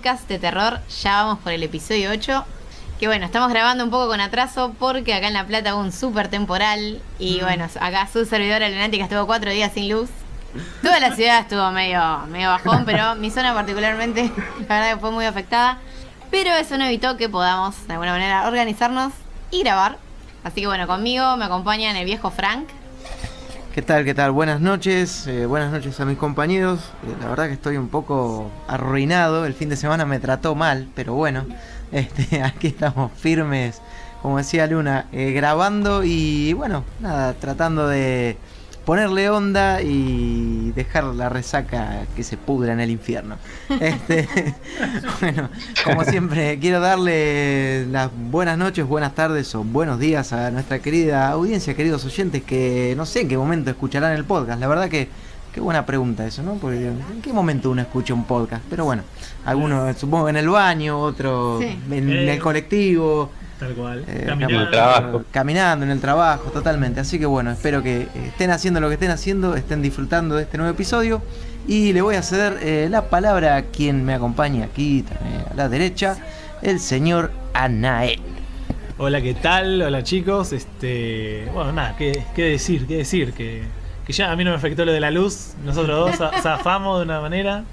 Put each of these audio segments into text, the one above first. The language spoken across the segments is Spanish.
podcast de terror. Ya vamos por el episodio 8. Que bueno, estamos grabando un poco con atraso porque acá en La Plata hubo un súper temporal. Y Mm. bueno, acá su servidora Lunática estuvo cuatro días sin luz. Toda la ciudad estuvo medio, medio bajón, pero mi zona particularmente, la verdad que fue muy afectada. Pero eso no evitó que podamos de alguna manera organizarnos y grabar. Así que bueno, conmigo me acompañan el viejo Frank. ¿Qué tal? ¿Qué tal? Buenas noches, eh, buenas noches a mis compañeros. Eh, la verdad que estoy un poco arruinado. El fin de semana me trató mal, pero bueno, este, aquí estamos firmes, como decía Luna, eh, grabando y bueno, nada, tratando de ponerle onda y dejar la resaca que se pudra en el infierno. Este, bueno, como siempre, quiero darle las buenas noches, buenas tardes o buenos días a nuestra querida audiencia, queridos oyentes, que no sé en qué momento escucharán el podcast. La verdad que, qué buena pregunta eso, ¿no? Porque en qué momento uno escucha un podcast. Pero bueno, algunos supongo en el baño, otros Sí. en Eh, el colectivo. Tal cual. Eh, Caminando. cam- el trabajo. Caminando en el trabajo, totalmente. Así que bueno, espero que estén haciendo lo que estén haciendo, estén disfrutando de este nuevo episodio. Y le voy a ceder eh, la palabra a quien me acompaña aquí también a la derecha, el señor Anael. Hola, ¿qué tal? Hola chicos. Este, bueno, nada, qué, qué decir, qué decir, que, que ya a mí no me afectó lo de la luz. Nosotros dos za- zafamos de una manera.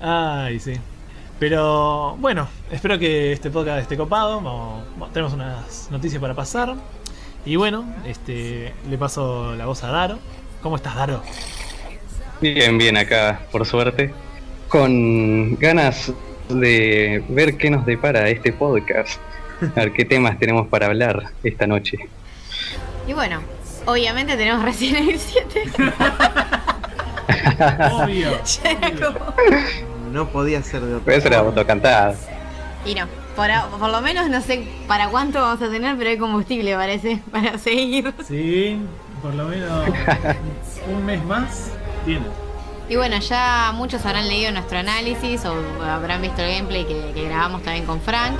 Ay, sí. Pero bueno, espero que este podcast esté copado. Vamos- vamos- tenemos unas noticias para pasar. Y bueno, este, le paso la voz a Daro. ¿Cómo estás, Daro? Bien, bien acá, por suerte. Con ganas de ver qué nos depara este podcast. A ver qué temas tenemos para hablar esta noche. Y bueno, obviamente tenemos Resident Evil 7. Obvio. Ya era como- No podía ser de otra Pero eso era autocantada. Y no, por, por lo menos no sé para cuánto vamos a tener, pero hay combustible parece para seguir. Sí, por lo menos un mes más tiene. Y bueno, ya muchos habrán leído nuestro análisis o habrán visto el gameplay que, que grabamos también con Frank.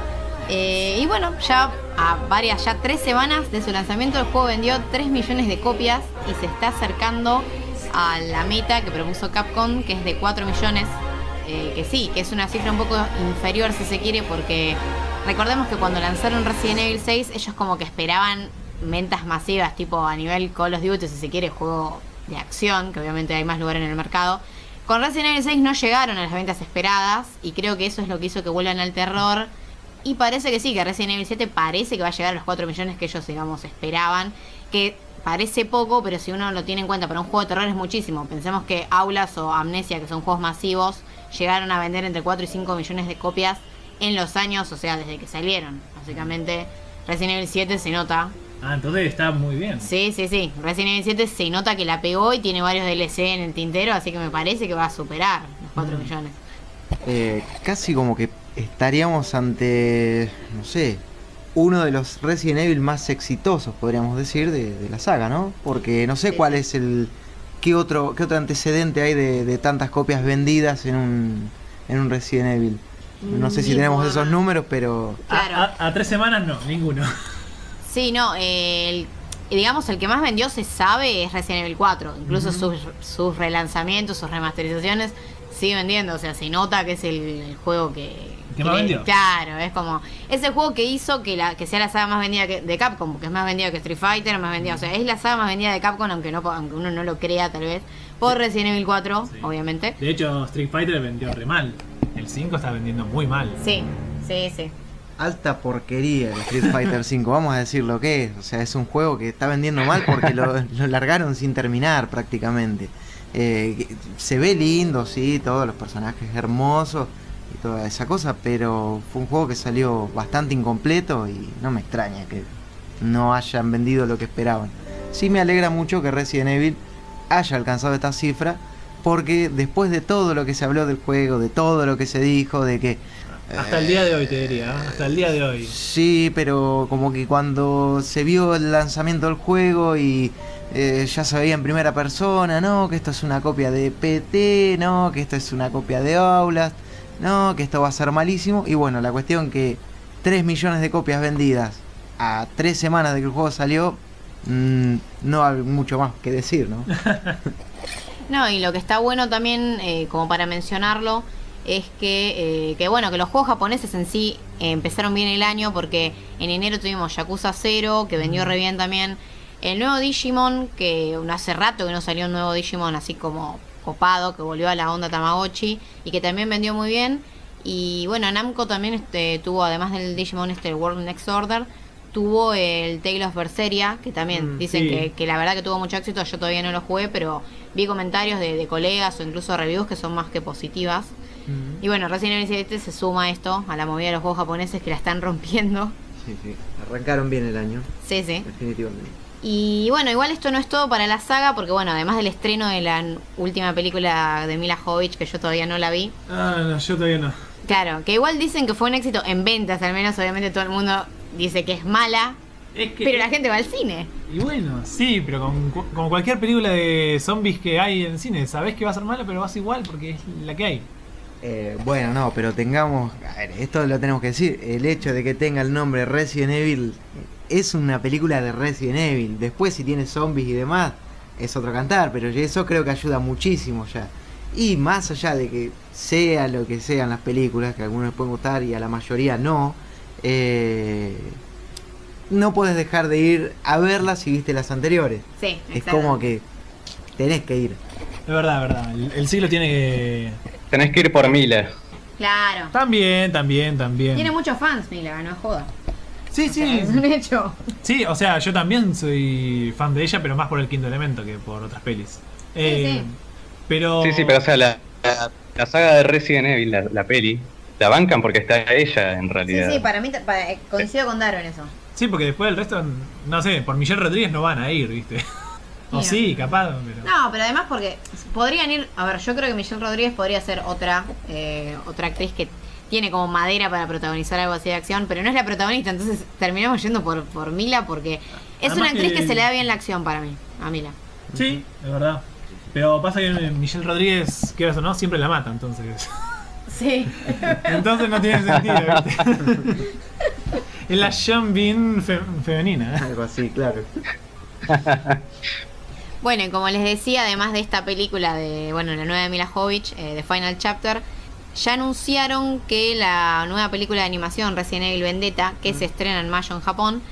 Eh, y bueno, ya a varias, ya tres semanas de su lanzamiento, el juego vendió 3 millones de copias y se está acercando a la meta que propuso Capcom, que es de 4 millones. Eh, que sí, que es una cifra un poco inferior si se quiere, porque recordemos que cuando lanzaron Resident Evil 6, ellos como que esperaban ventas masivas, tipo a nivel Call of Duty, si se quiere, juego de acción, que obviamente hay más lugar en el mercado. Con Resident Evil 6 no llegaron a las ventas esperadas y creo que eso es lo que hizo que vuelvan al terror. Y parece que sí, que Resident Evil 7 parece que va a llegar a los 4 millones que ellos, digamos, esperaban. Que parece poco, pero si uno lo tiene en cuenta para un juego de terror es muchísimo. Pensemos que Aulas o Amnesia, que son juegos masivos, llegaron a vender entre 4 y 5 millones de copias en los años, o sea, desde que salieron. Básicamente, Resident Evil 7 se nota Ah, entonces está muy bien. Sí, sí, sí. Resident Evil 7 se nota que la pegó y tiene varios DLC en el tintero, así que me parece que va a superar los 4 millones. Eh, casi como que estaríamos ante, no sé, uno de los Resident Evil más exitosos, podríamos decir, de, de la saga, ¿no? Porque no sé Sí. cuál es el... ¿Qué otro, qué otro antecedente hay de, de tantas copias vendidas en un, en un Resident Evil? No sé si tenemos esos números, pero... A- Claro. A, a tres semanas no, ninguno. Sí, no, el, digamos el que más vendió se sabe es Resident Evil 4. Incluso sus, sus relanzamientos, sus remasterizaciones sigue vendiendo. O sea, se nota que es el, el juego que... ¿Que más vendió? Claro, es como... Es el juego que hizo que, la, que sea la saga más vendida que- de Capcom, porque es más vendida que Street Fighter, más vendida... O sea, es la saga más vendida de Capcom, aunque, no, aunque uno no lo crea tal vez, por Resident Evil 4, Sí. obviamente. De hecho, Street Fighter vendió re mal. El 5 está vendiendo muy mal. Sí, sí, sí. Alta porquería el Street Fighter V, vamos a decir lo que es. O sea, es un juego que está vendiendo mal porque lo, lo largaron sin terminar prácticamente. Eh, se ve lindo, sí, todos los personajes hermosos y toda esa cosa, pero fue un juego que salió bastante incompleto y no me extraña que no hayan vendido lo que esperaban. Sí me alegra mucho que Resident Evil haya alcanzado esta cifra porque después de todo lo que se habló del juego, de todo lo que se dijo, de que Hasta el día de hoy te diría, ¿eh? hasta el día de hoy. Sí, pero como que cuando se vio el lanzamiento del juego y eh, ya se veía en primera persona, no, que esto es una copia de PT, no, que esto es una copia de Aulas, no, que esto va a ser malísimo. Y bueno, la cuestión que 3 millones de copias vendidas a 3 semanas de que el juego salió, mm, no hay mucho más que decir, ¿no? No, y lo que está bueno también, eh, como para mencionarlo, es que, eh, que bueno, que los juegos japoneses en sí empezaron bien el año porque en enero tuvimos Yakuza 0, que vendió re bien también. El nuevo Digimon, que hace rato que no salió un nuevo Digimon así como copado, que volvió a la onda Tamagotchi y que también vendió muy bien. Y bueno, Namco también este, tuvo, además del Digimon este World Next Order, tuvo el Tale of Berseria, que también Mm, dicen sí. que, que la verdad que tuvo mucho éxito, yo todavía no lo jugué, pero vi comentarios de, de colegas o incluso reviews que son más que positivas. Mm. Y bueno, Resident Evil 7 se suma esto, a la movida de los juegos japoneses que la están rompiendo. Sí, sí. Arrancaron bien el año, Sí, sí. definitivamente. Y bueno, igual esto no es todo para la saga, porque bueno, además del estreno de la última película de Mila Jovovich, que yo todavía no la vi, Ah, no, yo todavía no. claro, que igual dicen que fue un éxito en ventas, al menos obviamente todo el mundo dice que es mala, Es que, pero la gente va al cine. Y bueno, sí, pero con, cu- como cualquier película de zombies que hay en cine, sabés que va a ser mala, pero vas igual porque es la que hay. Eh, bueno, no, pero tengamos, a ver, esto lo tenemos que decir, el hecho de que tenga el nombre Resident Evil es una película de Resident Evil. Después si tiene zombies y demás, es otro cantar, pero eso creo que ayuda muchísimo ya. Y más allá de que sea lo que sean las películas, que a algunos les pueden gustar y a la mayoría no, eh, no puedes dejar de ir a verlas si viste las anteriores. Sí, Es como que tenés que ir. Es verdad, es verdad. El, el siglo tiene que. Tenés que ir por Mila. Claro. También, también, también. Tiene muchos fans, Mila, no es joda. Sí, O sea, sí. es un hecho. Sí, o sea, yo también soy fan de ella, pero más por el quinto elemento que por otras pelis. Eh, sí. Pero. Sí, sí, pero o sea, la, la, la saga de Resident Evil, la, la peli, la bancan porque está ella en Sí, realidad. sí, para mí para- eh, coincido con Daro en eso. Sí, porque después el resto, no sé, por Michelle Rodríguez no van a ir, ¿viste? o sí, capaz, pero. No, pero además porque podrían ir, a ver, yo creo que Michelle Rodríguez podría ser otra eh, otra actriz que tiene como madera para protagonizar algo así de acción, pero no es la protagonista, entonces terminamos yendo por, por Mila porque es Además una actriz que... que- se le da bien la acción para mí, a Mila. Sí, es verdad. Pero pasa que Michelle Rodríguez, quieras o no, siempre la mata, entonces. Sí. Entonces no tiene sentido, ¿viste? es la Sean Bean fe- femenina. ¿eh? Algo así, claro. Bueno, y como les decía, además de esta película de, bueno, la nueva de Mila Jovovich, eh, de Final Chapter, ya anunciaron que la nueva película de animación Resident Evil Vendetta, que se estrena en mayo en Japón,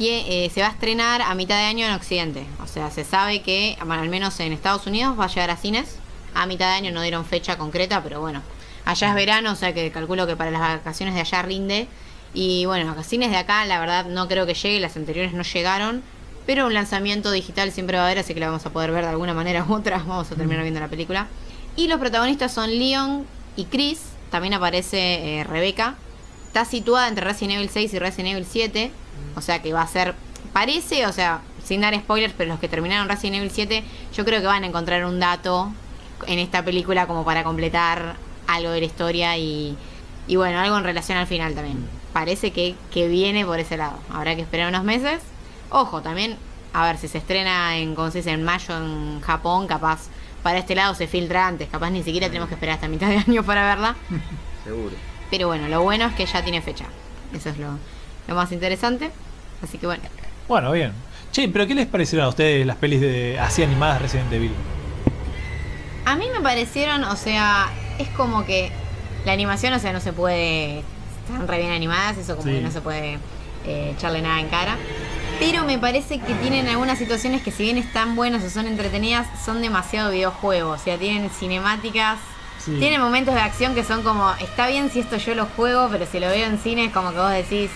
eh, se va a estrenar a mitad de año en Occidente. O sea, se sabe que, bueno, al menos en Estados Unidos, va a llegar a cines. A mitad de año no dieron fecha concreta, pero bueno, allá es verano, o sea que calculo que para las vacaciones de allá rinde. Y bueno, a cines de acá, la verdad, no creo que llegue, las anteriores no llegaron. Pero un lanzamiento digital siempre va a haber, así que la vamos a poder ver de alguna manera u otra. Vamos a terminar viendo la película. Y los protagonistas son Leon y Chris. También aparece eh, Rebeca. Está situada entre Resident Evil 6 y Resident Evil 7. O sea que va a ser. Parece, o sea, sin dar spoilers, pero los que terminaron Resident Evil 7, yo creo que van a encontrar un dato en esta película como para completar algo de la historia y, y bueno, algo en relación al final también. Parece que, que viene por ese lado. Habrá que esperar unos meses. Ojo, también, a ver, si se estrena en, como se dice, en mayo en Japón, capaz para este lado se filtra antes. Capaz ni siquiera tenemos que esperar hasta mitad de año para verla. Seguro. Pero bueno, lo bueno es que ya tiene fecha. Eso es lo, lo más interesante. Así que bueno. Bueno, bien. Che, pero ¿qué les parecieron a ustedes las pelis de así animadas de Resident Evil? A mí me parecieron, o sea, es como que la animación, o sea, no se puede. Están re bien animadas, eso como Sí. que no se puede eh, echarle nada en cara. Pero me parece que tienen algunas situaciones que, si bien están buenas o son entretenidas, son demasiado videojuegos. O sea, tienen cinemáticas. Sí. Tienen momentos de acción que son como, está bien si esto yo lo juego, pero si lo veo en cine es como que vos decís,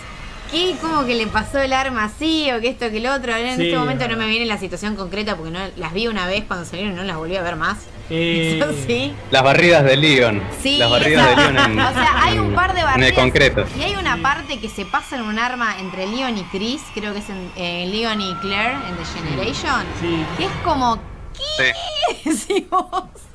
¿qué? ¿Cómo que le pasó el arma así? O que esto, que lo otro. En Sí, este momento no me viene la situación concreta porque no las vi una vez cuando salieron y no las volví a ver más. Eh, Eso sí. Las barridas de Leon. Sí, Las barridas esa- de Leon en, O sea, hay un en- par de en barridas. el concreto. Y hay una parte que se pasa en un arma entre Leon y Chris, creo que es en, eh, Leon y Claire en The Generation. Sí. Que es como, Sí. ¿qué decimos?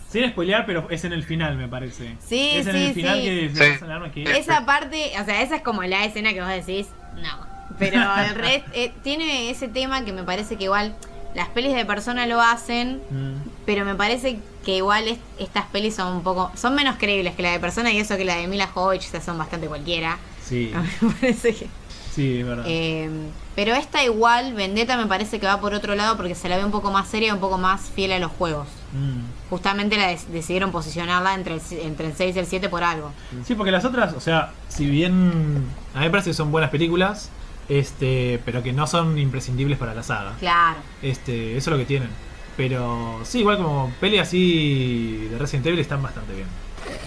Sin spoilear, pero es en el final, me parece. Sí, es en sí, el final sí. que Sí. se pasa el arma que. Esa parte, o sea, esa es como la escena que vos decís, no. Pero el resto eh, tiene ese tema que me parece que igual las pelis de persona lo hacen, Mm. pero me parece que igual es- estas pelis son un poco, son menos creíbles que la de persona y eso que la de Mila Jovovich o sea, son bastante cualquiera. Sí. A mí me parece que Sí, es verdad. Eh, pero esta igual, Vendetta me parece que va por otro lado porque se la ve un poco más seria, un poco más fiel a los juegos. Mm. Justamente la des- decidieron posicionarla entre el, entre el 6 y el 7 por algo. Sí, porque las otras, o sea, si bien a mí me parece que son buenas películas, este, pero que no son imprescindibles para la saga. Claro. Este, eso es lo que tienen. Pero sí, igual como peli así de Resident Evil están bastante bien.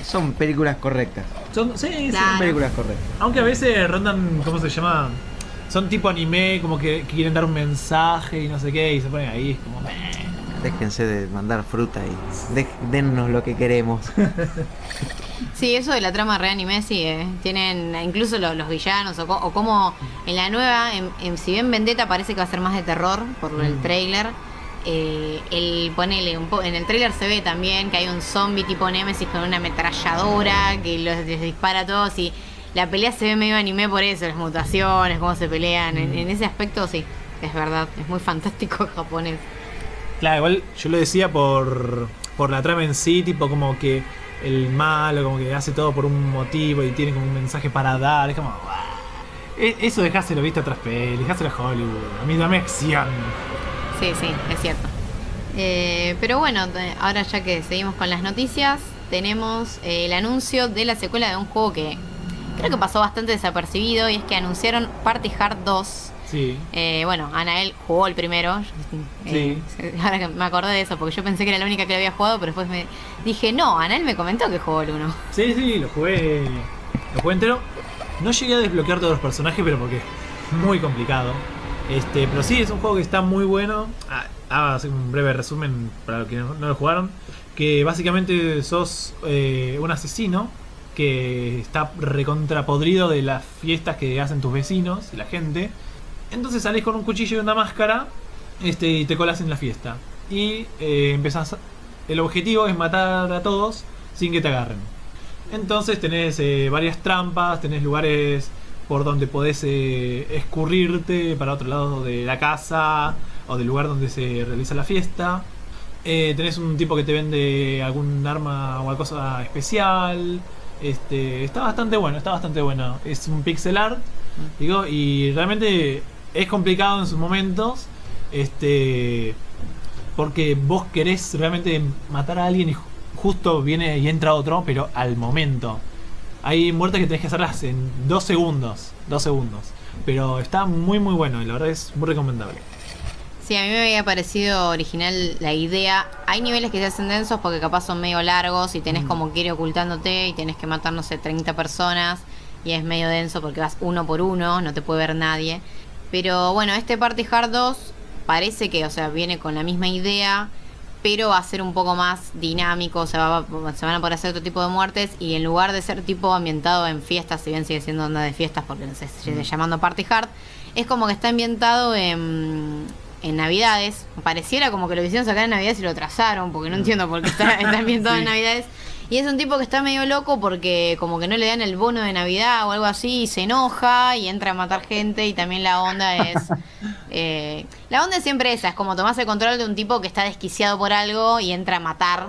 Son películas correctas. Son, sí. Claro. Son películas correctas. Aunque a veces rondan, ¿cómo se llama? Son tipo anime, como que quieren dar un mensaje y no sé qué, y se ponen ahí, es como... Déjense de mandar fruta y dennos lo que queremos. Sí, eso de la trama re anime, sí, eh. tienen incluso lo- los, villanos o, co- o como en la nueva, en, en- si bien Vendetta parece que va a ser más de terror por lo del Mm. trailer, eh, el, ponele un po- en el trailer se ve también que hay un zombie tipo Nemesis con una ametralladora que los les dispara a todos y la pelea se ve medio anime por eso, las mutaciones, cómo se pelean, en, Mm. en ese aspecto sí, es verdad, es muy fantástico japonés. Claro, igual yo lo decía por, por la trama en sí, tipo como que el malo como que hace todo por un motivo y tiene como un mensaje para dar, es como... E- Eso dejáselo viste a pelis, dejáselo a Hollywood, a mí dame acción. Sí, sí, es cierto. Eh, pero bueno, ahora ya que seguimos con las noticias, tenemos eh, el anuncio de la secuela de un juego que creo que pasó bastante desapercibido y es que anunciaron Party Hard 2. Sí. Eh, bueno, Anael jugó el primero. Eh, ahora que me acordé de eso, porque yo pensé que era la única que lo había jugado, pero después me dije, no, Anael me comentó que jugó el 1. Sí, sí, lo jugué. Lo jugué entero. No llegué a desbloquear todos los personajes, pero porque es muy complicado. Este, pero sí, es un juego que está muy bueno. Ah, así un breve resumen para los que no, no lo jugaron. Que básicamente sos eh, un asesino que está recontrapodrido de las fiestas que hacen tus vecinos y la gente. Entonces salís con un cuchillo y una máscara este, y te colas en la fiesta. Y eh, empezás. El objetivo es matar a todos sin que te agarren. Entonces tenés eh, varias trampas, tenés lugares por donde podés eh, escurrirte para otro lado de la casa o del lugar donde se realiza la fiesta. Eh, tenés un tipo que te vende algún arma o alguna cosa especial. Este, está bastante bueno, está bastante bueno. Es un pixel art, digo, y realmente es complicado en sus momentos. Este, porque vos querés realmente matar a alguien y ju- justo viene y entra otro, pero al momento. Hay muertes que tenés que hacerlas en dos segundos. Dos segundos. Pero está muy muy bueno y la verdad es muy recomendable. Sí, a mí me había parecido original la idea. Hay niveles que se hacen densos porque capaz son medio largos y tenés Mm. como que ir ocultándote y tenés que matar, no sé, 30 personas y es medio denso porque vas uno por uno, no te puede ver nadie. Pero bueno, este Party Hard 2 parece que, o sea, viene con la misma idea, pero va a ser un poco más dinámico, o sea, va- se van a poder hacer otro tipo de muertes y en lugar de ser tipo ambientado en fiestas, si bien sigue siendo onda de fiestas porque se sigue llamando Party Hard, es como que está ambientado en, en Navidades. Pareciera como que lo quisieron sacar en Navidades y lo trazaron, porque no entiendo por qué está, está ambientado en. Navidades. Y es un tipo que está medio loco porque como que no le dan el bono de Navidad o algo así y se enoja y entra a matar gente y también la onda es... eh, la onda es siempre esa, es como tomás el control de un tipo que está desquiciado por algo y entra a matar.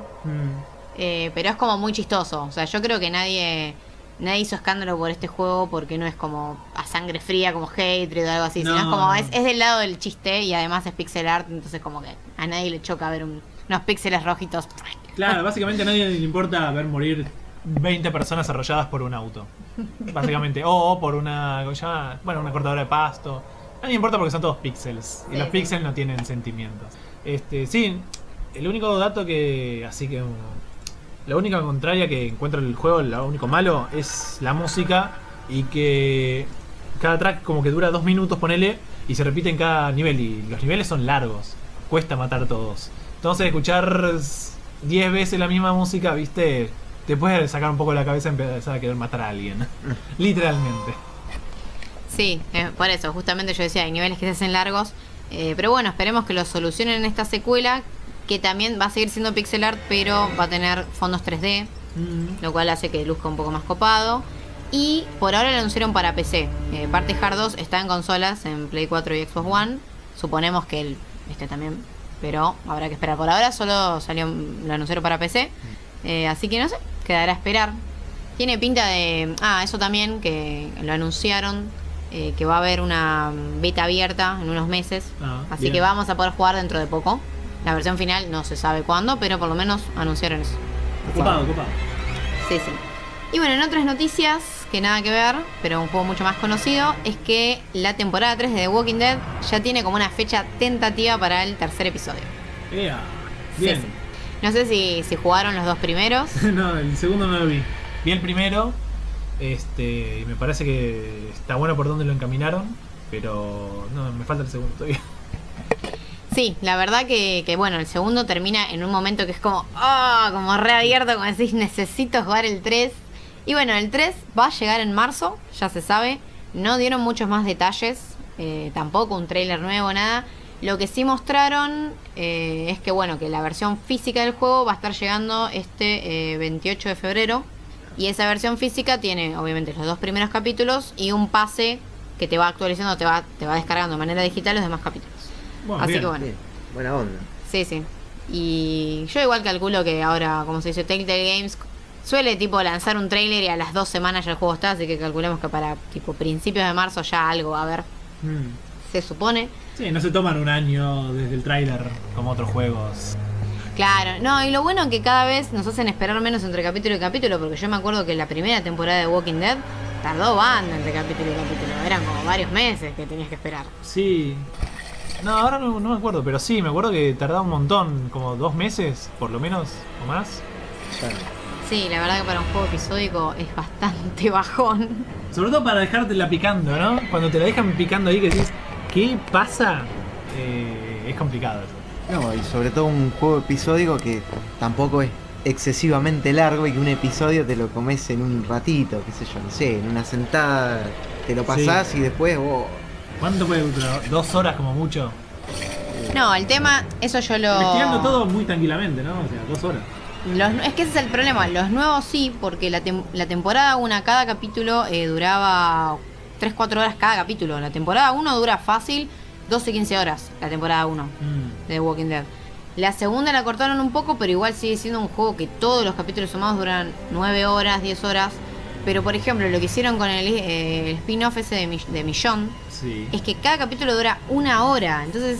Eh, pero es como muy chistoso. O sea, yo creo que nadie nadie hizo escándalo por este juego porque no es como a sangre fría como Hatred o algo así, sino es No, como no. es, es del lado del chiste y además es pixel art, entonces como que a nadie le choca ver un- unos píxeles rojitos. Claro, básicamente a nadie le importa ver morir 20 personas arrolladas por un auto. Básicamente. O por una. ¿cómo se llama? Bueno, una cortadora de pasto. A nadie le importa porque son todos píxeles. Y los píxeles no tienen sentimientos. Este, sí, el único dato que. Así que. um, La única contraria que encuentro en el juego, lo único malo, es la música. Y que cada track como que dura dos minutos, ponele. Y se repite en cada nivel. Y los niveles son largos. Cuesta matar todos. Entonces escuchar 10 veces la misma música, viste, te puede sacar un poco la cabeza y empezar a querer matar a alguien. Literalmente. Sí, eh, por eso, justamente yo decía, hay niveles que se hacen largos. eh, pero bueno, esperemos que lo solucionen en esta secuela, que también va a seguir siendo pixel art, pero va a tener fondos 3D, lo cual hace que luzca un poco más copado. Y por ahora lo anunciaron para PC. Eh, Parte Hard 2 está en consolas, en Play 4 y Xbox One. Suponemos que el, este también, pero habrá que esperar. Por ahora solo salió, lo anunciaron para PC. Eh, así que no sé, quedará a esperar. Tiene pinta de. Ah, eso también, que lo anunciaron. eh, que va a haber una beta abierta en unos meses. Ah, así bien. que vamos a poder jugar dentro de poco. La versión final no se sabe cuándo, pero por lo menos anunciaron eso. Ocupado, ocupado. Sí, sí. Y bueno, en otras noticias que nada que ver, pero un juego mucho más conocido, es que la temporada 3 de The Walking Dead ya tiene como una fecha tentativa para el tercer episodio. Ea. Sí, Bien. sí. No sé si, si jugaron los dos primeros. no, el segundo no lo vi. Vi el primero. Este, y me parece que está bueno por donde lo encaminaron. Pero no, me falta el segundo todavía. Sí, la verdad que, que, bueno, el segundo termina en un momento que es como, ah, como reabierto, como decís, necesito jugar el 3. Y bueno, el 3 va a llegar en marzo, ya se sabe. No dieron muchos más detalles, eh, tampoco un trailer nuevo, nada. Lo que sí mostraron eh, es que, bueno, que la versión física del juego va a estar llegando este eh, 28 de febrero. Y esa versión física tiene, obviamente, los dos primeros capítulos y un pase que te va actualizando, te va, te va descargando de manera digital los demás capítulos. Bueno, Así bien. que bueno. Bien, buena onda. Sí, sí. Y yo igual calculo que ahora, como se dice, Telltale Games suele tipo lanzar un trailer y a las dos semanas ya el juego está, así que calculemos que para tipo principios de marzo ya algo va a haber, Mm. se supone. Sí, no se toman un año desde el tráiler como otros juegos. Claro, no, y lo bueno que cada vez nos hacen esperar menos entre capítulo y capítulo, porque yo me acuerdo que la primera temporada de Walking Dead tardó banda entre capítulo y capítulo, eran como varios meses que tenías que esperar. Sí. No, ahora no, no me acuerdo, pero sí, me acuerdo que tardaba un montón, como dos meses, por lo menos, o más. Sí, la verdad que para un juego episódico es bastante bajón. Sobre todo para dejártela picando, ¿no? Cuando te la dejan picando ahí que decís, ¿qué pasa? Eh, es complicado eso. No, y sobre todo un juego episódico que tampoco es excesivamente largo y que un episodio te lo comes en un ratito, qué sé yo, no sé, en una sentada te lo pasás y después vos... ¿Cuánto puede durar? ¿Dos horas como mucho? No, el tema, eso yo lo... Investigando todo muy tranquilamente, ¿no? O sea, dos horas. Los- es que ese es el problema. Los nuevos sí, porque la, tem- la temporada 1, cada capítulo eh, duraba 3-4 horas cada capítulo. La temporada 1 dura fácil 12-15 horas, la temporada 1 Mm. de Walking Dead. La segunda la cortaron un poco, pero igual sigue siendo un juego que todos los capítulos sumados duran 9 horas, 10 horas. Pero por ejemplo, lo que hicieron con el, eh, el spin-off ese de, Mi- de Millón, Sí. es que cada capítulo dura una hora. Entonces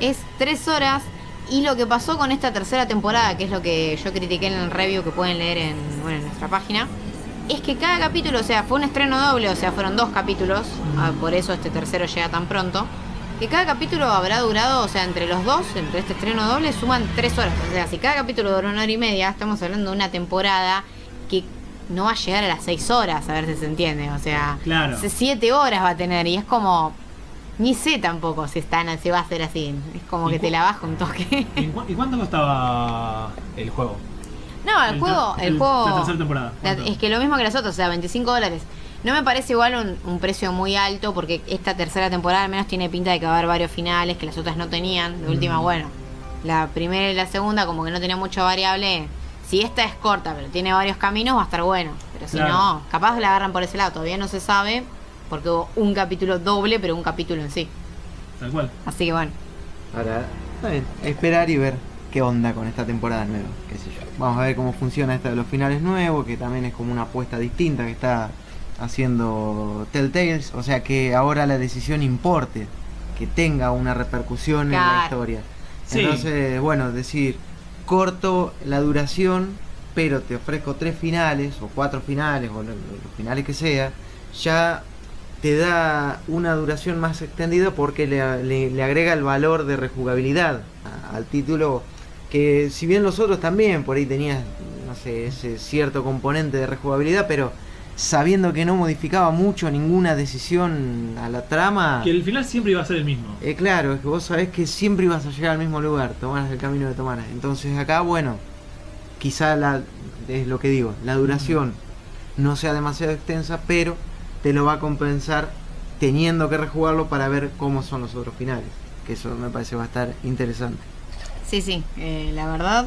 es tres horas. Y lo que pasó con esta tercera temporada, que es lo que yo critiqué en el review que pueden leer en, bueno, en nuestra página, es que cada capítulo, o sea, fue un estreno doble, o sea, fueron dos capítulos, ah, por eso este tercero llega tan pronto, que cada capítulo habrá durado, o sea, entre los dos, entre este estreno doble, suman tres horas. O sea, si cada capítulo dura una hora y media, estamos hablando de una temporada que no va a llegar a las seis horas, a ver si se entiende. O sea, Claro. siete horas va a tener y es como... Ni sé tampoco si, están, si va a ser así. Es como ¿Y que te la bajo un toque. ¿Y, cu- y cuánto costaba el juego? No, el, El juego, el, el- juego. la tercera temporada. es que lo mismo que las otras, o sea, 25 dólares. No me parece igual un, un precio muy alto porque esta tercera temporada al menos tiene pinta de que va a haber varios finales que las otras no tenían. De última, Mm. bueno, la primera y la segunda como que no tenía mucha variable. Si esta es corta pero tiene varios caminos va a estar bueno. Pero si Claro. no, capaz la agarran por ese lado. Todavía no se sabe porque hubo un capítulo doble pero un capítulo en sí. Tal cual. Así que bueno. Ahora, está bien, esperar y ver qué onda con esta temporada nueva, qué sé yo. Vamos a ver cómo funciona esta de los finales nuevos, que también es como una apuesta distinta que está haciendo Telltales, o sea que ahora la decisión importe, que tenga una repercusión en la historia. Sí. Entonces, bueno, decir, corto la duración, pero te ofrezco tres finales, o cuatro finales, o lo- lo- los finales que sea, ya te da una duración más extendida porque le, le- le agrega el valor de rejugabilidad a- al título que si bien los otros también por ahí tenías no sé ese cierto componente de rejugabilidad pero sabiendo que no modificaba mucho ninguna decisión a la trama Que el final siempre iba a ser el mismo. eh, claro, es que vos sabés que siempre ibas a llegar al mismo lugar, tomaras el camino que tomaras. Entonces acá, bueno, quizá la, es lo que digo, la duración no sea demasiado extensa, pero te lo va a compensar teniendo que rejugarlo para ver cómo son los otros finales. Que eso me parece va a estar interesante. Sí, sí, eh, la verdad.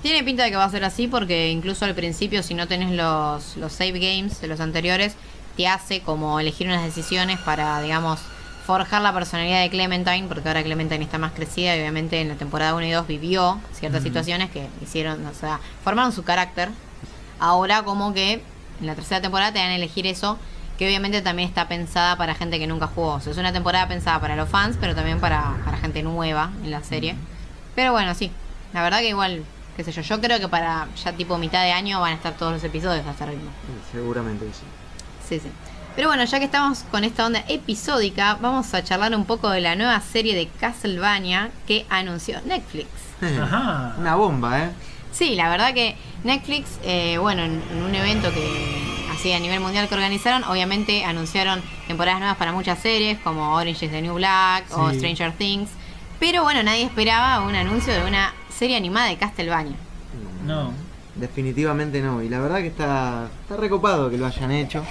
Tiene pinta de que va a ser así porque incluso al principio si no tenés los, los save games de los anteriores, te hace como elegir unas decisiones para, digamos, forjar la personalidad de Clementine, porque ahora Clementine está más crecida y obviamente en la temporada 1 y 2 vivió ciertas situaciones que hicieron, o sea, formaron su carácter. Ahora como que en la tercera temporada te dan a elegir eso, que obviamente también está pensada para gente que nunca jugó. O sea, es una temporada pensada para los fans, pero también para, para gente nueva en la serie. Pero bueno, sí, la verdad que igual, qué sé yo, yo creo que para ya tipo mitad de año van a estar todos los episodios a este ritmo. Seguramente que sí. Sí, sí. Pero bueno, ya que estamos con esta onda episódica, vamos a charlar un poco de la nueva serie de Castlevania que anunció Netflix. Ajá. Una bomba, ¿eh? Sí, la verdad que Netflix, eh, bueno, en, en un evento que así a nivel mundial que organizaron, obviamente anunciaron temporadas nuevas para muchas series como Orange is the New Black o Sí. Stranger Things. Pero bueno, nadie esperaba un anuncio de una serie animada de Castlevania. No. Definitivamente no. Y la verdad que está, está recopado que lo hayan hecho.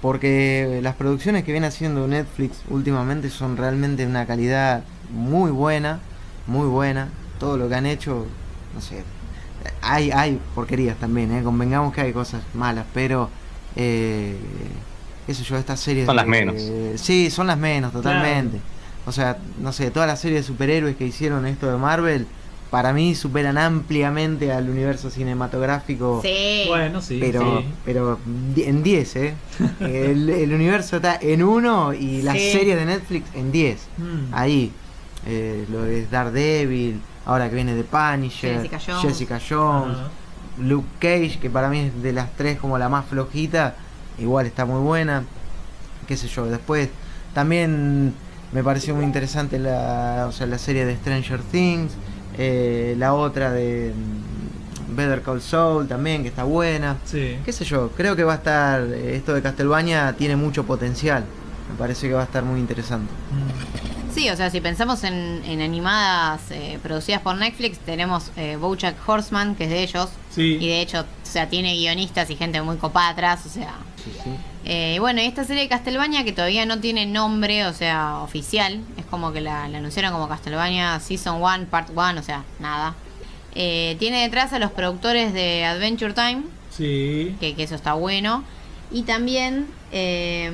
Porque las producciones que viene haciendo Netflix últimamente son realmente de una calidad muy buena. Muy buena. Todo lo que han hecho, no sé. Hay, hay porquerías también, ¿eh? Convengamos que hay cosas malas, pero... Eh, eso yo, estas series... Son las menos. sí, son las menos, totalmente. O sea, no sé, todas las series de superhéroes que hicieron esto de Marvel, para mí superan ampliamente al universo cinematográfico. Sí. Bueno, sí. Pero, sí. pero en 10, ¿eh? El, el universo está en 1 y las Sí. series de Netflix en 10. Mm. Ahí. Eh, lo es Daredevil, ahora que viene de Punisher, Jessica Jones. Jessica Jones, Ajá. Luke Cage, que para mí es de las tres como la más flojita, igual está muy buena. Qué sé yo, después también me pareció muy interesante la, o sea, la serie de Stranger Things, eh, la otra de mm, Better Call Saul también, que está buena. Sí. Qué sé yo, creo que va a estar, eh, esto de Castlevania tiene mucho potencial. Me parece que va a estar muy interesante. Mm. Sí, o sea, si pensamos en, en animadas eh, producidas por Netflix, tenemos eh, Bojack Horseman, que es de ellos. Sí. Y de hecho, o sea, tiene guionistas y gente muy copada atrás, o sea... Sí, sí. Eh, bueno, y esta serie de Castlevania que todavía no tiene nombre, o sea, oficial, es como que la, la anunciaron como Castlevania Season 1, Part 1, o sea, nada. Eh, tiene detrás a los productores de Adventure Time, Sí. que, que eso está bueno. Y también... eh,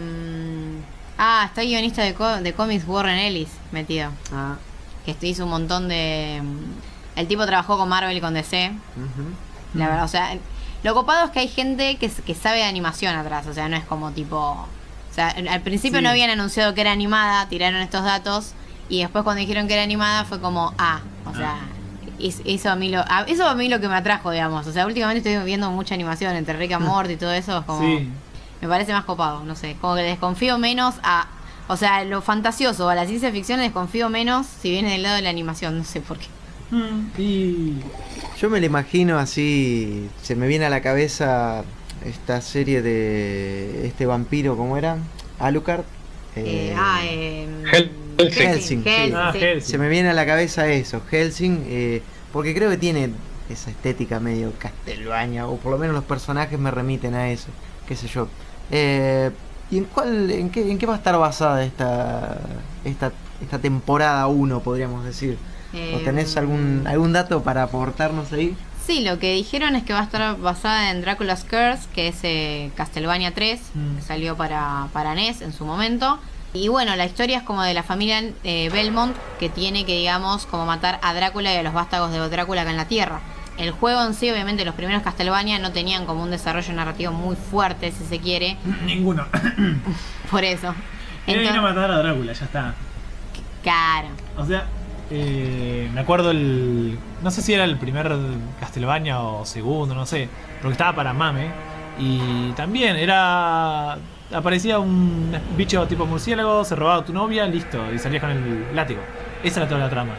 ah, está el guionista de, co- de cómics Warren Ellis metido, Ah, que hizo un montón de... El tipo trabajó con Marvel y con DC, la verdad, o sea, lo copado es que hay gente que, que sabe de animación atrás, o sea, no es como tipo... O sea, al principio Sí. no habían anunciado que era animada, tiraron estos datos y después cuando dijeron que era animada fue como, ah, o sea, es- eso a mí lo eso a mí lo que me atrajo, digamos. O sea, últimamente estoy viendo mucha animación entre Rick and Morty y todo eso, es como Sí. Me parece más copado, no sé, como que desconfío menos a o sea, lo fantasioso, a la ciencia ficción desconfío menos si viene del lado de la animación, no sé por qué. Mm. Y. Yo me lo imagino así, se me viene a la cabeza esta serie de este vampiro, ¿cómo era? Alucard. Eh, Eh, ah, eh, Hel- Helsing. Helsing, sí. Ah. Helsing. Se me viene a la cabeza eso, Helsing, eh, porque creo que tiene esa estética medio castelbaña, o por lo menos los personajes me remiten a eso, qué sé yo. Eh, ¿Y en cuál, en qué, en qué va a estar basada esta, esta, esta temporada 1, podríamos decir? ¿O Eh, tenés algún, algún dato para aportarnos ahí? Sí, lo que dijeron es que va a estar basada en Dracula's Curse, que es eh, Castlevania 3, Mm. que salió para, para NES en su momento. Y bueno, la historia es como de la familia eh, Belmont, que tiene que, digamos, como matar a Drácula y a los vástagos de Drácula acá en la Tierra. El juego en sí, obviamente, los primeros Castlevania no tenían como un desarrollo narrativo muy fuerte, si se quiere, Ninguno. por eso. Era ir a Entonces, matar a Drácula, ya está. claro. O sea, eh, me acuerdo el. No sé si era el primer Castlevania o segundo, no sé. Porque estaba para Mame. Y también era. Aparecía un bicho tipo murciélago, se robaba a tu novia, listo, y salías con el látigo. Esa era toda la trama.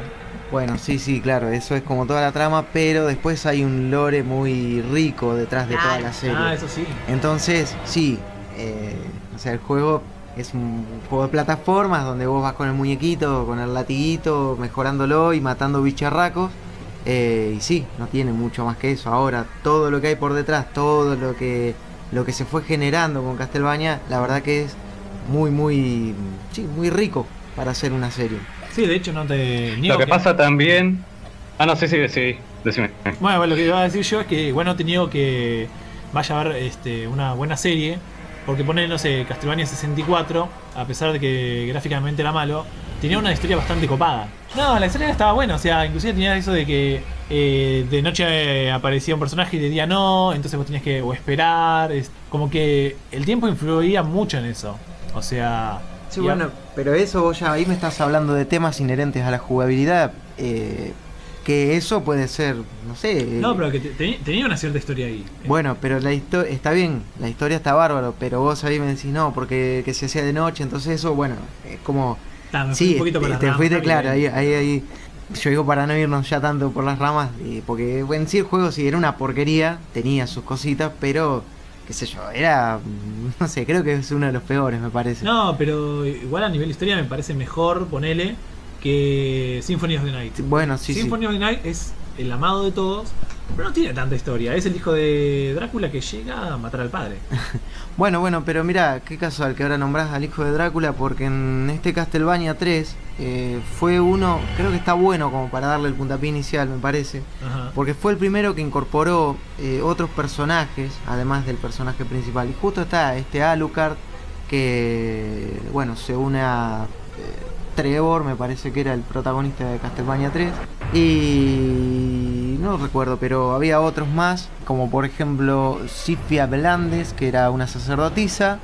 Bueno, sí, sí, claro, eso es como toda la trama, pero después hay un lore muy rico detrás de toda la serie. Ah, eso sí. Entonces, sí, eh, o sea, el juego es un juego de plataformas donde vos vas con el muñequito, con el latiguito, mejorándolo y matando bicharracos. eh, y sí, no tiene mucho más que eso. Ahora, todo lo que hay por detrás, todo lo que, lo que se fue generando con Castlevania, la verdad que es muy, muy, sí, muy rico para hacer una serie. Sí, de hecho no te niego Lo que pasa también. Ah, no, sí, sí, sí. Decime. Bueno, lo que iba a decir yo es que, bueno, te niego que vaya a haber este, una buena serie, Porque pone, no sé, Castlevania 64, a pesar de que gráficamente era malo, tenía una historia bastante copada. No, la historia estaba buena, o sea, inclusive tenía eso de que eh, de noche eh, aparecía un personaje y de día no, entonces vos tenías que o esperar, es como que el tiempo influía mucho en eso. O sea... Sí, bueno, pero eso vos ya ahí me estás hablando de temas inherentes a la jugabilidad. eh, que eso puede ser, no sé. No, pero que te- te- tenía una cierta historia ahí. Bueno, pero la historia está bien, la historia está bárbaro, pero vos ahí me decís no, porque que se hacía de noche, entonces eso, bueno, es como. Ta, me fui Sí, un poquito por te, las te ramas, fuiste claro, ahí, ahí, ahí. Yo digo para no irnos ya tanto por las ramas, eh, porque en sí el juego sí era una porquería, tenía sus cositas, pero qué sé yo, era, mm, no sé, creo que es uno de los peores, me parece. No, pero igual a nivel historia me parece mejor, ponele, que Symphony of the Night. Bueno, sí, sí. Symphony of the Night es el amado de todos, pero no tiene tanta historia. Es el hijo de Drácula que llega a matar al padre. Bueno, bueno, pero mira, qué casual que ahora nombrás al hijo de Drácula, porque en este Castlevania 3 eh, fue uno, creo que está bueno como para darle el puntapié inicial, me parece. Ajá. Porque fue el primero que incorporó eh, otros personajes, además del personaje principal. Y justo está este Alucard, que, bueno, se une a Trevor, me parece que era el protagonista de Castlevania 3. Y no recuerdo, pero había otros más, como por ejemplo Sifia Belandes, que era una sacerdotisa.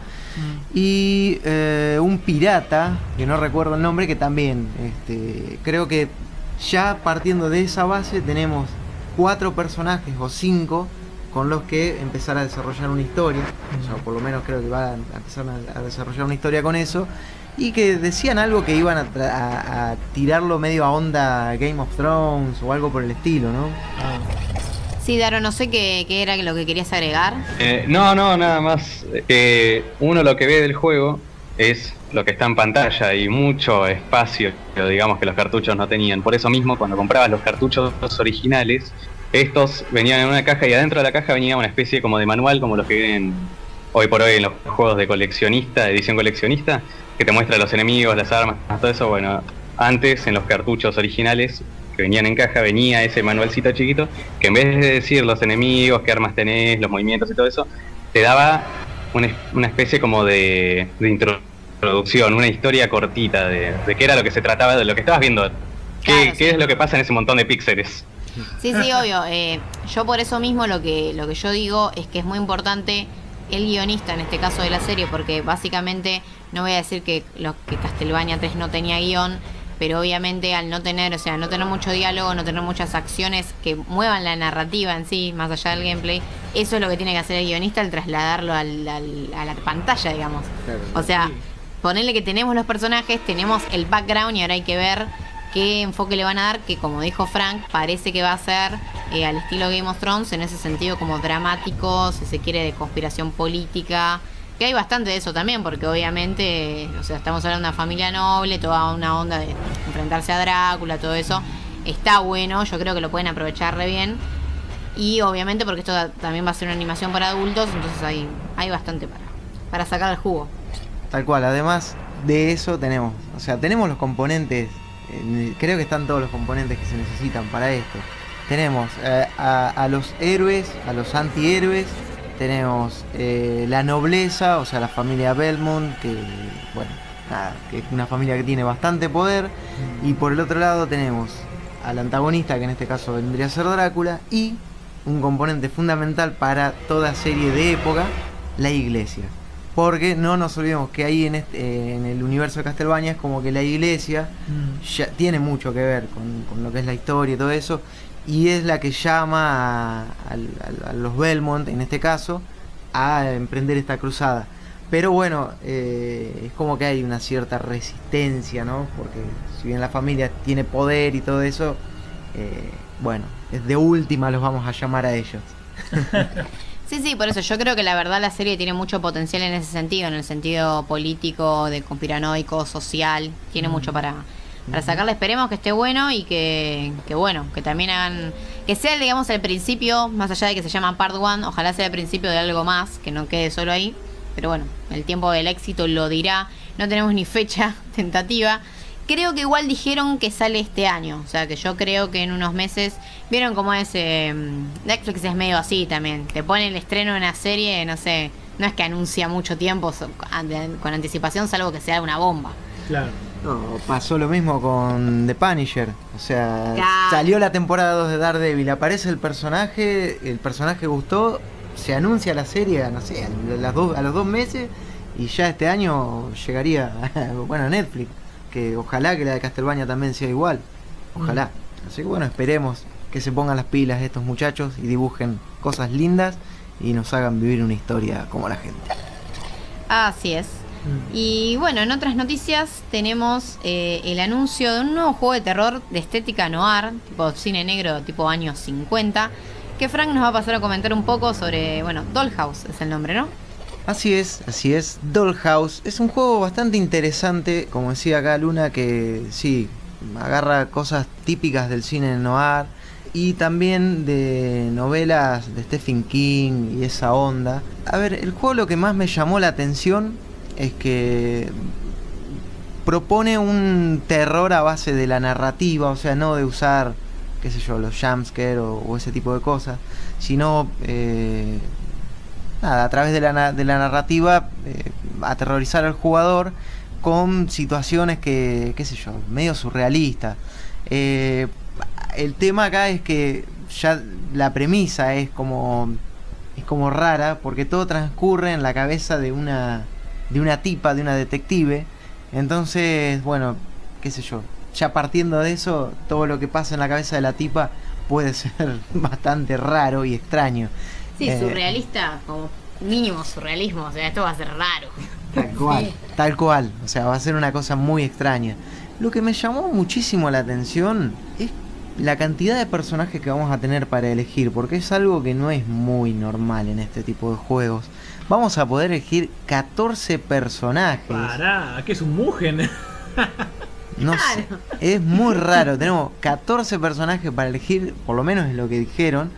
Y eh, un pirata, que no recuerdo el nombre, que también, este, creo que ya partiendo de esa base tenemos cuatro personajes o cinco con los que empezar a desarrollar una historia. O sea, por lo menos creo que va a empezar a desarrollar una historia con eso. Y que decían algo que iban a, tra- a- a tirarlo medio a onda Game of Thrones o algo por el estilo, ¿no? Ah. Sí, Daro, no sé qué, qué era lo que querías agregar. Eh, no, no, nada más. Que uno lo que ve del juego es lo que está en pantalla y mucho espacio, pero digamos que los cartuchos no tenían. Por eso mismo, cuando comprabas los cartuchos originales, estos venían en una caja y adentro de la caja venía una especie como de manual, como los que vienen hoy por hoy en los juegos de coleccionista, edición coleccionista, que te muestra los enemigos, las armas, todo eso. Bueno, antes en los cartuchos originales que venían en caja venía ese manualcito chiquito que en vez de decir los enemigos, qué armas tenés, los movimientos y todo eso, te daba una, es- una especie como de, de introducción, una historia cortita de, de qué era lo que se trataba, de lo que estabas viendo. ¿Qué, Claro, qué sí. es lo que pasa en ese montón de píxeles? Sí, sí, obvio. eh, yo por eso mismo lo que, lo que yo digo es que es muy importante el guionista en este caso de la serie, porque básicamente no voy a decir que, lo, que Castlevania 3 no tenía guion, pero obviamente al no tener, o sea, no tener mucho diálogo, no tener muchas acciones que muevan la narrativa en sí, más allá del gameplay, eso es lo que tiene que hacer el guionista al trasladarlo al- al- a la pantalla, digamos. O sea, ponerle que tenemos los personajes, tenemos el background y ahora hay que ver qué enfoque le van a dar, que como dijo Frank, parece que va a ser eh, al estilo Game of Thrones, en ese sentido como dramático, si se quiere, de conspiración política. Que hay bastante de eso también, porque obviamente, o sea, estamos hablando de una familia noble, toda una onda de enfrentarse a Drácula, todo eso. Está bueno, yo creo que lo pueden aprovechar re bien. Y obviamente porque esto también va a ser una animación para adultos, entonces hay, hay bastante para, para sacar el jugo. Tal cual, además de eso tenemos, o sea, tenemos los componentes, eh, creo que están todos los componentes que se necesitan para esto. Tenemos eh, a, a los héroes, a los antihéroes, tenemos eh, la nobleza, o sea, la familia Belmont, que, bueno, nada, que es una familia que tiene bastante poder, y por el otro lado tenemos al antagonista, que en este caso vendría a ser Drácula, y un componente fundamental para toda serie de época, la iglesia. Porque no nos olvidemos que ahí en, este, en el universo de Castlevania es como que la iglesia Mm. ya tiene mucho que ver con, con lo que es la historia y todo eso. Y es la que llama a, a- a los Belmont, en este caso, a emprender esta cruzada. Pero bueno, eh, es como que hay una cierta resistencia, ¿no? Porque si bien la familia tiene poder y todo eso, eh, bueno, es de última los vamos a llamar a ellos. Sí, sí, por eso yo creo que la verdad la serie tiene mucho potencial en ese sentido, en el sentido político, de conspiranoico, social, tiene mucho para, para sacarle. Esperemos que esté bueno y que, que bueno, que también hagan, que sea digamos el principio, más allá de que se llama Part 1, ojalá sea el principio de algo más, que no quede solo ahí. Pero bueno, el tiempo del éxito lo dirá, no tenemos ni fecha tentativa. Creo que igual dijeron que sale este año, o sea que yo creo que en unos meses, vieron cómo es, eh, Netflix es medio así también, te pone el estreno de una serie, no sé, no es que anuncia mucho tiempo con anticipación, salvo que sea una bomba. Claro. No, pasó lo mismo con The Punisher. O sea, Claro. salió la temporada 2 de Daredevil, aparece el personaje, el personaje gustó, se anuncia la serie, no sé, a, las dos- a los dos meses y ya este año llegaría, bueno, a Netflix. Que ojalá que la de Castlevania también sea igual. Ojalá. Así que bueno, esperemos que se pongan las pilas estos muchachos y dibujen cosas lindas y nos hagan vivir una historia como la gente. Así es. Y bueno, en otras noticias tenemos eh, el anuncio de un nuevo juego de terror de estética noir, tipo cine negro, tipo años 50, que Frank nos va a pasar a comentar un poco sobre, bueno, Dollhouse es el nombre, ¿no? Así es, así es. Dollhouse es un juego bastante interesante, como decía acá Luna, que sí, agarra cosas típicas del cine noir y también de novelas de Stephen King y esa onda. A ver, el juego lo que más me llamó la atención es que propone un terror a base de la narrativa, o sea, no de usar, qué sé yo, los jumpscare o, ese tipo de cosas, sino eh, nada, a través de la, na- de la narrativa eh, aterrorizar al jugador con situaciones que, qué sé yo, medio surrealistas. Eh, el tema acá es que ya la premisa es como es como rara porque todo transcurre en la cabeza de una de una tipa, de una detective. Entonces, bueno, qué sé yo, ya partiendo de eso, todo lo que pasa en la cabeza de la tipa puede ser bastante raro y extraño. Sí, Eh, surrealista, como mínimo surrealismo, o sea, esto va a ser raro. Tal cual, tal cual. O sea, va a ser una cosa muy extraña. Lo que me llamó muchísimo la atención es la cantidad de personajes que vamos a tener para elegir, porque es algo que no es muy normal en este tipo de juegos. Vamos a poder elegir 14 personajes. Pará, ¿qué es un Mugen? No sé, es muy raro. Tenemos 14 personajes para elegir, por lo menos es lo que dijeron,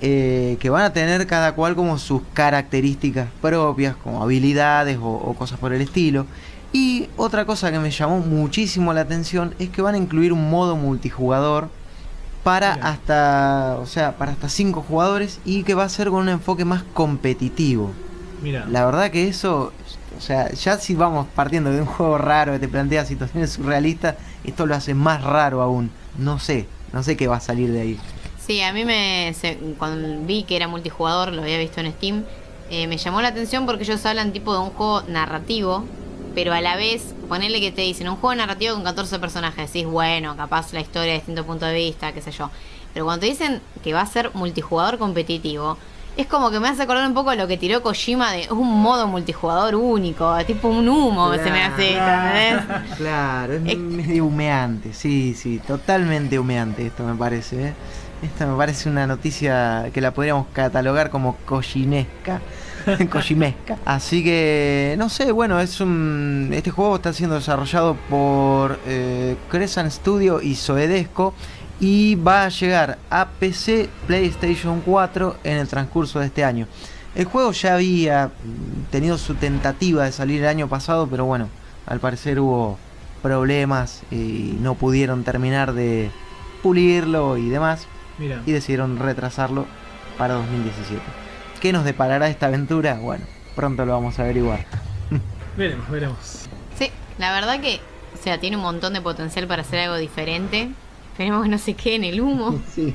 eh, que van a tener cada cual como sus características propias, como habilidades o, o cosas por el estilo. Y otra cosa que me llamó muchísimo la atención es que van a incluir un modo multijugador para Mira. hasta, o sea, para hasta 5 jugadores y que va a ser con un enfoque más competitivo. Mira. La verdad que eso, o sea, ya si vamos partiendo de un juego raro que te plantea situaciones surrealistas, esto lo hace más raro aún. No sé, no sé qué va a salir de ahí. Sí, a mí me. se- cuando vi que era multijugador, lo había visto en Steam, eh, me llamó la atención porque ellos hablan tipo de un juego narrativo, pero a la vez, ponerle que te dicen un juego narrativo con 14 personajes, decís, bueno, capaz la historia de distinto punto de vista, qué sé yo. Pero cuando te dicen que va a ser multijugador competitivo, es como que me hace acordar un poco de lo que tiró Kojima de un modo multijugador único, tipo un humo se me hace ¿entendés? Claro, es Eh, medio humeante, sí, sí, totalmente humeante esto me parece. ¿eh? Esta me parece una noticia que la podríamos catalogar como cochinesca. Kojimesca. Así que, no sé, bueno, es un. Este juego está siendo desarrollado por eh, Crescent Studio y Soedesco. Y va a llegar a PC, PlayStation 4 en el transcurso de este año. El juego ya había tenido su tentativa de salir el año pasado, pero bueno, al parecer hubo problemas y no pudieron terminar de pulirlo y demás Mira. y decidieron retrasarlo para 2017. ¿Qué nos deparará esta aventura? Bueno, pronto lo vamos a averiguar. Veremos, veremos. Sí, la verdad que, o sea, tiene un montón de potencial para hacer algo diferente. Esperemos que no se quede en el humo. Sí,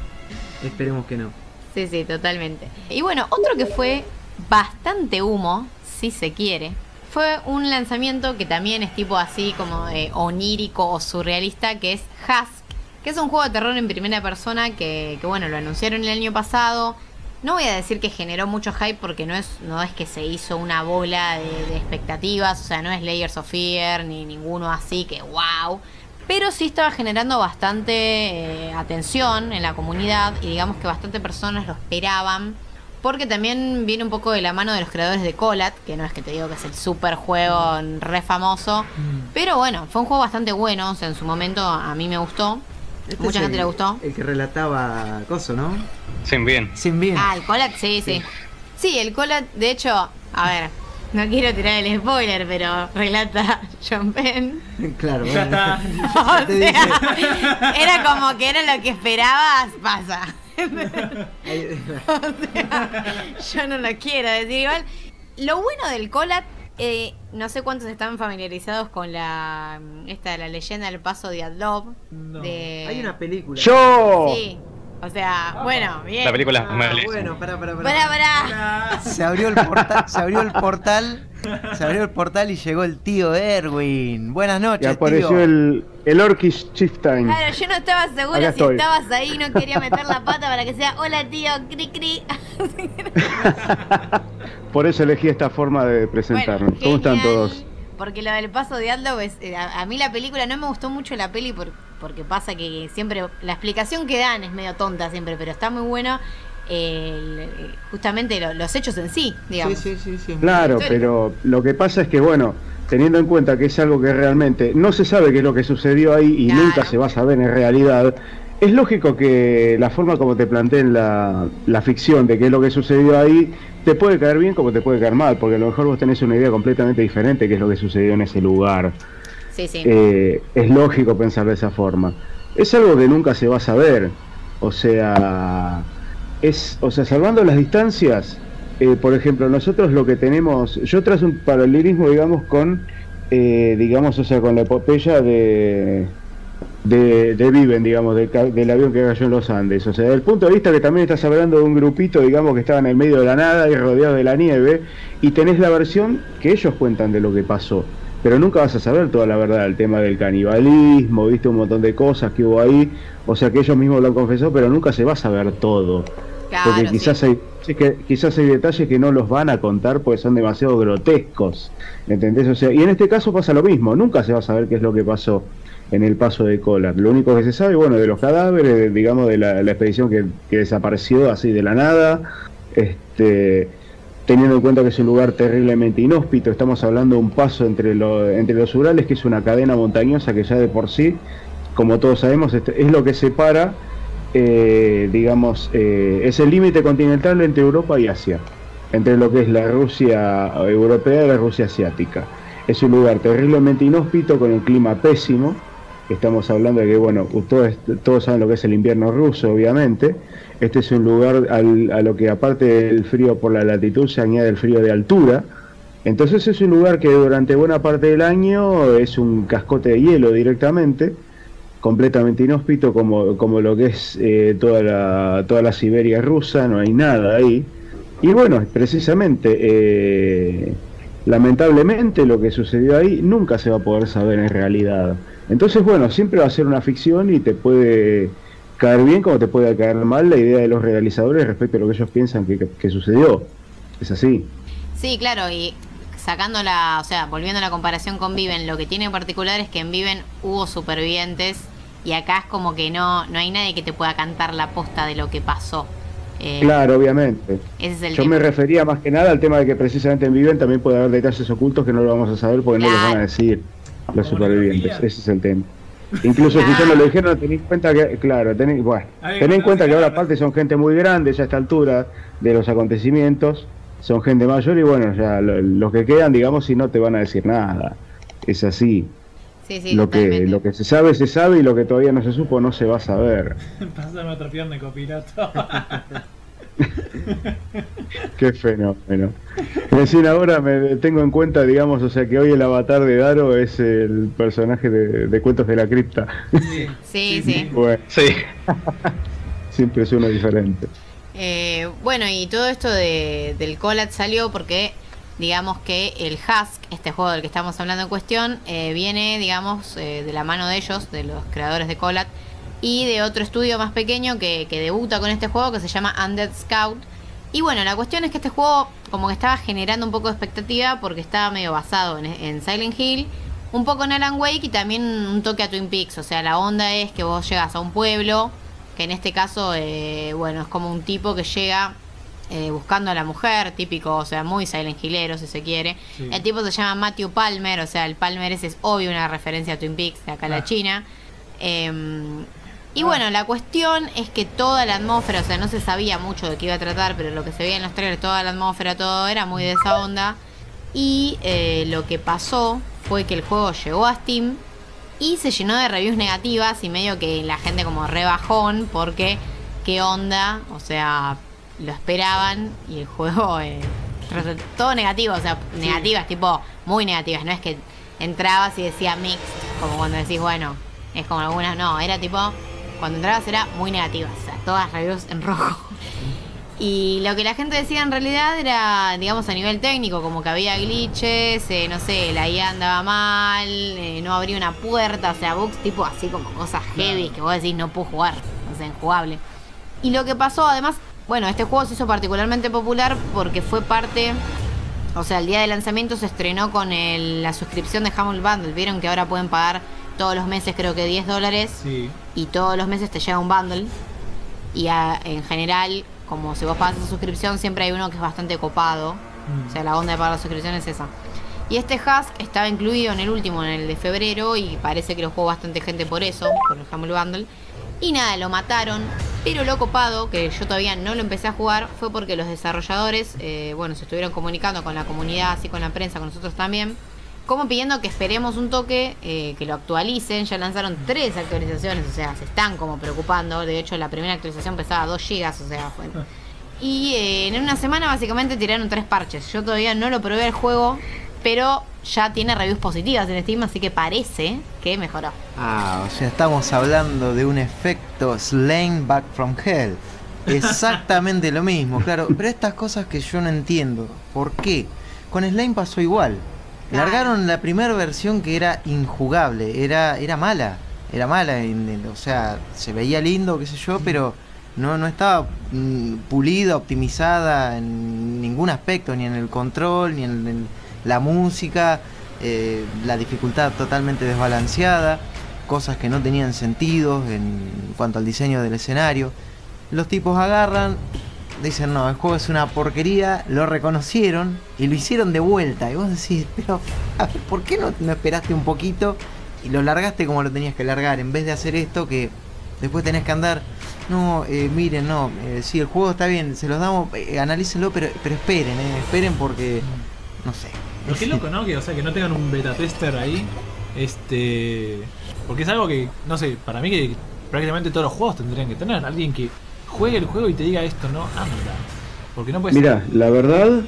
esperemos que no. Sí, sí, totalmente. Y bueno, otro que fue bastante humo, si se quiere, fue un lanzamiento que también es tipo así como eh, onírico o surrealista, que es Husk, que es un juego de terror en primera persona que, que, bueno, lo anunciaron el año pasado. No voy a decir que generó mucho hype porque no es, no es que se hizo una bola de, de expectativas, o sea, no es Layers of Fear ni ninguno así que wow. Pero sí estaba generando bastante eh, atención en la comunidad y digamos que bastante personas lo esperaban. Porque también viene un poco de la mano de los creadores de Colat, que no es que te digo que es el super juego re famoso. Pero bueno, fue un juego bastante bueno, o sea, en su momento a mí me gustó. Este Mucha gente el- le gustó. El que relataba Coso, ¿no? Sin bien. Sin bien. Ah, el Colat, sí, sí. Sí, el Colat, de hecho, a ver, no quiero tirar el spoiler, pero relata John Penn. Claro, Ya bueno. está. O Ya te dije. sea, era como que era lo que esperabas, pasa. Ahí- O sea, yo no lo quiero decir igual. lo bueno del Colat, eh, no sé cuántos están familiarizados con la esta la leyenda del paso de Adlov. No. De... Hay una película. ¡Yo! Sí. O sea, bueno, bien. La película es Ah, malísima. bueno, pará, pará, pará. Pará, pará. Se abrió el portal, se abrió el portal, se abrió el portal y llegó el tío Erwin. Buenas Y noches, apareció tío. el, el Orkish Chieftain. Claro, yo no estaba Acá segura si estoy. estabas ahí, no quería meter la pata para que sea hola tío, cri cri. Por eso elegí esta forma de presentarnos. ¿Cómo están todos? Porque lo del paso de Adlov es. eh, A, a mí la película no me gustó mucho la peli por- porque pasa que siempre. La explicación que dan es medio tonta siempre, pero está muy bueno. eh, el- justamente lo- los hechos en sí, digamos. Sí, sí, sí, sí. Claro, pero lo que pasa es que, bueno, teniendo en cuenta que es algo que realmente no se sabe qué es lo que sucedió ahí y Claro. nunca se va a saber en realidad, es lógico que la forma como te planteen la, la ficción de qué es lo que sucedió ahí te puede caer bien como te puede caer mal, porque a lo mejor vos tenés una idea completamente diferente de qué es lo que sucedió en ese lugar. Eh, es lógico pensar de esa forma. Es algo que nunca se va a saber. O sea, es, o sea, salvando las distancias, eh, por ejemplo, nosotros lo que tenemos, yo trazo un paralelismo, digamos, con, eh, digamos, o sea, con la epopeya de, de, de Viven, digamos, del avión que cayó en los Andes. O sea, desde el punto de vista que también estás hablando de un grupito, digamos, que estaba en el medio de la nada y rodeado de la nieve, y tenés la versión que ellos cuentan de lo que pasó. Pero nunca vas a saber toda la verdad, el tema del canibalismo, viste un montón de cosas que hubo ahí, o sea que ellos mismos lo han confesado, pero nunca se va a saber todo. Claro, porque sí. quizás hay sí, que quizás hay detalles que no los van a contar porque son demasiado grotescos. ¿Entendés? O sea, y en este caso pasa lo mismo, nunca se va a saber qué es lo que pasó en el paso de Collar. Lo único que se sabe, bueno, de los cadáveres, de- digamos, de la, la expedición que, que desapareció así de la nada, este, teniendo en cuenta que es un lugar terriblemente inhóspito, estamos hablando de un paso entre, lo- entre los Urales, que es una cadena montañosa que ya de por sí, como todos sabemos, es lo que separa, eh, digamos, eh, es el límite continental entre Europa y Asia, entre lo que es la Rusia europea y la Rusia asiática. Es un lugar terriblemente inhóspito, con un clima pésimo. Estamos hablando de que, bueno, todos, todos saben lo que es el invierno ruso, obviamente. Este es un lugar a lo que, aparte del frío por la latitud, se añade el frío de altura. Entonces es un lugar que durante buena parte del año es un cascote de hielo directamente, completamente inhóspito como, como lo que es eh, toda, la, toda la Siberia rusa, no hay nada ahí. Y bueno, precisamente, eh, lamentablemente lo que sucedió ahí nunca se va a poder saber en realidad. Entonces, bueno, siempre va a ser una ficción y te puede caer bien como te puede caer mal la idea de los realizadores respecto a lo que ellos piensan que, que sucedió. Es así. Sí, claro, y sacando la, o sea, volviendo a la comparación con Viven, lo que tiene en particular es que en Viven hubo supervivientes y acá es como que no, no hay nadie que te pueda cantar la posta de lo que pasó. Eh, Claro, obviamente. Ese es el Yo tema. me refería más que nada al tema de que precisamente en Viven también puede haber detalles ocultos que no lo vamos a saber porque no los van a decir los supervivientes. Ese es el tema. Incluso si ya no lo dijeron, ten en cuenta que, claro, ten, bueno, Hay que ten en cuenta que ahora aparte son gente muy grande ya a esta altura de los acontecimientos, son gente mayor y bueno, ya lo- los que quedan, digamos, si no te van a decir nada. Es así. Sí, sí, lo, que, lo que se sabe, se sabe y lo que todavía no se supo, no se va a saber. Pásame otro peón de copiloto. Qué fenómeno. Recién ahora me tengo en cuenta, digamos, o sea que hoy el avatar de Daro es el personaje de, de Cuentos de la Cripta. Sí, sí. bueno, Sí. siempre es uno diferente. Eh, bueno, y todo esto de, del Colat salió porque, digamos que el Husk, este juego del que estamos hablando en cuestión, eh, viene, digamos, eh, de la mano de ellos, de los creadores de Colat, y de otro estudio más pequeño que, que debuta con este juego que se llama Undead Scout. Y bueno, la cuestión es que este juego como que estaba generando un poco de expectativa porque estaba medio basado en, en Silent Hill, un poco en Alan Wake y también un toque a Twin Peaks. O sea, la onda es que vos llegas a un pueblo, que en este caso, eh, bueno, es como un tipo que llega eh, buscando a la mujer, típico, o sea, muy Silent Hillero si se quiere. Sí. El tipo se llama Matthew Palmer, o sea, el Palmer ese es obvio una referencia a Twin Peaks, de acá a la Ah. China. Em, y Ah. bueno, la cuestión es que toda la atmósfera, o sea, no se sabía mucho de qué iba a tratar, pero lo que se veía en los trailers, toda la atmósfera, todo era muy de esa onda. Y eh, lo que pasó fue que el juego llegó a Steam y se llenó de reviews negativas y medio que la gente como rebajón porque qué onda, o sea, lo esperaban y el juego eh, todo negativo, o sea, negativas, tipo muy negativas. No es que entrabas y decía mix, como cuando decís, bueno, es como algunas, no, era tipo, cuando entrabas era muy negativa, o sea, todas reviews en rojo. Y lo que la gente decía en realidad era, digamos, a nivel técnico, como que había glitches, eh, no sé, la IA andaba mal, eh, no abría una puerta, o sea, bugs tipo así como cosas heavy que vos decís no puedo jugar, o sea, injugable. Y lo que pasó, además, bueno, este juego se hizo particularmente popular porque fue parte, o sea, el día de lanzamiento se estrenó con la suscripción de Humble Bundle. Vieron que ahora pueden pagar todos los meses, creo que 10 dólares, Sí. y todos los meses te llega un bundle. Y a- en general, como si vos pagas esa suscripción, siempre hay uno que es bastante copado. Mm. O sea, la onda de pagar la suscripción es esa. Y este Husk estaba incluido en el último, en el de febrero, y parece que lo jugó bastante gente por eso, por el Humble Bundle. Y nada, lo mataron. Pero lo copado, que yo todavía no lo empecé a jugar, fue porque los desarrolladores, eh, bueno, se estuvieron comunicando con la comunidad, así con la prensa, con nosotros también, como pidiendo que esperemos un toque, eh, que lo actualicen. Ya lanzaron tres actualizaciones, o sea, se están como preocupando. De hecho, la primera actualización pesaba 2 gigas, o sea, fue... Y eh, en una semana básicamente tiraron tres parches. Yo todavía no lo probé el juego, pero ya tiene reviews positivas en Steam, así que parece que mejoró. Ah, o sea, estamos hablando de un efecto Slain Back from Hell. Exactamente lo mismo, claro. Pero estas cosas que yo no entiendo. ¿Por qué? Con Slain pasó igual. Claro. Largaron la primera versión que era injugable, era, era mala. Era mala, en- en- o sea, se veía lindo, qué sé yo, pero no, no estaba mm, pulida, optimizada en ningún aspecto, ni en el control, ni en, en la música, eh, la dificultad totalmente desbalanceada, cosas que no tenían sentido en cuanto al diseño del escenario. Los tipos agarran, dicen, no, el juego es una porquería, lo reconocieron y lo hicieron de vuelta. Y vos decís, pero, a ver, ¿por qué no, no esperaste un poquito y lo largaste como lo tenías que largar? En vez de hacer esto que después tenés que andar, no, eh, miren, no, eh, sí, el juego está bien, se los damos, eh, analícenlo, pero, pero esperen, eh, esperen porque, no sé. Lo que loco, ¿no? Que, o sea, que no tengan un beta tester ahí. Este. Porque es algo que, no sé, para mí que prácticamente todos los juegos tendrían que tener. Alguien que juegue el juego y te diga esto no anda. Porque no puede Mira, la verdad,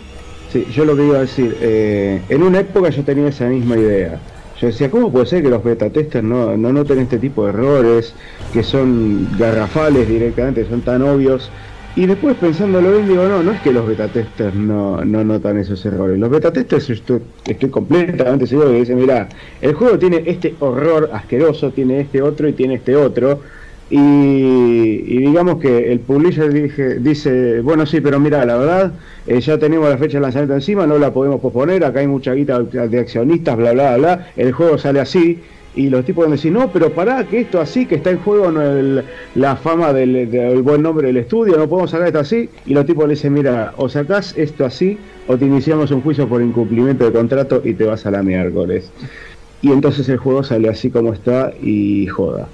sí, yo lo que iba a decir, eh, en una época yo tenía esa misma idea. Yo decía, ¿cómo puede ser que los beta testers no, no noten este tipo de errores, que son garrafales directamente, son tan obvios? Y después pensándolo bien, digo, no, no es que los beta testers no, no notan esos errores. Los beta testers, estoy, estoy completamente seguro que dicen, mira, el juego tiene este horror asqueroso, tiene este otro y tiene este otro. Y, y digamos que el publisher dije, dice, bueno, sí, pero mira, la verdad, eh, ya tenemos la fecha de lanzamiento encima, no la podemos posponer, acá hay mucha guita de accionistas, bla, bla, bla, el juego sale así. Y los tipos van a decir, no, pero pará, que esto así, que está en juego no el- la fama del, del buen nombre del estudio, no podemos sacar esto así. Y los tipos le dicen, mira, o sacás esto así, o te iniciamos un juicio por incumplimiento de contrato y te vas a la miércoles. Y entonces el juego sale así como está y joda.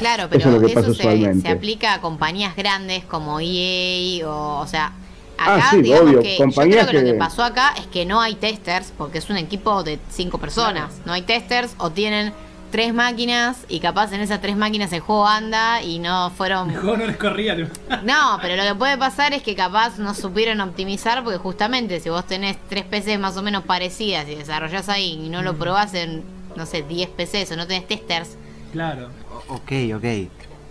Claro, pero Eso es lo que eso, pasa se, usualmente. se aplica a compañías grandes como EA o, o sea, Ah, acá sí, digamos obvio, que yo creo que, lo que- pasó acá es que no hay testers porque es un equipo de cinco personas, no hay testers o tienen tres máquinas y capaz en esas tres máquinas el juego anda y no fueron El juego no les corría. ¿no? No, pero lo que puede pasar es que capaz no supieron optimizar porque justamente si vos tenés tres PCs más o menos parecidas y desarrollás ahí y no lo probás en, no sé, 10 PCs o no tenés testers, Claro. Ok, ok,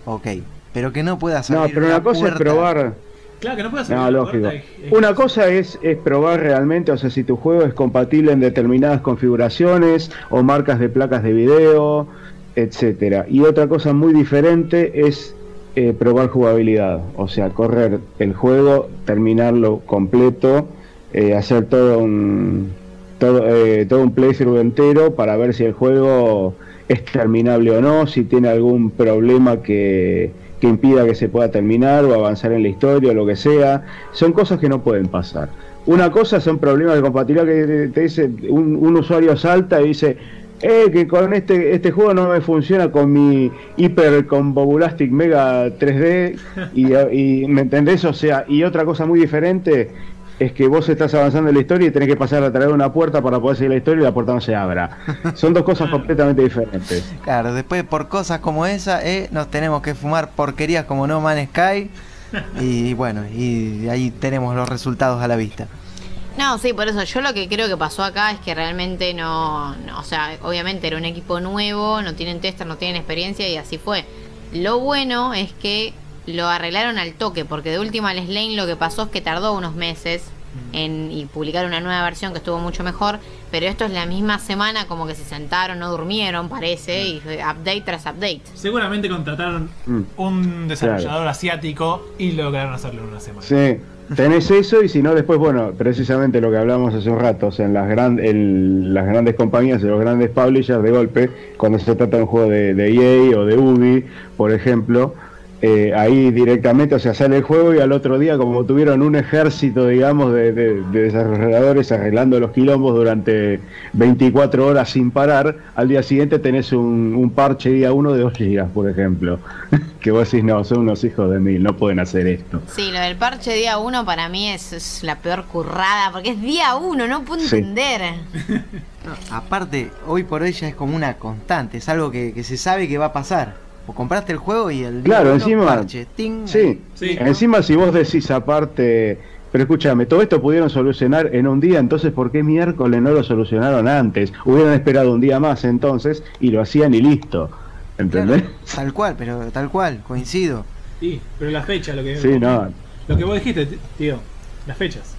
ok. Pero que no puedas No, abrir pero una cosa es probar. Claro que no puedes No, abrir la lógico. y- Una cosa es, es probar realmente, o sea, si tu juego es compatible en determinadas configuraciones o marcas de placas de video, etcétera. Y otra cosa muy diferente es eh, probar jugabilidad, o sea, correr el juego, terminarlo completo, eh, hacer todo un todo, eh, todo un playthrough entero para ver si el juego es terminable o no, si tiene algún problema que, que impida que se pueda terminar o avanzar en la historia o lo que sea. Son cosas que no pueden pasar. Una cosa son problemas de compatibilidad que te, dice un, un usuario salta y dice, eh, que con este este juego no me funciona con mi Hyper Combo Bulastic Mega 3D y, y me entendés, o sea, y otra cosa muy diferente es que vos estás avanzando en la historia y tenés que pasar a traer una puerta para poder seguir la historia y la puerta no se abra. Son dos cosas completamente diferentes. Claro, después por cosas como esa, eh, nos tenemos que fumar porquerías como No Man's Sky. Y bueno, y ahí tenemos los resultados a la vista. No, sí, por eso yo lo que creo que pasó acá es que realmente no, no, o sea, obviamente era un equipo nuevo, no tienen tester, no tienen experiencia y así fue. Lo bueno es que lo arreglaron al toque, porque de última al Slane lo que pasó es que tardó unos meses en y publicar una nueva versión que estuvo mucho mejor, pero esto es la misma semana como que se sentaron, no durmieron, parece, y fue update tras update. Seguramente contrataron Mm. un desarrollador asiático y lograron hacerlo en una semana. Sí, tenés eso y si no después, bueno, precisamente lo que hablamos hace un rato, o sea, en las, gran, en las grandes compañías, en los grandes publishers de golpe, cuando se trata de un juego de, de EA o de Ubi, por ejemplo, eh, ahí directamente, o sea, sale el juego y al otro día, como tuvieron un ejército, digamos, de, de- de desarrolladores arreglando los quilombos durante 24 horas sin parar, al día siguiente tenés un, un parche día 1 de 2 gigas, por ejemplo. que vos decís, no, son unos hijos de mil, no pueden hacer esto. Sí, lo del parche día 1 para mí es, es la peor currada, porque es día 1, no puedo Sí. entender. No, aparte, hoy por hoy ya es como una constante, es algo que, que se sabe que va a pasar. O compraste el juego y el Claro, encima- parche, ting, Sí, Sí. encima si vos decís aparte, pero escúchame, todo esto pudieron solucionar en un día, entonces ¿por qué miércoles no lo solucionaron antes? Hubieran esperado un día más entonces y lo hacían y listo. ¿Entendés? Claro, tal cual, pero tal cual, coincido. Sí, pero la fecha, lo que, Sí, no. lo que vos dijiste, tío, las fechas.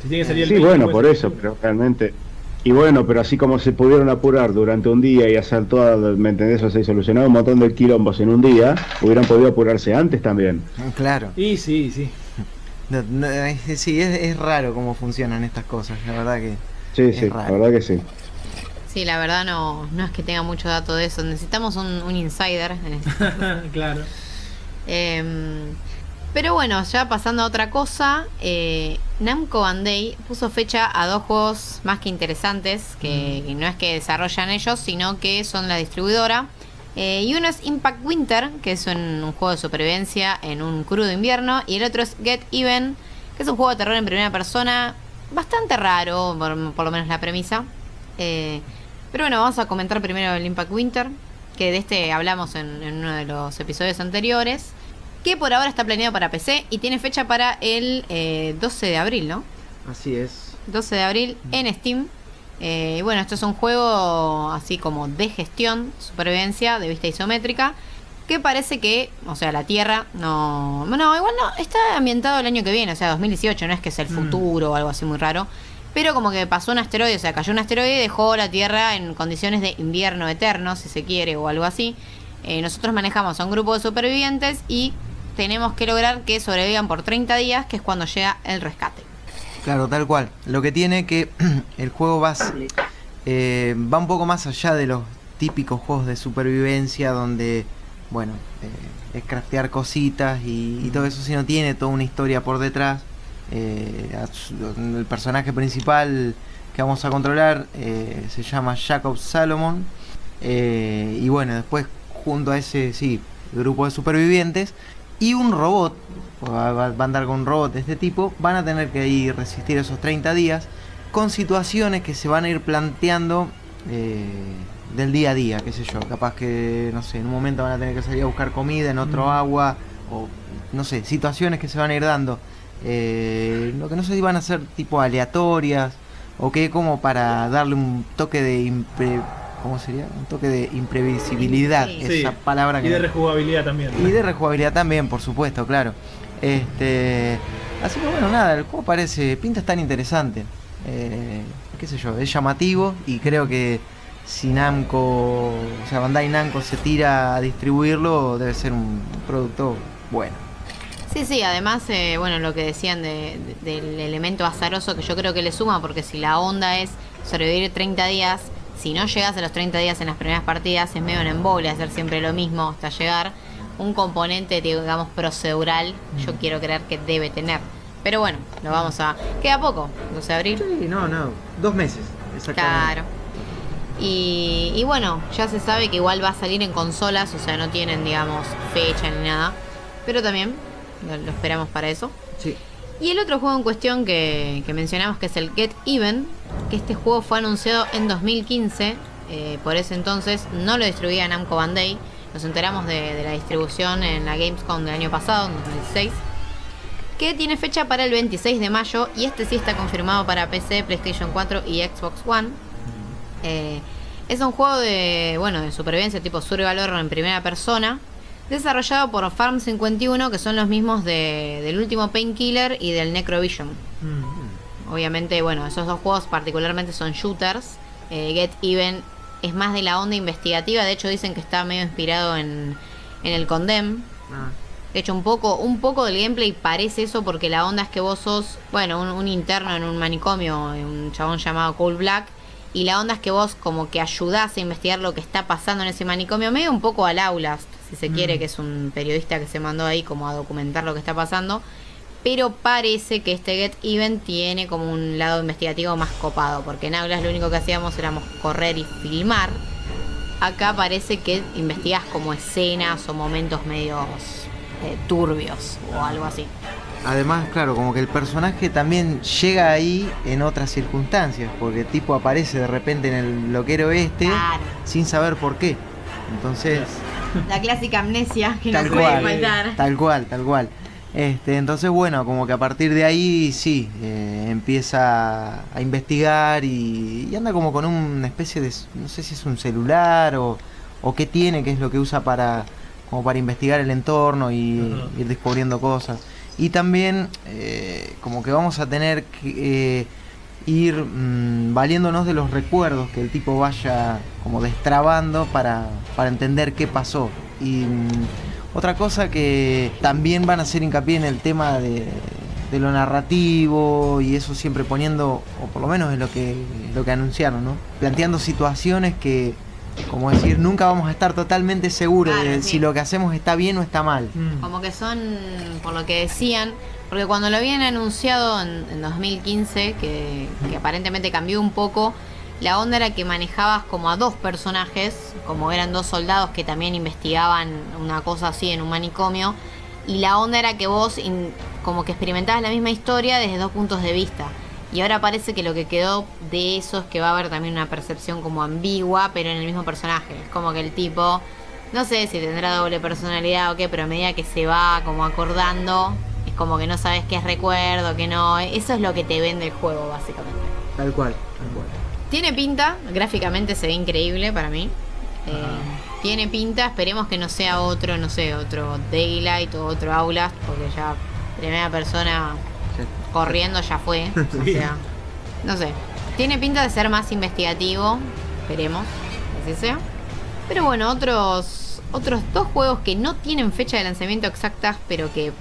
Si tiene que salir el Sí, 20, bueno, por eso, pero realmente... Y bueno, pero así como se pudieron apurar durante un día y hacer toda, ¿me entendés? O sea, y solucionar un montón de quilombos en un día, hubieran podido apurarse antes también. Claro. Y sí, sí. No, no, es- sí, es, es raro cómo funcionan estas cosas, la verdad que... Sí, Es sí, la verdad que sí. Sí, la verdad no, no es que tenga mucho dato de eso. Necesitamos un, un insider en esto. claro. Em, pero bueno, ya pasando a otra cosa, eh, Namco Bandai puso fecha a dos juegos más que interesantes, que, que no es que desarrollan ellos, sino que son la distribuidora. Eh, y uno es Impact Winter, que es un, un juego de supervivencia en un crudo invierno, y el otro es Get Even, que es un juego de terror en primera persona, bastante raro, por, por lo menos la premisa. Eh, pero bueno, vamos a comentar primero el Impact Winter, que de este hablamos en, en uno de los episodios anteriores, que por ahora está planeado para PC y tiene fecha para el eh, 12 de abril, ¿no? Así es. 12 de abril en Steam. Eh, bueno, esto es un juego así como de gestión, supervivencia, de vista isométrica, que parece que, o sea, la Tierra no... No, igual no, está ambientado el año que viene, o sea, 2018, no es que es el Mm. futuro o algo así muy raro. Pero como que pasó un asteroide, o sea, cayó un asteroide y dejó la Tierra en condiciones de invierno eterno, si se quiere, o algo así. Eh, nosotros manejamos a un grupo de supervivientes y tenemos que lograr que sobrevivan por 30 días, que es cuando llega el rescate. Claro, tal cual. Lo que tiene que el juego va, eh, va un poco más allá de los típicos juegos de supervivencia donde, bueno, eh, es craftear cositas y, todo eso, sino tiene toda una historia por detrás. Eh, el personaje principal que vamos a controlar se llama Jacob Salomon. Y bueno, después junto a ese, sí, grupo de supervivientes y un robot, va, va- va a andar con un robot de este tipo, van a tener que ir resistir esos 30 días con situaciones que se van a ir planteando eh, del día a día, qué sé yo, capaz que, no sé, en un momento van a tener que salir a buscar comida, en otro Mm. agua, o no sé, situaciones que se van a ir dando. Eh, lo que no sé si van a ser tipo aleatorias o qué, como para darle un toque de impre... ¿Cómo sería? Un toque de imprevisibilidad, Sí. esa Sí, palabra que Y de rejugabilidad también. y de rejugabilidad también, por supuesto, claro. Este, así que bueno, nada, el juego parece, pinta tan interesante. Eh, qué sé yo, es llamativo y creo que si Namco, o sea, Bandai Namco se tira a distribuirlo, debe ser un producto bueno. Sí, sí, además, eh, bueno, lo que decían de- de- del elemento azaroso que yo creo que le suma, porque si la onda es sobrevivir 30 días, si no llegas a los 30 días en las primeras partidas, es medio un embole hacer siempre lo mismo hasta llegar. Un componente, digamos, procedural, yo quiero creer que debe tener. Pero bueno, lo vamos a... Queda poco, 12 de abril. Sí, no, no, dos meses, Claro. Y, y bueno, ya se sabe que igual va a salir en consolas, o sea, no tienen, digamos, fecha ni nada. Pero también lo, lo esperamos para eso. Sí. Y el otro juego en cuestión que, que mencionamos, que es el Get Even, que este juego fue anunciado en 2015. eh, por ese entonces no lo distribuía Namco Bandai. Nos enteramos de, la distribución en la Gamescom del año pasado, en 2016. que tiene fecha para el 26 de mayo y este sí está confirmado para PC, PlayStation 4 y Xbox One. Eh, es un juego de, bueno, de supervivencia tipo survival horror en primera persona, desarrollado por Farm 51, que son los mismos de- del último Painkiller y del Necrovision. Mm. Obviamente, bueno, esos dos juegos particularmente son shooters. Eh, Get Even es más de la onda investigativa, de hecho dicen que está medio inspirado en, en el Condemn. Ah, De hecho, un poco, un poco del gameplay parece eso porque la onda es que vos sos, bueno, un, un interno en un manicomio, un chabón llamado Cool Black, y la onda es que vos como que ayudás a investigar lo que está pasando en ese manicomio, medio un poco al Aulas, si se quiere, que es un periodista que se mandó ahí como a documentar lo que está pasando, pero parece que este Get Even tiene como un lado investigativo más copado, porque en Aulas lo único que hacíamos éramos correr y filmar. Acá parece que investigás como escenas o momentos medios eh, turbios o algo así. Además, claro, como que el personaje también llega ahí en otras circunstancias, porque el tipo aparece de repente en el loquero este Claro. sin saber por qué. Entonces, La clásica amnesia que tal no puede cual, faltar. tal cual, tal cual. Este, entonces, bueno, como que a partir de ahí sí, eh, empieza a investigar y, y anda como con una especie de, no sé si es un celular o, o qué tiene, qué es lo que usa para, como para investigar el entorno y ir descubriendo cosas. Y también eh, como que vamos a tener que eh, ir mm, valiéndonos de los recuerdos que el tipo vaya como destrabando para, para entender qué pasó. Y mm, otra cosa que también van a hacer hincapié en el tema de, de lo narrativo y eso siempre poniendo, o por lo menos es lo que, lo que anunciaron, ¿no? Planteando situaciones que, como decir, nunca vamos a estar totalmente seguros Claro, de sí. si lo que hacemos está bien o está mal. Mm. Como que son, por lo que decían, porque cuando lo habían anunciado en, en 2015, que, que aparentemente cambió un poco, la onda era que manejabas como a dos personajes, como eran dos soldados que también investigaban una cosa así en un manicomio, y la onda era que vos in- como que experimentabas la misma historia desde dos puntos de vista. Y ahora parece que lo que quedó de eso es que va a haber también una percepción como ambigua, pero en el mismo personaje. Es como que el tipo, no sé si tendrá doble personalidad o qué, pero a medida que se va como acordando, es como que no sabes qué es recuerdo, qué no. Eso es lo que te vende el juego, básicamente. Tal cual, tal cual. Tiene pinta, gráficamente se ve increíble para mí. Eh, tiene pinta, esperemos que no sea otro, no sé, otro Daylight o otro Outlast, porque ya primera persona corriendo ya fue. O sea, no sé. Tiene pinta de ser más investigativo, esperemos, que así sea. Pero bueno, otros, otros dos juegos que no tienen fecha de lanzamiento exactas, pero que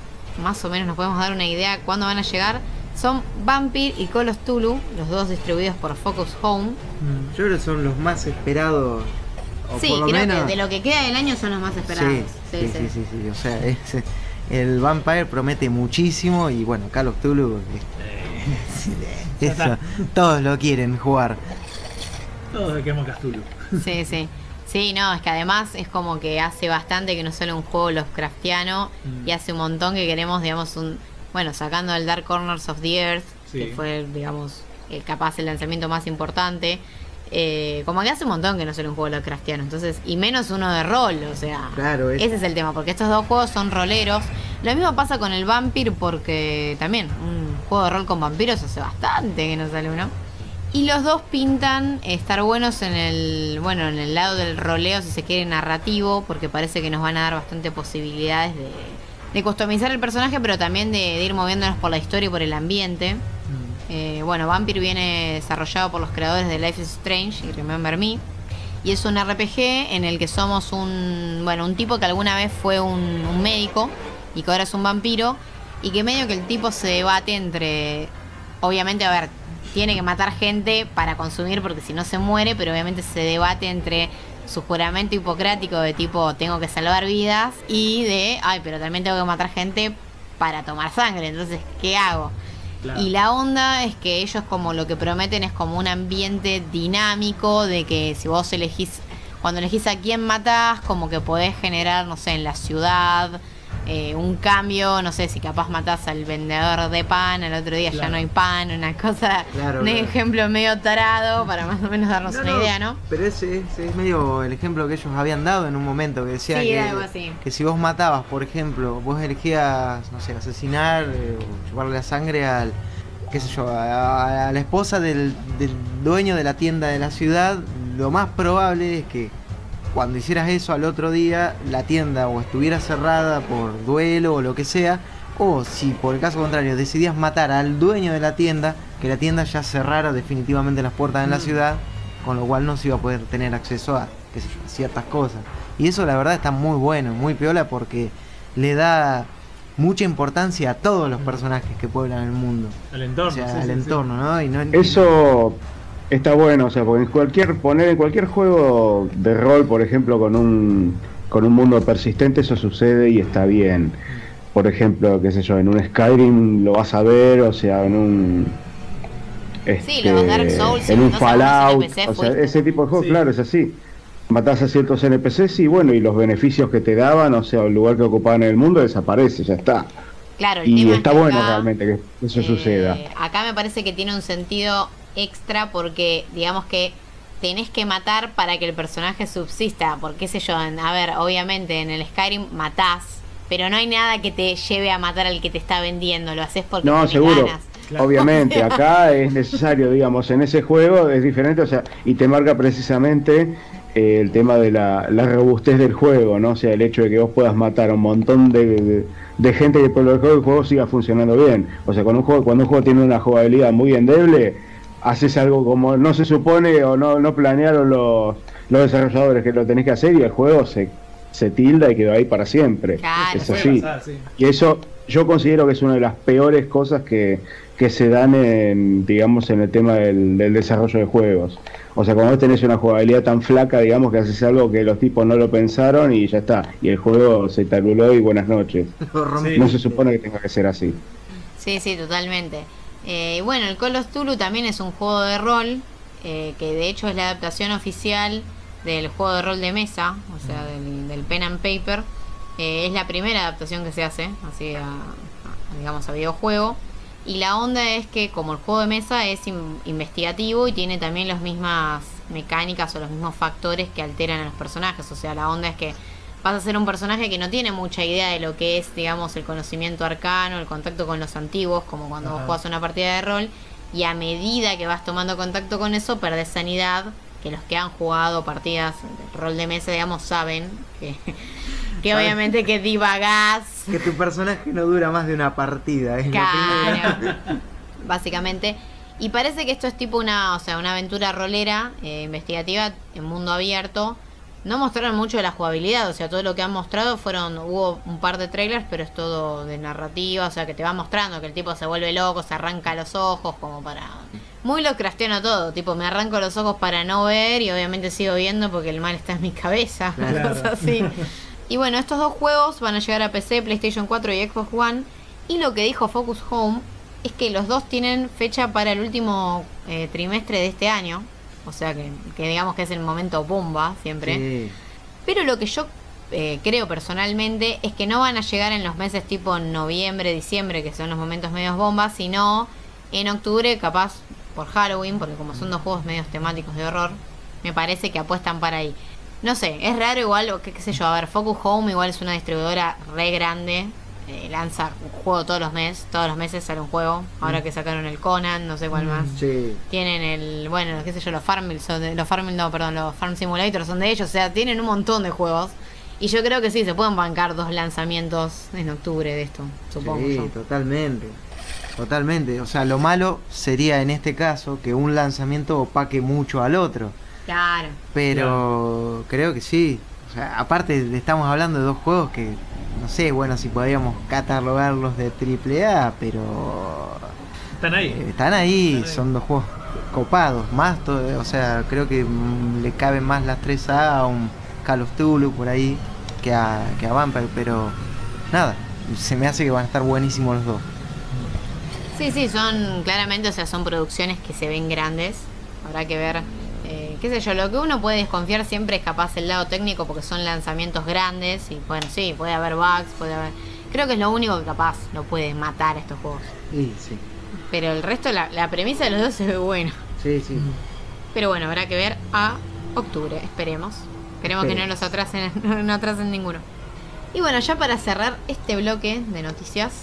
más o menos nos podemos dar una idea cuándo van a llegar, son Vampire y Call of Tulu, los dos distribuidos por Focus Home. Mm. Yo creo que son los más esperados. O Sí, por lo creo menos... que de lo que queda del año son los más esperados. Sí, sí, sí, sí, sí, O sea, es- el Vampire promete muchísimo y bueno, Call of Cthulhu, Eh, eh, eso, todos lo quieren jugar. Todos de quemo Cthulhu. Sí, sí. Sí, no, es que además es como que hace bastante que no sale un juego Lovecraftiano Mm. y hace un montón que queremos, digamos, un. Bueno, sacando el Dark Corners of the Earth, Sí. que fue, digamos, el capaz el lanzamiento más importante. eh, como que hace un montón que no sale un juego Lovecraftiano, entonces, y menos uno de rol, o sea. Claro, es- Ese es el tema, porque estos dos juegos son roleros. Lo mismo pasa con el Vampire, porque también un juego de rol con vampiros hace bastante que no sale uno. Y los dos pintan estar buenos en el, bueno, en el lado del roleo, si se quiere, narrativo, porque parece que nos van a dar bastante posibilidades de, de customizar el personaje, pero también de, de ir moviéndonos por la historia y por el ambiente. Mm. Eh, bueno, Vampire viene desarrollado por los creadores de Life is Strange y Remember Me. Y es un RPG en el que somos un, bueno, un tipo que alguna vez fue un, un médico y que ahora es un vampiro. Y que medio que el tipo se debate entre, obviamente, a ver, tiene que matar gente para consumir porque si no se muere, pero obviamente se debate entre su juramento hipocrático de tipo tengo que salvar vidas y de, ay, pero también tengo que matar gente para tomar sangre, entonces, ¿qué hago? Claro. Y la onda es que ellos como lo que prometen es como un ambiente dinámico de que si vos elegís, cuando elegís a quién matás, como que podés generar, no sé, en la ciudad, eh, un cambio, no sé si capaz matás al vendedor de pan, al otro día ya no hay pan, una cosa, Claro, un claro. ejemplo medio tarado para más o menos darnos una idea, ¿no? Pero ese, ese es medio el ejemplo que ellos habían dado en un momento que decía Sí, que, que si vos matabas, por ejemplo, vos elegías, no sé, asesinar eh, o chuparle la sangre al, qué sé yo, a, a la esposa del, del dueño de la tienda de la ciudad, lo más probable es que cuando hicieras eso al otro día, la tienda o estuviera cerrada por duelo o lo que sea, o si por el caso contrario decidías matar al dueño de la tienda, que la tienda ya cerrara definitivamente las puertas en la ciudad, con lo cual no se iba a poder tener acceso a, qué sé yo, a ciertas cosas. Y eso la verdad está muy bueno, muy piola porque le da mucha importancia a todos los personajes que pueblan el mundo. El entorno. o sea, sí, al sí, sí. entorno, ¿no? Y no Eso está bueno, o sea, porque en cualquier poner en cualquier juego de rol, por ejemplo, con un con un mundo persistente eso sucede y está bien. Por ejemplo, qué sé yo, en un Skyrim lo vas a ver, o sea, en un Sí, Dark Souls, si en un Fallout, NPC o sea, ese tipo de juegos, Sí. claro, es así. Matás a ciertos NPCs y bueno, y los beneficios que te daban, o sea, el lugar que ocupaban en el mundo desaparece, ya está. Claro, el Y tema es está que bueno acá- realmente que eso Eh, suceda. Acá me parece que tiene un sentido extra porque digamos que tenés que matar para que el personaje subsista. Porque, qué sé yo, a ver, obviamente en el Skyrim matás, pero no hay nada que te lleve a matar al que te está vendiendo. Lo haces porque No, seguro. ganas. Claro. Obviamente, acá es necesario, digamos, en ese juego es diferente, o sea, y te marca precisamente eh, el tema de la, la robustez del juego, ¿no? O sea, el hecho de que vos puedas matar a un montón de, de- de gente que por el juego, el juego siga funcionando bien. O sea, cuando un juego, cuando un juego tiene una jugabilidad muy endeble, haces algo como no se supone o no, no planearon los, los desarrolladores que lo tenés que hacer y el juego se, se tilda y quedó ahí para siempre. Claro. es así. pasar, sí. Y eso yo considero que es una de las peores cosas que, que se dan en, digamos, en el tema del, del desarrollo de juegos. O sea, cuando vos tenés una jugabilidad tan flaca, digamos, que haces algo que los tipos no lo pensaron y ya está. Y el juego se taluló y buenas noches. Sí. No se supone que tenga que ser así. Sí, sí, totalmente. Eh, bueno, el Call of Cthulhu también es un juego de rol, eh, que de hecho es la adaptación oficial del juego de rol de mesa, o sea, del, del pen and paper. Eh, es la primera adaptación que se hace, así a, a, digamos, a videojuego. Y la onda es que como el juego de mesa es in- investigativo y tiene también las mismas mecánicas o los mismos factores que alteran a los personajes. O sea, la onda es que vas a ser un personaje que no tiene mucha idea de lo que es, digamos, el conocimiento arcano, el contacto con los antiguos, como cuando vos Ajá. jugás una partida de rol. Y a medida que vas tomando contacto con eso, perdés sanidad. Que los que han jugado partidas de rol de mesa, digamos, saben que, que obviamente que divagás Que tu personaje no dura más de una partida. Es. Claro. Básicamente. Y parece que esto es tipo una, o sea, una aventura rolera, eh, investigativa, en mundo abierto. No mostraron mucho de la jugabilidad, o sea, todo lo que han mostrado fueron, hubo un par de trailers, pero es todo de narrativa, o sea, que te va mostrando que el tipo se vuelve loco, se arranca los ojos, como para... Muy lo craftiano todo, tipo, me arranco los ojos para no ver y obviamente sigo viendo porque el mal está en mi cabeza, una Claro. cosa así. Y bueno, estos dos juegos van a llegar a PC, PlayStation 4 y Xbox One. Y lo que dijo Focus Home es que los dos tienen fecha para el último eh, trimestre de este año. O sea que, que digamos que es el momento bomba siempre. Sí. Pero lo que yo eh, creo personalmente es que no van a llegar en los meses tipo noviembre, diciembre, que son los momentos medios bombas, sino en octubre, capaz por Halloween, porque como son dos juegos medios temáticos de horror, me parece que apuestan para ahí. No sé, es raro igual, o qué, qué sé yo, a ver, Focus Home igual es una distribuidora re grande, eh, lanza un juego todos los meses, todos los meses sale un juego, ahora que sacaron el Conan, no sé cuál más. Sí. Tienen el, bueno, qué sé yo, los Farmville son de, los Farmville, no, perdón, los Farm Simulator son de ellos, o sea, tienen un montón de juegos. Y yo creo que sí, se pueden bancar dos lanzamientos en octubre de esto, supongo Sí, yo. totalmente. Totalmente. O sea, lo malo sería en este caso que un lanzamiento opaque mucho al otro. Claro. Pero creo que sí. O sea, aparte estamos hablando de dos juegos que no sé, bueno, si podríamos catalogarlos de triple A, pero Están ahí. eh, están ahí, Están ahí. son dos juegos copados, más todo, o sea, creo que mm, le caben más las 3A a un Call of Cthulhu por ahí que a, que a Vampire, pero nada, se me hace que van a estar buenísimos los dos. Sí, sí, son claramente, o sea, son producciones que se ven grandes. Habrá que ver, eh, qué sé yo, lo que uno puede desconfiar siempre es capaz el lado técnico porque son lanzamientos grandes y bueno, sí, puede haber bugs, puede haber... Creo que es lo único que capaz lo puede matar a estos juegos. Sí, sí. Pero el resto, la, la premisa de los dos se ve buena. Sí, sí. Pero bueno, habrá que ver a octubre, esperemos. Esperemos que no nos atrasen, no atrasen ninguno. Y bueno, ya para cerrar este bloque de noticias,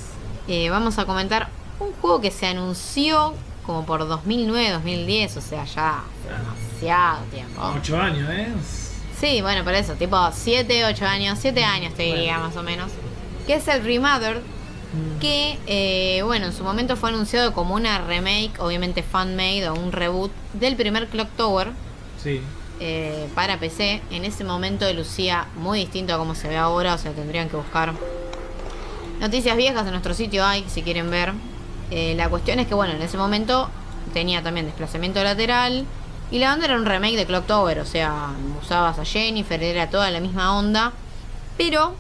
eh, vamos a comentar un juego que se anunció como por 2009, 2010, o sea, ya demasiado tiempo. Ocho años, ¿eh? Sí, bueno, por eso, tipo 7, 8 años, 7 años te diría más o menos. Que es el Remastered, que, eh, bueno, en su momento fue anunciado como una remake, obviamente fan-made o un reboot del primer Clock Tower Sí. eh, para PC. En ese momento lucía muy distinto a como se ve ahora, o sea, tendrían que buscar noticias viejas en nuestro sitio hay, si quieren ver. Eh, la cuestión es que, bueno, en ese momento tenía también desplazamiento lateral. Y la onda era un remake de Clock Tower, o sea, usabas a Jennifer, era toda la misma onda. Pero,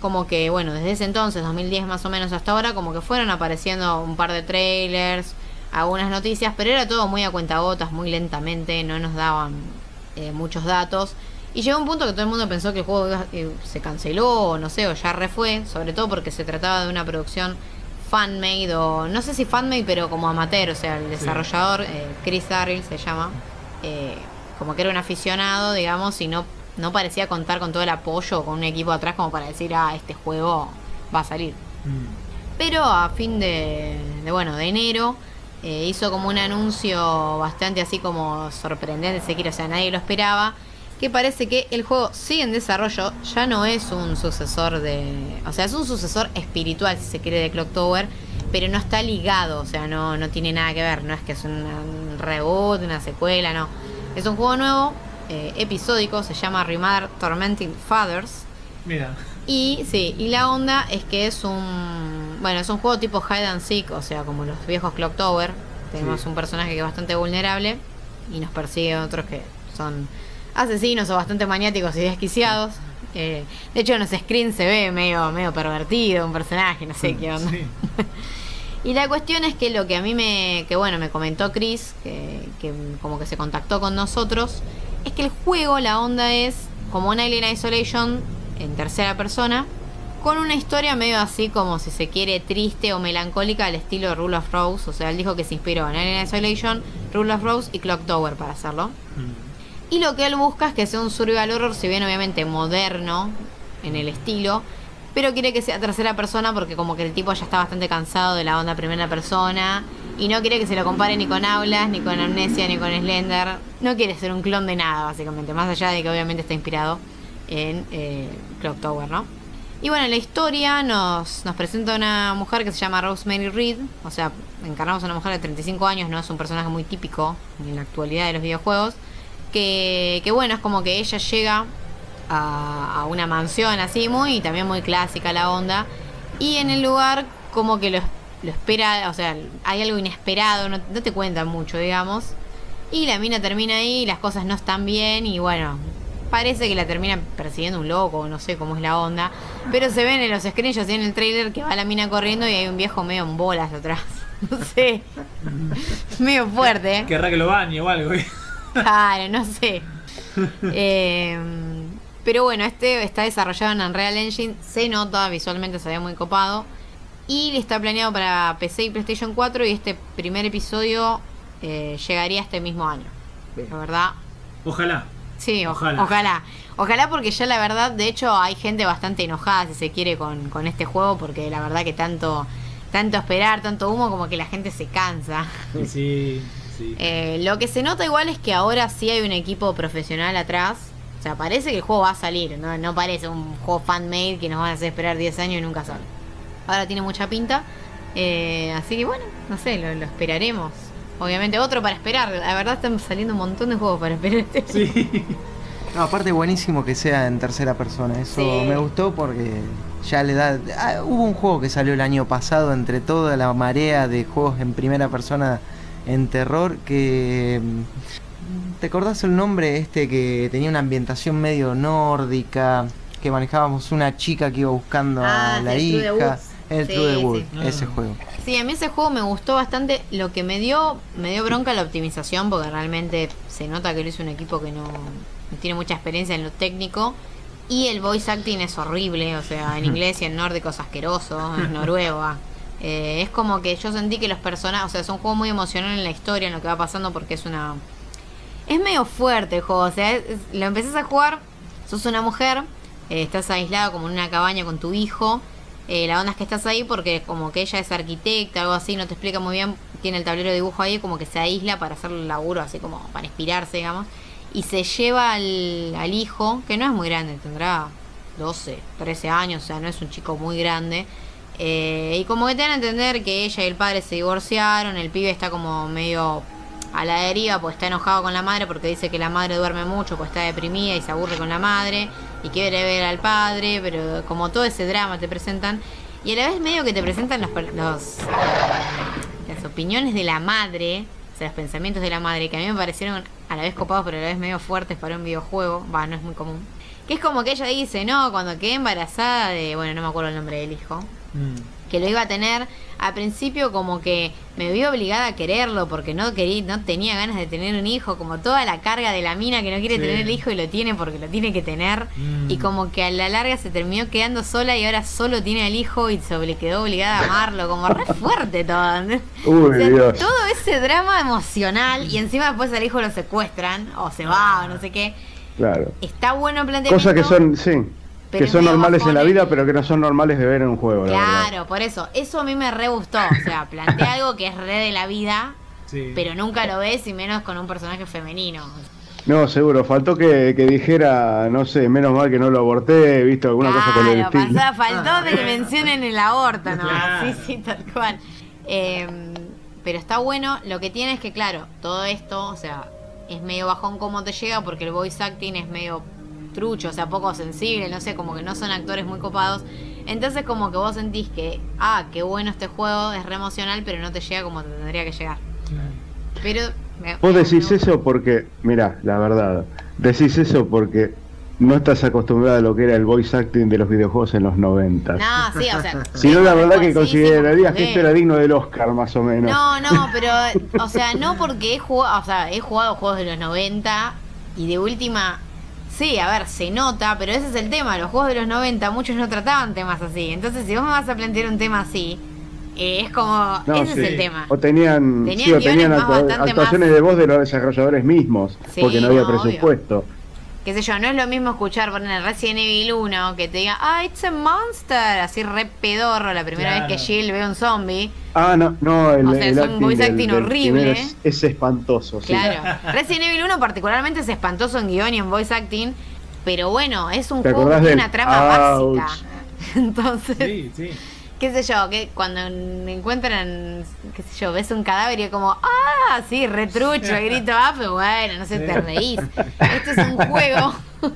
como que, bueno, desde ese entonces, 2010 más o menos hasta ahora, como que fueron apareciendo un par de trailers, algunas noticias, pero era todo muy a cuentagotas, muy lentamente, no nos daban eh, muchos datos. Y llegó un punto que todo el mundo pensó que el juego eh, se canceló, o no sé, o ya refue, sobre todo porque se trataba de una producción fan-made, o no sé si fan-made, pero como amateur, o sea, el desarrollador, eh, Chris Darrell se llama, eh, como que era un aficionado, digamos, y no, no parecía contar con todo el apoyo, con un equipo atrás como para decir, ah, este juego va a salir. Pero a fin de, de, bueno, de enero eh, hizo como un anuncio bastante así como sorprendente, se quiere, o sea, nadie lo esperaba. Que parece que el juego sigue en desarrollo, ya no es un sucesor de. O sea, es un sucesor espiritual, si se quiere, de Clock Tower, pero no está ligado, o sea, no, no tiene nada que ver, no es que es un, un reboot, una secuela, no. Es un juego nuevo, eh, episódico, se llama Remar Tormenting Fathers. Mira. Y sí, y la onda es que es un. Bueno, es un juego tipo hide and seek, o sea, como los viejos Clock Tower. Tenemos un personaje que es bastante vulnerable y nos persigue otros que son asesinos o bastante maniáticos y desquiciados. Eh, de hecho, en los screens se ve medio, medio pervertido un personaje, no sé qué onda. Sí. Y la cuestión es que lo que a mí me, que bueno, me comentó Chris, que, que como que se contactó con nosotros, es que el juego, la onda es como un Alien Isolation en tercera persona, con una historia medio así como si se quiere triste o melancólica al estilo de Rule of Rose. O sea, él dijo que se inspiró en Alien Isolation, Rule of Rose y Clock Tower para hacerlo. Y lo que él busca es que sea un survival horror, si bien obviamente moderno en el estilo, pero quiere que sea tercera persona porque como que el tipo ya está bastante cansado de la onda primera persona y no quiere que se lo compare ni con Aulas, ni con Amnesia, ni con Slender. No quiere ser un clon de nada, básicamente, más allá de que obviamente está inspirado en eh, Clock Tower, ¿no? Y bueno, la historia nos, nos presenta una mujer que se llama Rosemary Reed, o sea, encarnamos a una mujer de 35 años, no es un personaje muy típico en la actualidad de los videojuegos, que, que bueno, es como que ella llega a, a una mansión así, muy, también muy clásica la onda, y en el lugar como que lo, lo espera, o sea, hay algo inesperado, no, no te cuentan mucho, digamos, y la mina termina ahí, las cosas no están bien, y bueno, parece que la termina persiguiendo un loco, no sé cómo es la onda. Pero se ven en los screenshots y en el trailer que va la mina corriendo y hay un viejo medio en bolas atrás. No sé. medio fuerte, ¿eh? Querrá que lo bañe o algo. ¿eh? Claro, no sé. Eh, pero bueno, este está desarrollado en Unreal Engine. Se nota, visualmente se ve muy copado. Y está planeado para PC y PlayStation 4. Y este primer episodio eh, llegaría este mismo año. Bien. La verdad, Ojalá. Sí, ojalá. Ojalá. ojalá. porque ya la verdad, de hecho, hay gente bastante enojada, si se quiere, con, con este juego, porque la verdad que tanto, tanto esperar, tanto humo, como que la gente se cansa. Sí, sí. Eh, lo que se nota igual es que ahora sí hay un equipo profesional atrás. O sea, parece que el juego va a salir, no, no parece un juego fan-made que nos van a hacer esperar 10 años y nunca sale. Ahora tiene mucha pinta. eh, así que bueno, no sé, lo, lo esperaremos. Obviamente, otro para esperar. La verdad están saliendo un montón de juegos para esperar este Sí. No, aparte buenísimo que sea en tercera persona. Eso Sí. me gustó porque ya le da... ah, hubo un juego que salió el año pasado entre toda la marea de juegos en primera persona en terror que... mm, ¿Te acordás el nombre este que tenía una ambientación medio nórdica? Que manejábamos una chica que iba buscando Ah, a la sí, True the hija. El Sí, True the Wood, sí. ese Ah. juego. Sí, a mí ese juego me gustó bastante. Lo que me dio, me dio bronca la optimización, porque realmente se nota que lo hizo un equipo que no, no tiene mucha experiencia en lo técnico. Y el voice acting es horrible, o sea, en inglés y en nórdico es asqueroso, en noruego. Eh, es como que yo sentí que los personajes, o sea, es un juego muy emocional en la historia, en lo que va pasando, porque es una. Es medio fuerte el juego, o sea, lo empezás a jugar, sos una mujer, eh, estás aislado como en una cabaña con tu hijo. eh, la onda es que estás ahí porque como que ella es arquitecta, algo así, no te explica muy bien, tiene el tablero de dibujo ahí, como que se aísla para hacer el laburo, así como para inspirarse, digamos. Y se lleva al, al hijo, que no es muy grande, tendrá 12, 13 años, o sea, no es un chico muy grande. Eh, y como que te dan a entender que ella y el padre se divorciaron, el pibe está como medio a la deriva, pues está enojado con la madre porque dice que la madre duerme mucho, pues está deprimida y se aburre con la madre y quiere ver al padre, pero como todo ese drama te presentan y a la vez medio que te presentan los, los las opiniones de la madre, o sea, los pensamientos de la madre, que a mí me parecieron a la vez copados, pero a la vez medio fuertes para un videojuego, va, no es muy común. Que es como que ella dice, no, cuando quedé embarazada de, bueno, no me acuerdo el nombre del hijo, Mm. que lo iba a tener, al principio como que me vi obligada a quererlo porque no quería, no tenía ganas de tener un hijo, como toda la carga de la mina que no quiere Sí. tener el hijo y lo tiene porque lo tiene que tener, Mm. y como que a la larga se terminó quedando sola y ahora solo tiene el hijo y se le quedó obligada a amarlo, como re fuerte todo. Uy, O sea, Dios. todo ese drama emocional y encima después al hijo lo secuestran o se va o no sé qué. Claro. Está bueno planteamiento. Cosas que son, sí, pero que son normales en la vida, pero que no son normales de ver en un juego. la. Claro, por eso. Eso a mí me re gustó. O sea, plantea algo que es re de la vida, Sí. pero nunca lo ves y menos con un personaje femenino. No, seguro, faltó que, que dijera, no sé, menos mal que no lo aborté, visto alguna cosa con el estilo. pasá, faltó de que mencionen el aborto, ¿no? Claro. Sí, sí, tal cual. Eh, pero está bueno, lo que tiene es que, claro, todo esto, o sea, es medio bajón cómo te llega porque el voice acting es medio trucho, o sea, poco sensible, no sé, como que no son actores muy copados. Entonces como que vos sentís que, ah, qué bueno este juego, es re emocional, pero no te llega como te tendría que llegar. Pero... me- Vos decís me- eso porque, mira, la verdad, decís eso porque no estás acostumbrada a lo que era el voice acting de los videojuegos en los 90. No, sí, o sea... Si no, la verdad que considerarías que esto era digno del Oscar, más o menos. No, no, pero, o sea, no porque he jugado, o sea, he jugado juegos de los 90 y de última, sí, a ver, se nota, pero ese es el tema, los juegos de los 90 muchos no trataban temas así, entonces si vos me vas a plantear un tema así, eh, es como, No, ese sí. es el tema. O tenían, Tenían sí, o más actuaciones más- de voz de los desarrolladores mismos, Sí, porque no había no, obvio. Qué sé yo, no es lo mismo escuchar por el Resident Evil 1 que te diga, ah, it's a monster, así re pedorro la primera Claro. vez que Jill ve un zombie. Ah, no, no, el, O sea, el es un voice acting del horrible. Es, es espantoso, sí. Claro. Resident Evil 1 particularmente es espantoso en guion y en voice acting, pero bueno, es un ¿Te juego del una trama ouch? básica. Entonces, Sí, sí. Qué sé yo, que cuando encuentran, qué sé yo, ves un cadáver y es como, ah, sí, retrucho, grito, ah, pero bueno, no sé, te reís. Esto es un juego.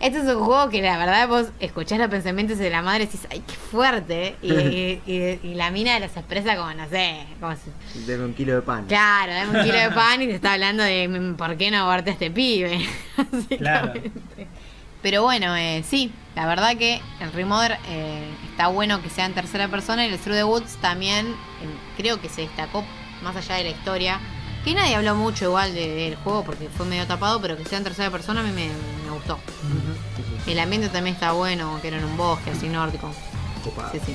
Este es un juego que la verdad vos escuchás los pensamientos de la madre y decís, ay, qué fuerte. Y, y- y- y la mina los expresa como, no sé, como si, Deme un kilo de pan. Claro, dame un kilo de pan y te está hablando de mm, por qué no aborté a este pibe. Básicamente. Pero bueno, eh, sí, la verdad que el Remoder eh, está bueno que sea en tercera persona y el Through the Woods también eh, creo que se destacó más allá de la historia. Que nadie habló mucho igual de- del juego porque fue medio tapado, pero que sea en tercera persona a mí me, me gustó. El ambiente también está bueno, que era en un bosque así nórdico. Copado. Sí, sí.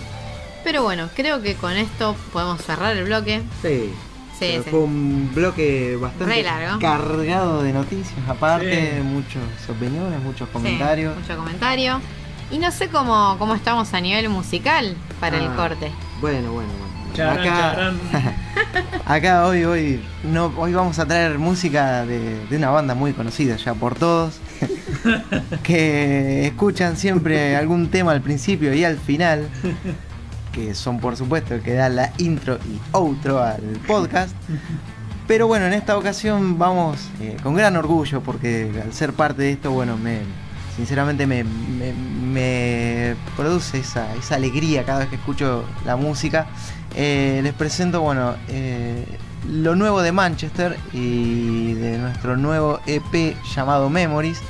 Pero bueno, creo que con esto podemos cerrar el bloque. Sí. Sí, Pero sí. Fue un bloque bastante largo. cargado de noticias, aparte, Sí. muchas opiniones, muchos comentarios. Sí, mucho comentario. Y no sé cómo, cómo estamos a nivel musical para el Ah, corte. Bueno, bueno, bueno. Charán, acá, charán. acá hoy, hoy, no, hoy vamos a traer música de, de una banda muy conocida ya por todos, que escuchan siempre algún tema al principio y al final, que son por supuesto el que da la intro y outro al podcast. Pero bueno, en esta ocasión vamos eh, con gran orgullo porque al ser parte de esto, bueno, me sinceramente me, me- produce esa, esa alegría cada vez que escucho la música. Eh, les presento, bueno, eh, lo nuevo de Manchester y de nuestro nuevo EP llamado Memories.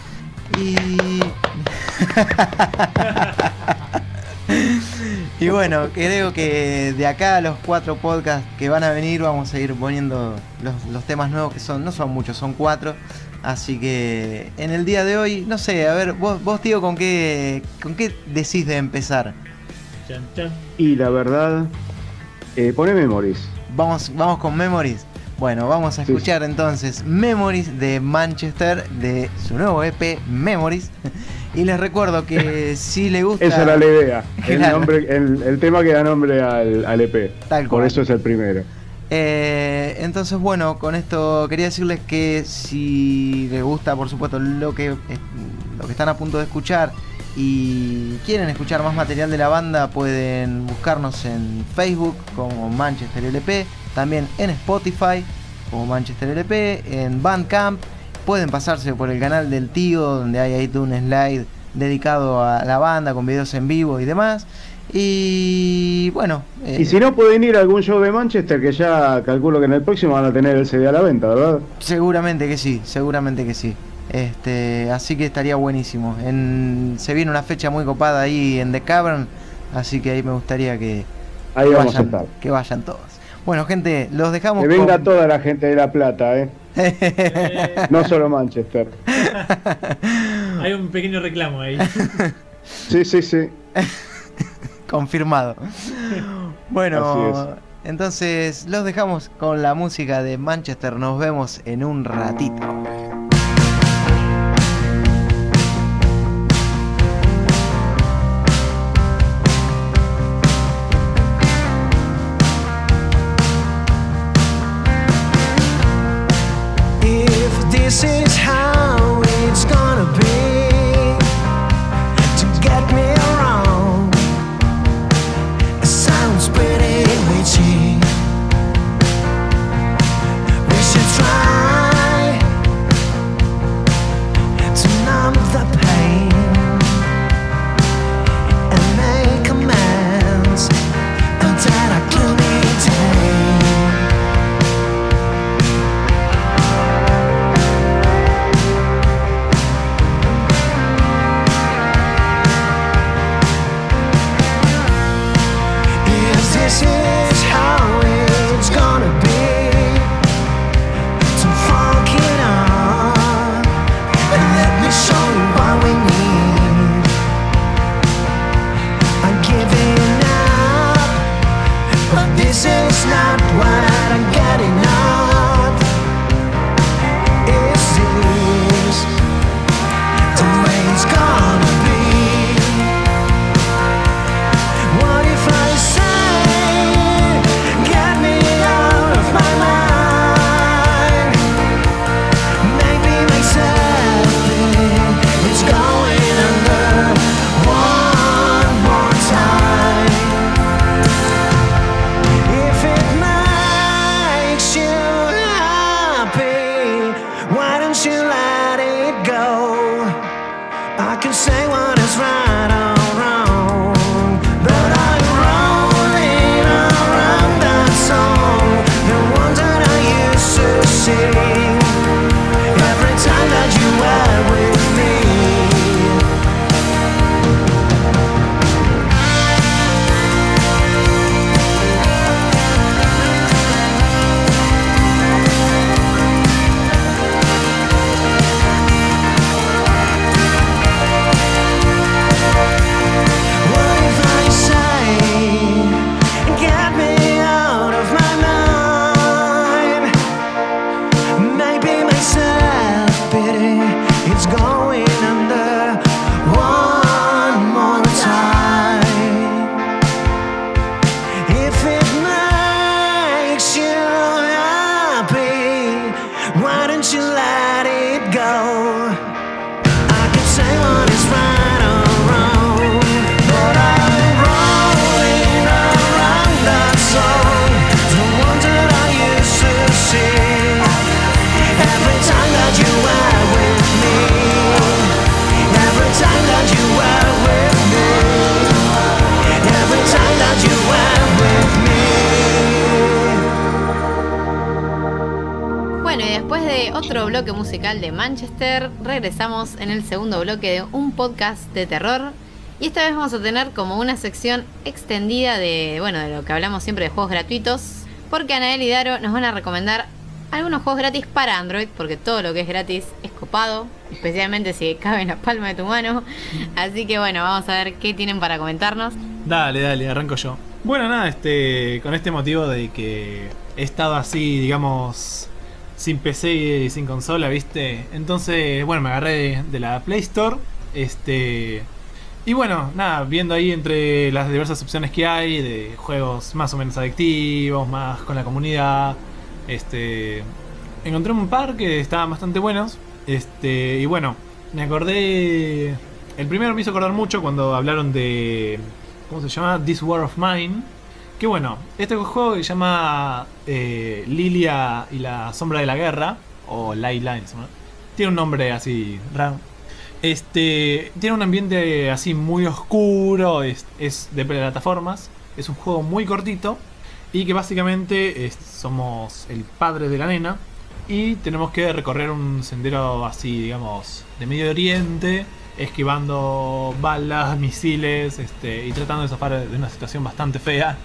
Y... Y bueno, creo que de acá a los cuatro podcasts que van a venir vamos a ir poniendo los, los temas nuevos que son, no son muchos, son cuatro. Así que en el día de hoy, no sé, a ver, vos, vos tío, ¿con qué, ¿con qué decís de empezar? Y la verdad, eh, pone Memories. Vamos, vamos con Memories. Bueno, vamos a Sí, escuchar entonces Memories de Manchester, de su nuevo EP Memories. Y les recuerdo que si le gusta... Esa era la idea. El, Claro. nombre, el, el tema que da nombre al, al EP. Tal Por cual. eso es el primero. Eh, entonces, bueno, con esto quería decirles que si les gusta, por supuesto, lo que, lo que están a punto de escuchar y quieren escuchar más material de la banda, pueden buscarnos en Facebook como Manchester LP, también en Spotify como Manchester LP, en Bandcamp. Pueden pasarse por el canal del tío, donde hay ahí todo un slide dedicado a la banda con videos en vivo y demás. Y bueno, eh, Y si no, pueden ir a algún show de Manchester, que ya calculo que en el próximo van a tener el CD a la venta, ¿verdad? Seguramente que sí, seguramente que sí. Este, así que estaría buenísimo. En, se viene una fecha muy copada ahí en The Cavern, así que ahí me gustaría que, Ahí que vamos a vayan, estar. que vayan todos. Bueno, gente, los dejamos. Que venga con- toda la gente de La Plata, ¿eh? No solo Manchester. Hay un pequeño reclamo ahí. Sí, sí, sí. Confirmado. Bueno, entonces los dejamos con la música de Manchester. Nos vemos en un ratito. En el segundo bloque de un podcast de terror. Y esta vez vamos a tener como una sección extendida de, bueno, de lo que hablamos siempre de juegos gratuitos. Porque Anael y Daro nos van a recomendar algunos juegos gratis para Android, porque todo lo que es gratis es copado, especialmente si cabe en la palma de tu mano. Así que bueno, vamos a ver qué tienen para comentarnos. Dale, dale, arranco yo. Bueno, nada, este, con este motivo de que he estado así, digamos, sin PC y sin consola, ¿viste? Entonces, bueno, me agarré de, la Play Store, este, y bueno, nada, viendo ahí entre las diversas opciones que hay de juegos más o menos adictivos, más con la comunidad, este, encontré un par que estaban bastante buenos, este, y bueno, me acordé, el primero me hizo acordar mucho cuando hablaron de ¿Cómo se llama? This War of Mine. Que bueno, este juego que se llama eh, Lilia y la Sombra de la Guerra, o Light Lines, tiene un nombre así raro. Este tiene un ambiente así muy oscuro, es, es de plataformas, es un juego muy cortito y que básicamente somos el padre de la nena y tenemos que recorrer un sendero así, digamos, de Medio Oriente, esquivando balas, misiles, este, y tratando de zafar de una situación bastante fea,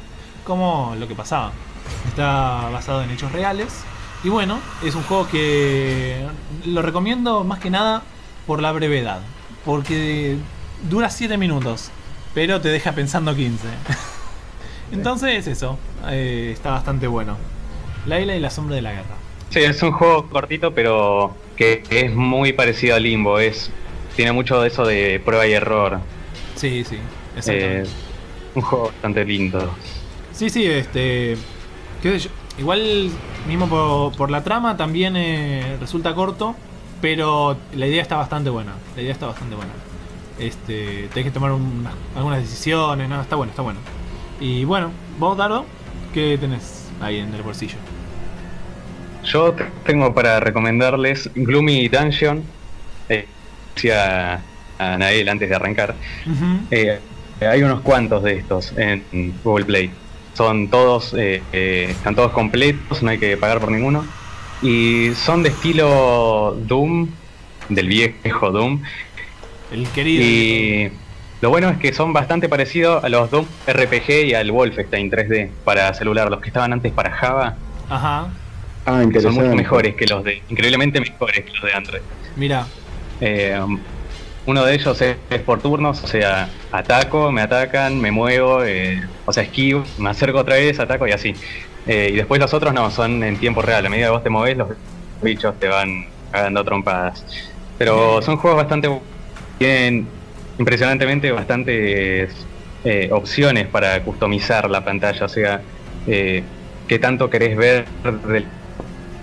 como lo que pasaba. Está basado en hechos reales. Y bueno, es un juego que lo recomiendo más que nada por la brevedad. Porque dura 7 minutos, pero te deja pensando 15. Entonces eso, eh, está bastante bueno. Laila y la sombra de la guerra. Sí, es un juego cortito, pero que es muy parecido a Limbo. Es, tiene mucho de eso de prueba y error. Sí, sí, Eh, exactamente. un juego bastante lindo. Sí, sí, este. qué sé yo, Igual, mismo por, por la trama, también eh, resulta corto, pero la idea está bastante buena. La idea está bastante buena. Este, tenés que tomar unas- algunas decisiones, ¿no? Está bueno, está bueno. Y bueno, vos, Dardo, ¿qué tenés ahí en el bolsillo? Yo te- tengo para recomendarles Gloomy Dungeon. Eh, decía a Nael antes de arrancar. Eh, hay unos cuantos de estos en Google Play. Son todos, eh, eh, están todos completos, no hay que pagar por ninguno. Y son de estilo Doom, del viejo Doom. El querido. Y lo bueno es que son bastante parecidos a los Doom RPG y al Wolfenstein 3D para celular, los que estaban antes para Java. Ajá, Ah, son mucho mejores que los de, increíblemente mejores que los de Android. mira. Eh, uno de ellos es, es por turnos, o sea, ataco, me atacan, me muevo, eh, o sea, esquivo, me acerco otra vez, ataco y así. Eh, y después los otros no, son en tiempo real. A medida que vos te movés, los bichos te van cagando trompadas. Pero son juegos bastante. Tienen impresionantemente bastantes eh, opciones para customizar la pantalla. O sea, qué tanto querés ver del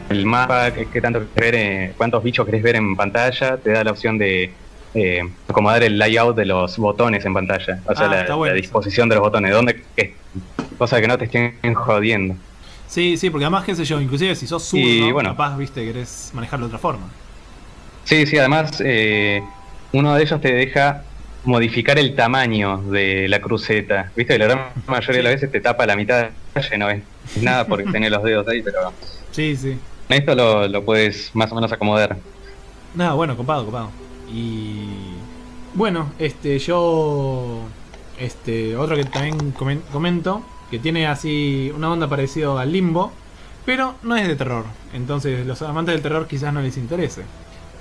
el mapa, qué, qué tanto querés ver, cuántos bichos querés ver en pantalla, te da la opción de eh, acomodar el layout de los botones en pantalla, o sea, Ah, la, bueno disposición de los botones, donde que- cosa que no te estén jodiendo. Sí, sí, porque además, qué sé yo, inclusive si sos zurdo, Y bueno. capaz, viste, querés manejarlo de otra forma. Sí, sí, además eh, uno de ellos te deja modificar el tamaño de la cruceta. Viste que la gran mayoría de las veces te tapa la mitad de la calle, no ves nada porque tenés los dedos ahí, pero Sí, sí. esto lo, lo puedes más o menos acomodar. Nada, bueno, copado, copado. Y bueno, este, yo, este, otro que también comen- comento, que tiene así una onda parecido al Limbo, pero no es de terror. Entonces, los amantes del terror quizás no les interese.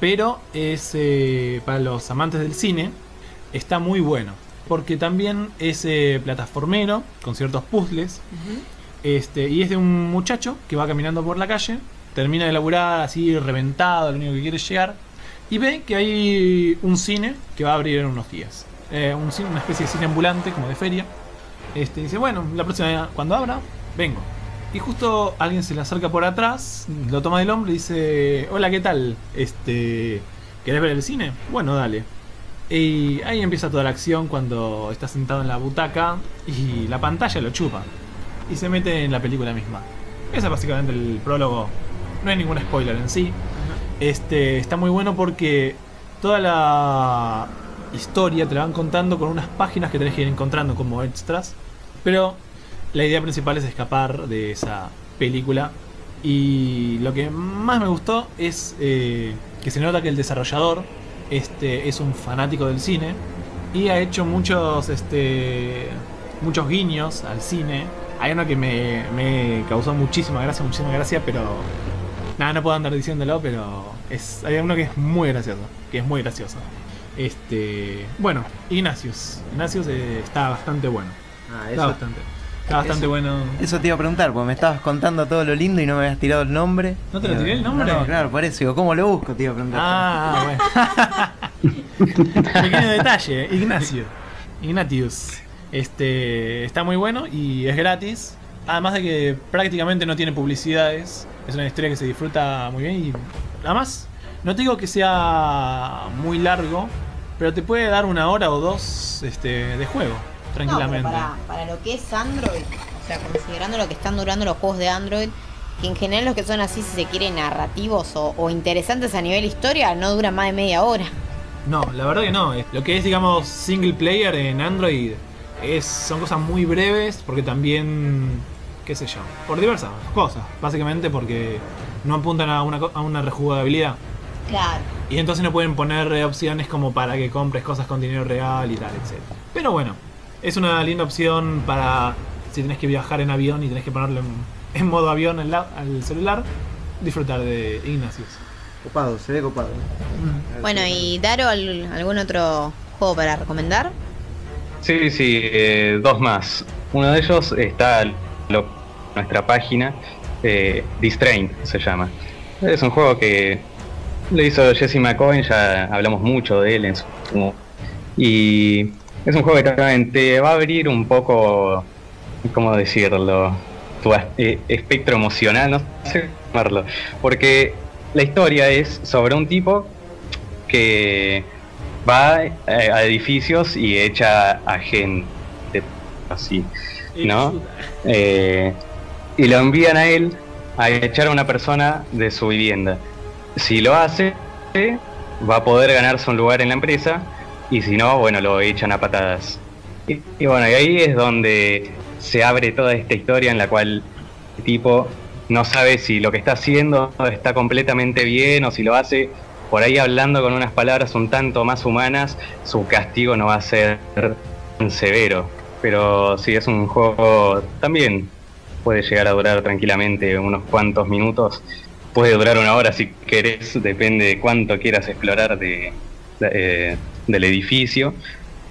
Pero es eh, para los amantes del cine, está muy bueno. Porque también es eh, plataformero, con ciertos puzzles. Este, y es de un muchacho que va caminando por la calle, termina de laburar así reventado, lo único que quiere es llegar, y ve que hay un cine que va a abrir en unos días. Eh, un cine- una especie de cine ambulante, como de feria. Este, dice, bueno, la próxima cuando abra, vengo. Y justo alguien se le acerca por atrás, lo toma del hombro y dice, hola, ¿qué tal? Este, ¿Querés ver el cine? Bueno, dale. Y ahí empieza toda la acción cuando está sentado en la butaca y la pantalla lo chupa y se mete en la película misma. Ese es básicamente el prólogo. No hay ningún spoiler en sí. Este está muy bueno porque toda la historia te la van contando con unas páginas que tenés que ir encontrando como extras. Pero la idea principal es escapar de esa película. Y lo que más me gustó es eh, que se nota que el desarrollador este, es un fanático del cine y ha hecho muchos este, muchos guiños al cine. Hay uno que me, me causó muchísima gracia, muchísima gracia, pero Nada, no puedo andar diciéndolo, pero es, hay uno que es muy gracioso. Que es muy gracioso. Este. Bueno, Ignacius. Ignacius eh, está bastante bueno. Ah, Está eso, bastante. Está bastante eso- bueno. eso te iba a preguntar, porque me estabas contando todo lo lindo y no me habías tirado el nombre. ¿No te lo tiré el nombre? No, claro, por eso digo, ¿cómo lo busco? Te iba a preguntar. Ah, bueno. Pequeño detalle, Ignacio. Ignatius. Este está muy bueno y es gratis. Además de que prácticamente no tiene publicidades. Es una historia que se disfruta muy bien y además no te digo que sea muy largo, pero te puede dar una hora o dos este, de juego tranquilamente. No, para lo que es Android, o sea, considerando lo que están durando los juegos de Android, que en general los que son así, si se quiere, narrativos o, o interesantes a nivel historia, no duran más de media hora. No, la verdad que no. Lo que es, digamos, single player en Android es, son cosas muy breves porque también, qué sé yo, por diversas cosas. Básicamente porque no apuntan a una, a una rejugabilidad. Claro. Y entonces no pueden poner eh, opciones como para que compres cosas con dinero real y tal, etc. Pero bueno, es una linda opción para si tenés que viajar en avión y tenés que ponerlo en, en modo avión al, al celular, disfrutar de Ignacius. Copado, se ve copado. Bueno, y Daro, ¿al- ¿algún otro juego para recomendar? Sí, sí, eh, dos más. Uno de ellos está lo- nuestra página, eh, Distrained se llama. Es un juego que lo hizo Jesse McCoy, ya hablamos mucho de él en su... Y es un juego que también te va a abrir un poco, ¿cómo decirlo? Tu eh, espectro emocional, no sé llamarlo. Porque la historia es sobre un tipo que va eh, a edificios y echa a gente así, ¿no? Eh, y lo envían a él a echar a una persona de su vivienda. Si lo hace, va a poder ganarse un lugar en la empresa y si no, bueno, lo echan a patadas. Y, bueno, y ahí es donde se abre toda esta historia en la cual el tipo no sabe si lo que está haciendo está completamente bien o si lo hace por ahí hablando con unas palabras un tanto más humanas, su castigo no va a ser tan severo. Pero sí, es un juego también puede llegar a durar tranquilamente unos cuantos minutos. Puede durar una hora si querés, depende de cuánto quieras explorar de, de, eh, del edificio.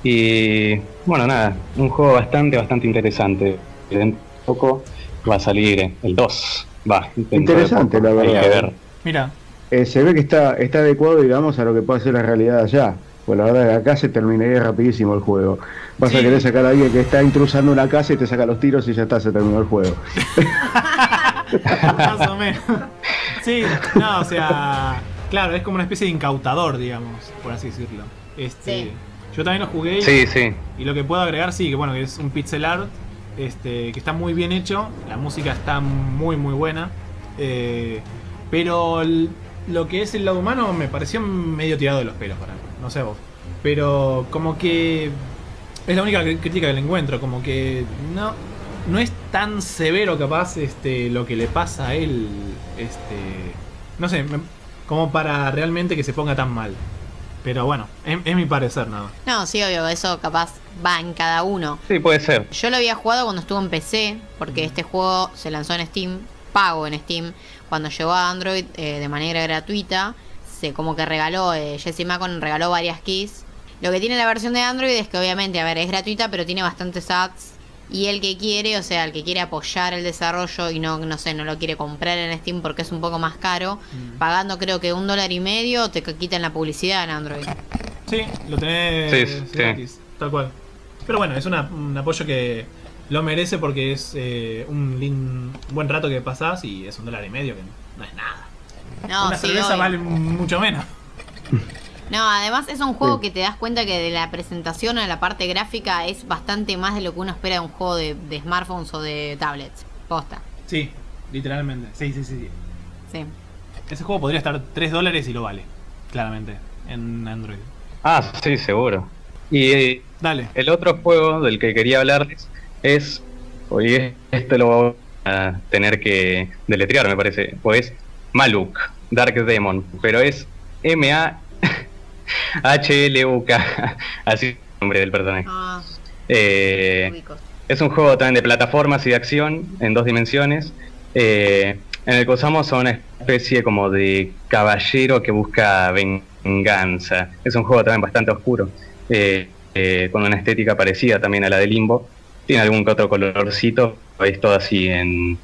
Y bueno, nada, un juego bastante, bastante interesante. Dentro de poco va a salir el 2. Va, Interesante, poco, la verdad. que ver. Mira, Eh, se ve que está, está adecuado, digamos, a lo que puede ser la realidad allá. Pues la verdad que acá se terminaría rapidísimo el juego. Vas a Sí. querer sacar a alguien que está intrusando una casa y te saca los tiros y ya está, se terminó el juego. Más o menos. Sí, no, o sea, claro, es como una especie de incautador, digamos, por así decirlo. Este, Sí. Yo también lo jugué y, Sí, sí. y lo que puedo agregar, sí, que bueno, que es un pixel art este, que está muy bien hecho, la música está muy, muy buena. eh, pero el- lo que es el lado humano me pareció medio tirado de los pelos para mí, no sé vos. Pero como que es la única crítica que le encuentro, como que no, no es tan severo capaz este, lo que le pasa a él, este, no sé, me- como para realmente que se ponga tan mal. Pero bueno, es, es mi parecer nada. más. No, sí, obvio, eso capaz va en cada uno. Sí, puede ser. Yo lo había jugado cuando estuvo en PC, porque este juego se lanzó en Steam, pago en Steam. Cuando llegó a Android eh, de manera gratuita, se como que regaló, eh, Jesse Macon regaló varias keys. Lo que tiene la versión de Android es que obviamente, a ver, es gratuita, pero tiene bastantes ads. Y el que quiere, o sea, el que quiere apoyar el desarrollo y no, no sé, no lo quiere comprar en Steam porque es un poco más caro, pagando creo que un dólar y medio, te quitan la publicidad en Android. Sí, lo tenés Sí, sí. gratis, tal cual. Pero bueno, es una- un apoyo que lo merece porque es eh, un lin- buen rato que pasás y es un dólar y medio, que no es nada. No, una sí, cerveza obvio. vale mucho menos. No, además es un juego Sí. que te das cuenta que de la presentación a la parte gráfica es bastante más de lo que uno espera de un juego de, de smartphones o de tablets. Posta. Sí, literalmente. Sí, sí, sí. sí. Sí. Ese juego podría estar 3 dólares y lo vale, claramente, en Android. Ah, sí, seguro. Y eh, Dale. el otro juego del que quería hablarles es. Oye, este lo voy a tener que deletrear, me parece. Pues Maluk, Dark Demon. Pero es M-A-H-L-U-K. Así es el nombre del personaje. Ah, Eh, es un juego también de plataformas y de acción en dos dimensiones. eh, en el que usamos a una especie como de caballero que busca venganza. Es un juego también bastante oscuro, eh, con una estética parecida también a la de Limbo. Tiene algún que otro colorcito, es todo así en,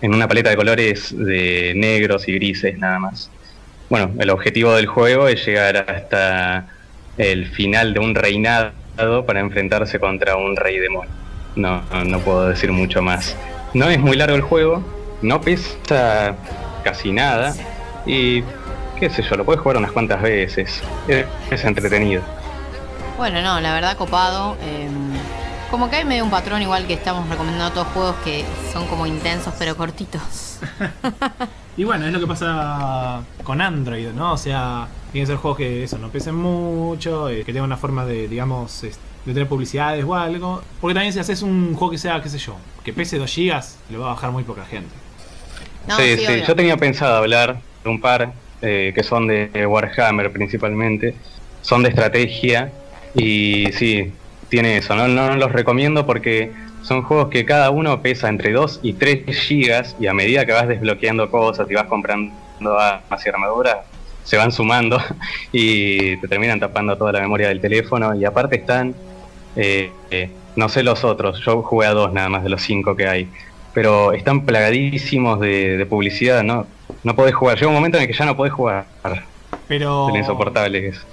en una paleta de colores de negros y grises nada más. Bueno, el objetivo del juego es llegar hasta el final de un reinado para enfrentarse contra un rey demonio. No, no, puedo decir mucho más. No es muy largo el juego, no pesa casi nada y qué sé yo, lo puedes jugar unas cuantas veces. Es, es entretenido. Bueno, no, la verdad copado. eh, como que hay medio un patrón igual que estamos recomendando todos juegos que son como intensos pero cortitos. Y bueno, es lo que pasa con Android, ¿no? O sea, tienen que ser juegos que eso, no pesen mucho, eh, que tengan una forma de, digamos, de tener publicidades o algo. Porque también si haces un juego que sea, qué sé yo, que pese 2 GB, lo va a bajar muy poca gente. No, sí, sí, sí, yo tenía pensado hablar de un par eh, que son de Warhammer principalmente, son de estrategia y sí, tiene eso, no, no los recomiendo porque son juegos que cada uno pesa entre 2 y 3 gigas y a medida que vas desbloqueando cosas y vas comprando armas y armaduras, se van sumando y te terminan tapando toda la memoria del teléfono y aparte están, eh, eh, no sé los otros, yo jugué a dos nada más de los cinco que hay, pero están plagadísimos de, de publicidad, ¿no? No podés jugar, llega un momento en el que ya no podés jugar, Pero... insoportable que es.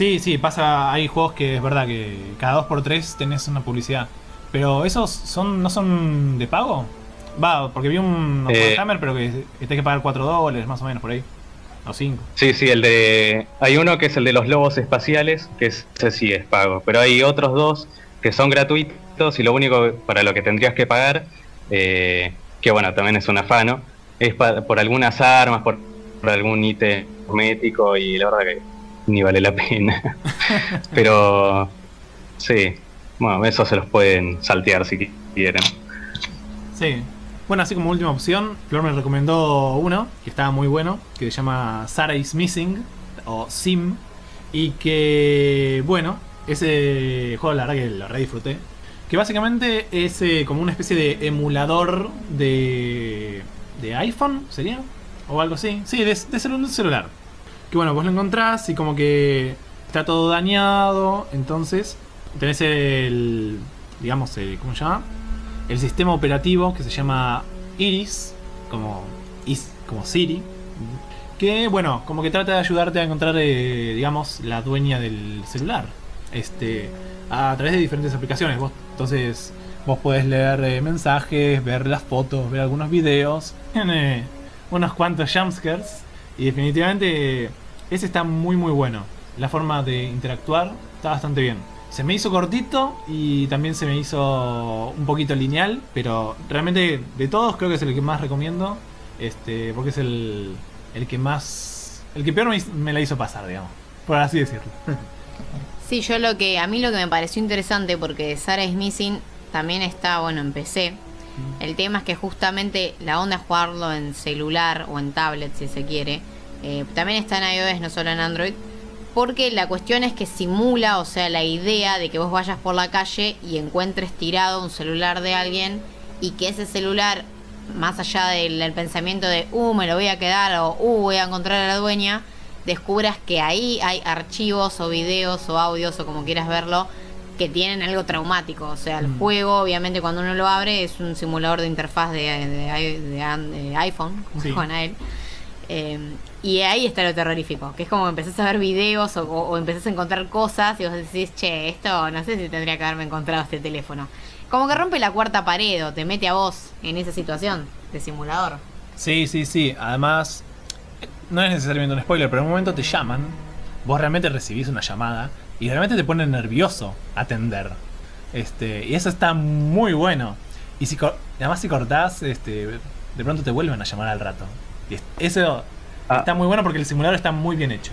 Sí, sí, pasa, hay juegos que es verdad que cada 2x3 tenés una publicidad. Pero esos son no son de pago? Va, porque vi un Eh. Pero que, que tenés que pagar 4 dólares más o menos por ahí. O 5. Sí, sí, el de. Hay uno que es el de los lobos espaciales, que es- ese sí es pago. Pero hay otros dos que son gratuitos y lo único para lo que tendrías que pagar, eh, que bueno, también es un afano, es pa- por algunas armas, por, por algún ítem cosmético y la verdad que ni vale la pena. Pero sí, bueno, eso se los pueden saltear si qui- quieren. Sí. Bueno, así como última opción, Flor me recomendó uno que estaba muy bueno, que se llama Sarah is Missing, o Sim, y que, bueno, ese juego la verdad que lo re disfruté. Que básicamente es eh, como una especie de emulador de, de iPhone, ¿sería? O algo así. Sí, de, de celu- celular. Que bueno, vos lo encontrás y como que está todo dañado, entonces tenés el, digamos, el, ¿cómo se llama? el sistema operativo que se llama Iris, como, Is- como Siri, que bueno, como que trata de ayudarte a encontrar, eh, digamos, la dueña del celular, este, a través de diferentes aplicaciones. Vos, entonces, vos podés leer eh, mensajes, ver las fotos, ver algunos videos, tiene unos cuantos jumpscares y definitivamente ese está muy muy bueno. La forma de interactuar está bastante bien. Se me hizo cortito y también se me hizo un poquito lineal, pero realmente de todos creo que es el que más recomiendo, este, porque es el, el que más, el que peor me, la hizo pasar, digamos, por así decirlo. Sí, yo lo que a mí lo que me pareció interesante porque Sarah is Missing también está, bueno, en. El tema es que justamente la onda es jugarlo en celular o en tablet si se quiere. Eh, también está en iOS, no solo en Android. Porque la cuestión es que simula, o sea, la idea de que vos vayas por la calle y encuentres tirado un celular de alguien y que ese celular, más allá del, del pensamiento de, uh, me lo voy a quedar o, uh, voy a encontrar a la dueña, descubras que ahí hay archivos o videos o audios o como quieras verlo que tienen algo traumático. O sea, el Mm. juego, obviamente, cuando uno lo abre, es un simulador de interfaz de, de- de- de an- de iPhone, como Sí. él. Eh, y ahí está lo terrorífico, que es como empezás a ver videos o, o- o empezás a encontrar cosas y vos decís, che, esto no sé si tendría que haberme encontrado este teléfono. Como que rompe la cuarta pared o te mete a vos en esa situación de simulador. Sí, sí, sí. Además, no es necesariamente un spoiler, pero en un momento te llaman, vos realmente recibís una llamada y realmente te pone nervioso atender. Este, y eso está muy bueno. Y si cor- además si cortás, este, de pronto te vuelven a llamar al rato. Y es- eso Ah. está muy bueno porque el simulador está muy bien hecho.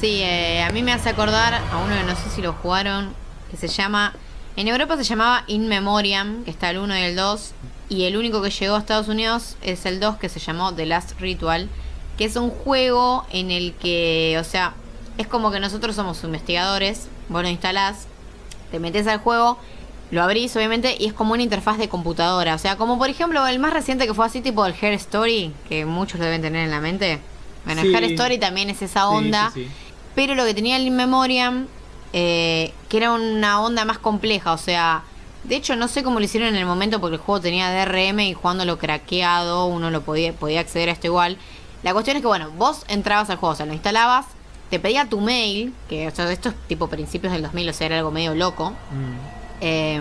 Sí, eh, a mí me hace acordar a uno que no sé si lo jugaron, que se llama... En Europa se llamaba In Memoriam, que está el 1 y el 2, y el único que llegó a Estados Unidos es el 2, que se llamó The Last Ritual, que es un juego en el que, o sea, es como que nosotros somos investigadores, vos lo instalás, te metes al juego lo abrís obviamente y es como una interfaz de computadora. O sea, como por ejemplo el más reciente que fue así, tipo el Hair Story, que muchos lo deben tener en la mente. Bueno, el. Hair Story también es esa onda. sí, sí. Pero lo que tenía el In Memoriam, eh, que era una onda más compleja, o sea, de hecho no sé cómo lo hicieron en el momento porque el juego tenía DRM y jugándolo craqueado uno lo podía, podía acceder a esto igual. La cuestión es que, bueno, vos entrabas al juego, o sea, lo instalabas, te pedía tu mail, que o sea, esto es tipo principios del 2000, o sea, era algo medio loco. Mm. Eh,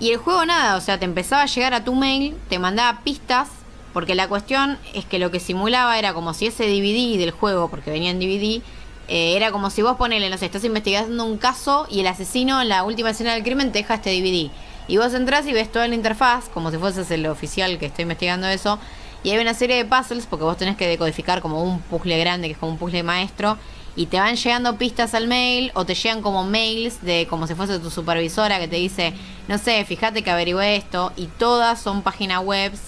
y el juego nada, o sea, te empezaba a llegar a tu mail, te mandaba pistas, porque la cuestión es que lo que simulaba era como si ese DVD del juego, porque venía en DVD, eh, era como si vos ponele, no sé, estás investigando un caso y el asesino en la última escena del crimen te deja este DVD. Y vos entras y ves toda la interfaz, como si fueses el oficial que está investigando eso. Y hay una serie de puzzles, porque vos tenés que decodificar como un puzzle grande, que es como un puzzle maestro. Y te van llegando pistas al mail, o te llegan como mails de como si fuese tu supervisora que te dice, no sé, fíjate que averigüé esto. Y todas son páginas webs,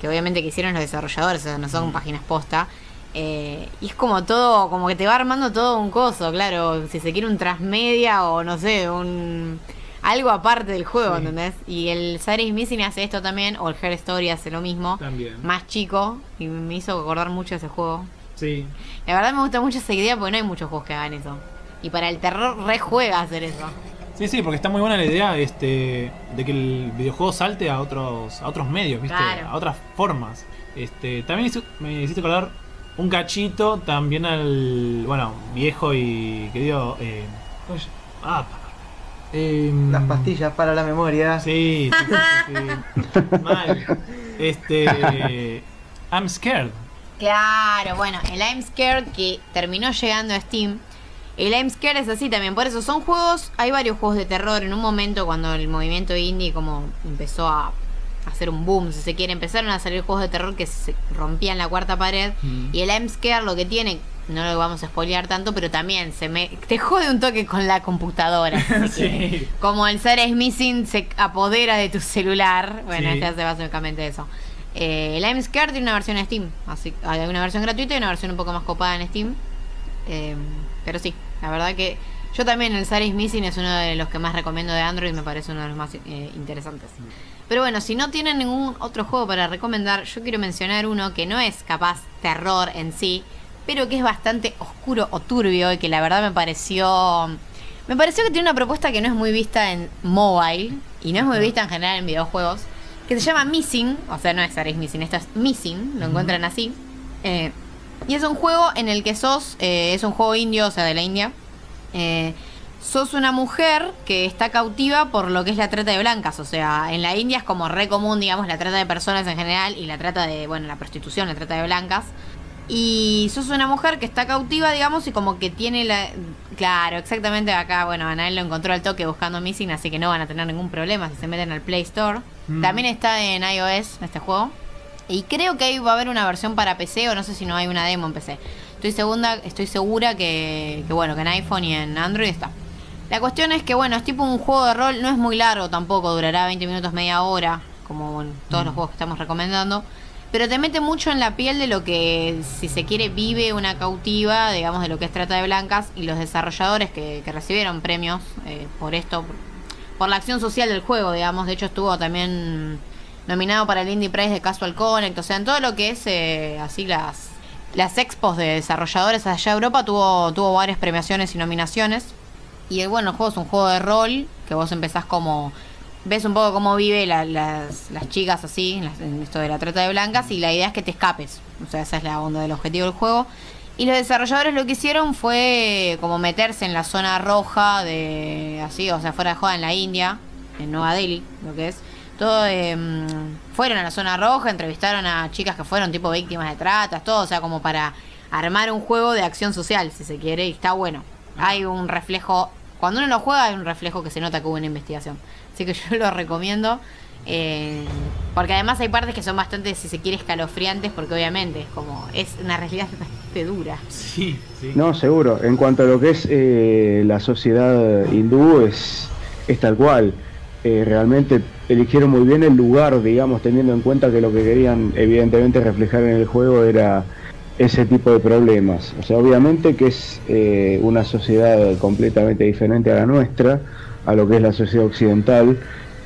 que obviamente que hicieron los desarrolladores, o sea, no son páginas posta. Eh, y es como todo, como que te va armando todo un coso, claro. Si se quiere un transmedia o no sé, un. Algo aparte del juego, Sí. ¿entendés? Y el Saris Missing hace esto también, o el Hair Story hace lo mismo. También. Más chico, y me hizo acordar mucho ese juego. Sí. La verdad me gusta mucho esa idea porque no hay muchos juegos que hagan eso. Y para el terror re juega hacer eso. Sí, sí, porque está muy buena la idea este, de que el videojuego salte a otros, a otros medios, ¿viste? Claro. A otras formas. Este, también hizo- me hiciste acordar un cachito también al, bueno, viejo y querido... Eh, ah, em, Las pastillas para la memoria. Sí, sí, sí, sí, sí. Mal. Este... I'm scared. Claro, bueno, el I'm Scared que terminó llegando a Steam. El I'm Scared es así también, por eso son juegos, hay varios juegos de terror en un momento cuando el movimiento indie como empezó a hacer un boom, si se quiere, empezaron a salir juegos de terror que se rompían la cuarta pared Mm. y el I'm Scared lo que tiene, no lo vamos a spoilear tanto, pero también se me te jode un toque con la computadora. Sí. Como el Sara Missing se apodera de tu celular, bueno, Sí. este hace básicamente eso. Eh, el I'm Scared tiene una versión en Steam, así hay una versión gratuita y una versión un poco más copada en Steam. Eh, pero sí, la verdad que yo también el Saris Missing es uno de los que más recomiendo de Android, me parece uno de los más eh, interesantes. Pero bueno, si no tienen ningún otro juego para recomendar, yo quiero mencionar uno que no es capaz terror en sí, pero que es bastante oscuro o turbio y que la verdad me pareció me pareció que tiene una propuesta que no es muy vista en mobile y no es muy vista en general en videojuegos, que se llama Missing, o sea, no es Ares Missing, esto es Missing, lo encuentran así. Eh, y es un juego en el que sos, eh, es un juego indio, o sea, de la India. Eh, sos una mujer que está cautiva por lo que es la trata de blancas. O sea, en la India es como re común, digamos, la trata de personas en general y la trata de, bueno, la prostitución, la trata de blancas. Y sos una mujer que está cautiva, digamos, y como que tiene la... Claro, exactamente acá, bueno, Anael lo encontró al toque buscando Missing, así que no van a tener ningún problema si se meten al Play Store. Mm. También está en iOS este juego. Y creo que ahí va a haber una versión para PC o no sé si no hay una demo en PC. Estoy segunda, estoy segura que, que bueno, que en iPhone y en Android está. La cuestión es que bueno, es tipo un juego de rol, no es muy largo tampoco, durará 20 minutos, media hora, como bueno, todos los juegos que estamos recomendando. Pero te mete mucho en la piel de lo que, si se quiere, vive una cautiva, digamos, de lo que es trata de blancas. Y los desarrolladores que, que recibieron premios eh, por esto, por, la acción social del juego, digamos. De hecho, estuvo también nominado para el Indie Prize de Casual Connect. O sea, en todo lo que es eh, así las, las expos de desarrolladores allá de Europa, tuvo, tuvo varias premiaciones y nominaciones. Y el bueno, el juego es un juego de rol que vos empezás como. Ves un poco cómo vive la- las, las chicas así, en, las- en esto de la trata de blancas, y la idea es que te escapes. O sea, esa es la onda del objetivo del juego. Y los desarrolladores lo que hicieron fue como meterse en la zona roja de. así, o sea, fuera de joda en la India, en Nueva Delhi, lo que es. Todo, em, fueron a la zona roja, entrevistaron a chicas que fueron tipo víctimas de tratas, todo, o sea, como para armar un juego de acción social, si se quiere, y está bueno. Hay un reflejo, cuando uno lo juega hay un reflejo que se nota que hubo una investigación. Así que yo lo recomiendo. eh, porque además hay partes que son bastante, si se quiere, escalofriantes, porque obviamente es como, es una realidad bastante dura. Sí, sí. No, seguro. En cuanto a lo que es eh, la sociedad hindú, es, es tal cual. Eh, realmente eligieron muy bien el lugar, digamos, teniendo en cuenta que lo que querían evidentemente reflejar en el juego era ese tipo de problemas. O sea, obviamente que es eh, una sociedad completamente diferente a la nuestra, a lo que es la sociedad occidental,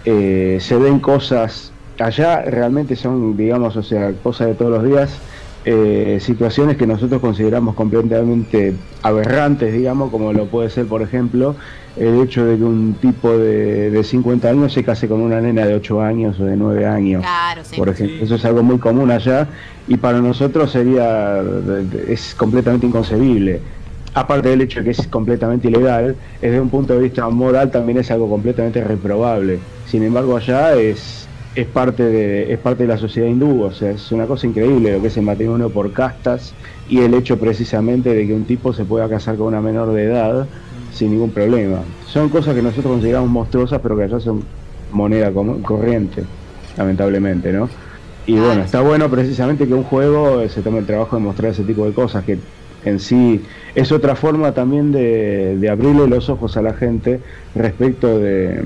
eh, se ven cosas, allá realmente son, digamos, o sea, cosas de todos los días, eh, situaciones que nosotros consideramos completamente aberrantes, digamos, como lo puede ser, por ejemplo, el hecho de que un tipo de, de 50 años se case con una nena de 8 años o de 9 años, Claro, sí. por ejemplo. Sí. Eso es algo muy común allá y para nosotros sería, es completamente inconcebible. Aparte del hecho de que es completamente ilegal, desde un punto de vista moral también es algo completamente reprobable. Sin embargo, allá es, es, parte de, es parte de la sociedad hindú, o sea, es una cosa increíble lo que es el matrimonio por castas y el hecho precisamente de que un tipo se pueda casar con una menor de edad sin ningún problema. Son cosas que nosotros consideramos monstruosas, pero que allá son moneda corriente, lamentablemente, ¿no? Y Ah, bueno, está bueno precisamente que un juego se tome el trabajo de mostrar ese tipo de cosas, que en sí es otra forma también de, abrirle los ojos a la gente respecto de,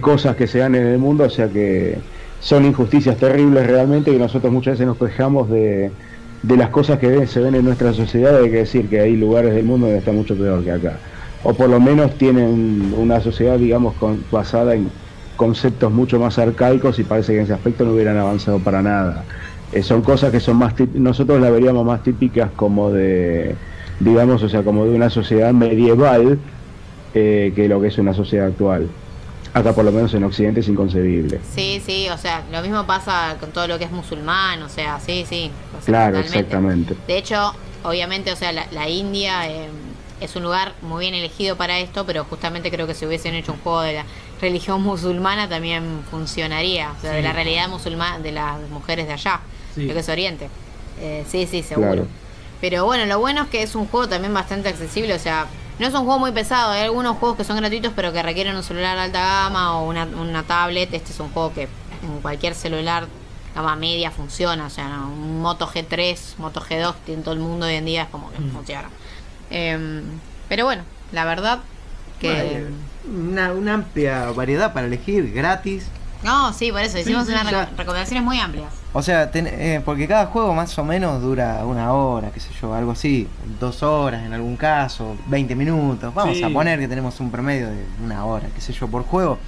cosas que se dan en el mundo, o sea que son injusticias terribles realmente y nosotros muchas veces nos quejamos de, las cosas que se ven en nuestra sociedad, hay que decir que hay lugares del mundo donde está mucho peor que acá. O por lo menos tienen una sociedad, digamos, con- basada en conceptos mucho más arcaicos y parece que en ese aspecto no hubieran avanzado para nada. Eh, son cosas que son más nosotros las veríamos más típicas como de, digamos, o sea, como de una sociedad medieval eh, que lo que es una sociedad actual. Acá por lo menos en Occidente es inconcebible. Sí, sí, o sea, lo mismo pasa con todo lo que es musulmán, o sea, sí, sí. o sea, Claro, totalmente. exactamente. De hecho, obviamente, o sea, la, la India eh, es un lugar muy bien elegido para esto, pero justamente creo que si hubiesen hecho un juego de la religión musulmana también funcionaría, o sea, de la realidad musulmana de las mujeres de allá, Sí. lo que es Oriente. Eh, sí, sí, seguro. Claro. Pero bueno, lo bueno es que es un juego también bastante accesible, o sea, no es un juego muy pesado, hay algunos juegos que son gratuitos pero que requieren un celular de alta gama o una, una tablet, este es un juego que en cualquier celular gama media funciona, o sea, no, un Moto G3, Moto G2 en todo el mundo hoy en día es como que funciona. Em, pero bueno, la verdad que... Una amplia variedad para elegir, gratis. No, sí, por eso hicimos sí, unas ya. recomendaciones muy amplias. O sea, ten- eh, porque cada juego más o menos dura una hora, qué sé yo, algo así, dos horas en algún caso, 20 minutos. Vamos Sí. a poner que tenemos un promedio de una hora, qué sé yo, por juego.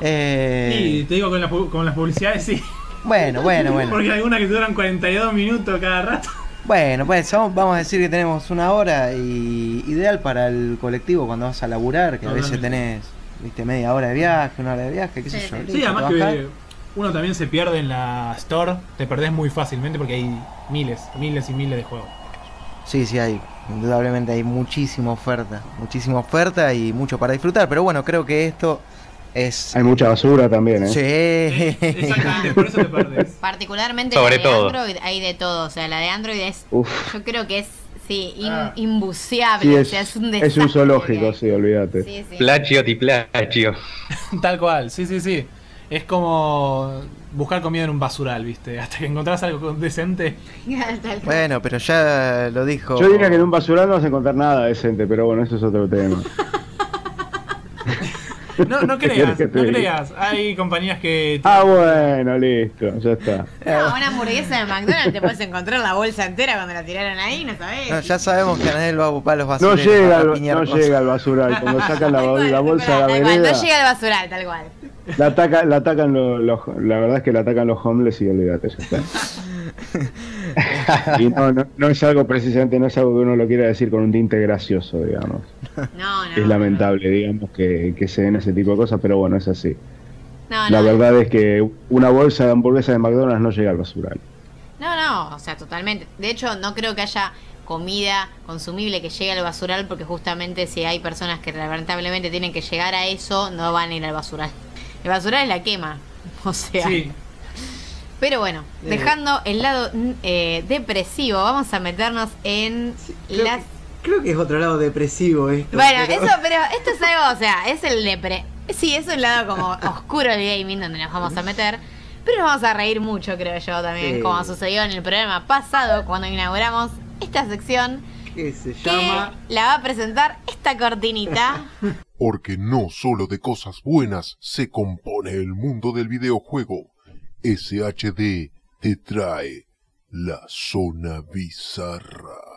Eh, Y te digo, con, la pu- con las publicidades sí. Bueno, bueno, bueno. Porque hay algunas que duran 42 minutos cada rato. Bueno, pues vamos a decir que tenemos una hora y ideal para el colectivo cuando vas a laburar, que a veces tenés, viste, media hora de viaje, una hora de viaje, qué sé Sí, yo. sí. además que uno también se pierde en la store. Te perdés muy fácilmente porque hay miles, miles y miles de juegos. Sí, sí, hay. Indudablemente hay muchísima oferta. Muchísima oferta y mucho para disfrutar. Pero bueno, creo que esto es. Hay mucha basura también, ¿eh? Sí. Exactamente, por eso te perdés. Particularmente Sobre la de todo. Android hay de todo, o sea, la de Android es, Uf. yo creo que es, sí, in- Ah. imbuceable, Sí, o es, sea, es un es un zoológico, sí, olvídate. Sí, sí. Plagio ti plagio. Tal cual, sí, sí, sí. Es como buscar comida en un basural, ¿viste? Hasta que encontrás algo decente. Bueno, pero ya lo dijo. Yo diría que en un basural no vas a encontrar nada decente, pero bueno, eso es otro tema. No, no ¿Qué creas, no creas. Hay compañías que. Ah, bueno, listo, ya está. No, una hamburguesa de McDonald's te puedes encontrar la bolsa entera cuando la tiraron ahí, no sabés. No, ya sabemos que Anel va a ocupar los No basureros llega, para al, no cosas. llega al basural. Cuando sacan la, Tal cual, la bolsa de la cual, vereda, No llega al basural, tal cual. la, ataca, la atacan los, los- La verdad es que la atacan los homeless y olvídate, ya está. Y no, no, no es algo precisamente, no es algo que uno lo quiera decir con un tinte gracioso, digamos. No, no. Es lamentable, digamos, que, que se den ese tipo de cosas, pero bueno, es así. No, La no. verdad es que una bolsa de hamburguesa de McDonald's no llega al basural. No, no, o sea, totalmente. De hecho, no creo que haya comida consumible que llegue al basural porque justamente si hay personas que lamentablemente tienen que llegar a eso, no van a ir al basural. El basural es la quema. O sea, Sí, pero bueno, Eh. dejando el lado mm, eh, depresivo, vamos a meternos en las... que, creo que es otro lado depresivo esto. Bueno, pero- eso, pero esto es algo, o sea, es el depre... Sí, es un lado como oscuro del gaming donde nos vamos a meter. Pero nos vamos a reír mucho, creo yo, también, Sí. como sucedió en el programa pasado, cuando inauguramos esta sección, que se que llama. la va a presentar esta cortinita. Porque no solo de cosas buenas se compone el mundo del videojuego. SHD te trae la zona bizarra.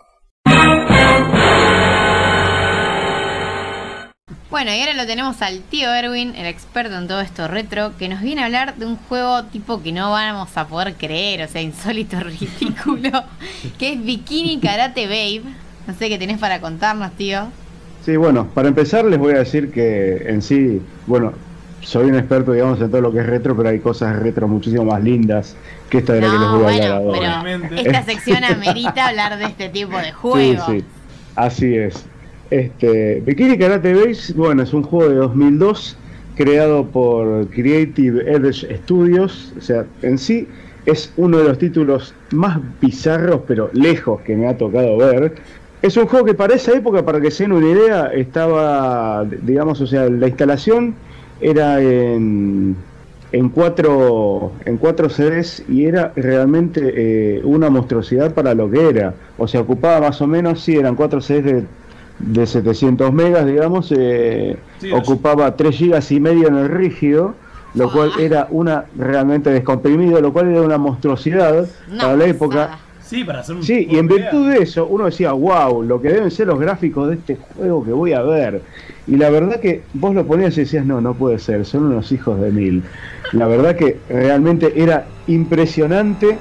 Bueno, y ahora lo tenemos al tío Erwin, el experto en todo esto retro, que nos viene a hablar de un juego tipo que no vamos a poder creer, o sea, insólito, ridículo, que es Bikini Karate Babe. No sé qué tenés para contarnos, tío. Sí, bueno, para empezar les voy a decir que en sí, bueno, soy un experto, digamos, en todo lo que es retro, pero hay cosas retro muchísimo más lindas que esta de la que les voy a bueno, hablar ahora. pero esta sección amerita hablar de este tipo de Sí, juegos. sí, así es. Este, Bikini Karate Base, bueno, es un juego de 2002 creado por Creative Edge Studios, o sea, en sí es uno de los títulos más bizarros, pero lejos que me ha tocado ver. Es un juego que para esa época, para que se den una idea, estaba, digamos, o sea, la instalación era en, en cuatro en cuatro CDs y era realmente eh, una monstruosidad para lo que era. O sea, ocupaba más o menos, sí, eran cuatro CDs de, de 700 megas, digamos, eh, Sí, ocupaba 3 gigas y medio en el rígido, lo cual era una realmente descomprimido, lo cual era una monstruosidad para la época. Sí, para hacer un Sí, y en virtud de eso, uno decía, wow, lo que deben ser los gráficos de este juego que voy a ver. Y la verdad que vos lo ponías y decías, no, no puede ser, son unos hijos de mil. La verdad que realmente era impresionante,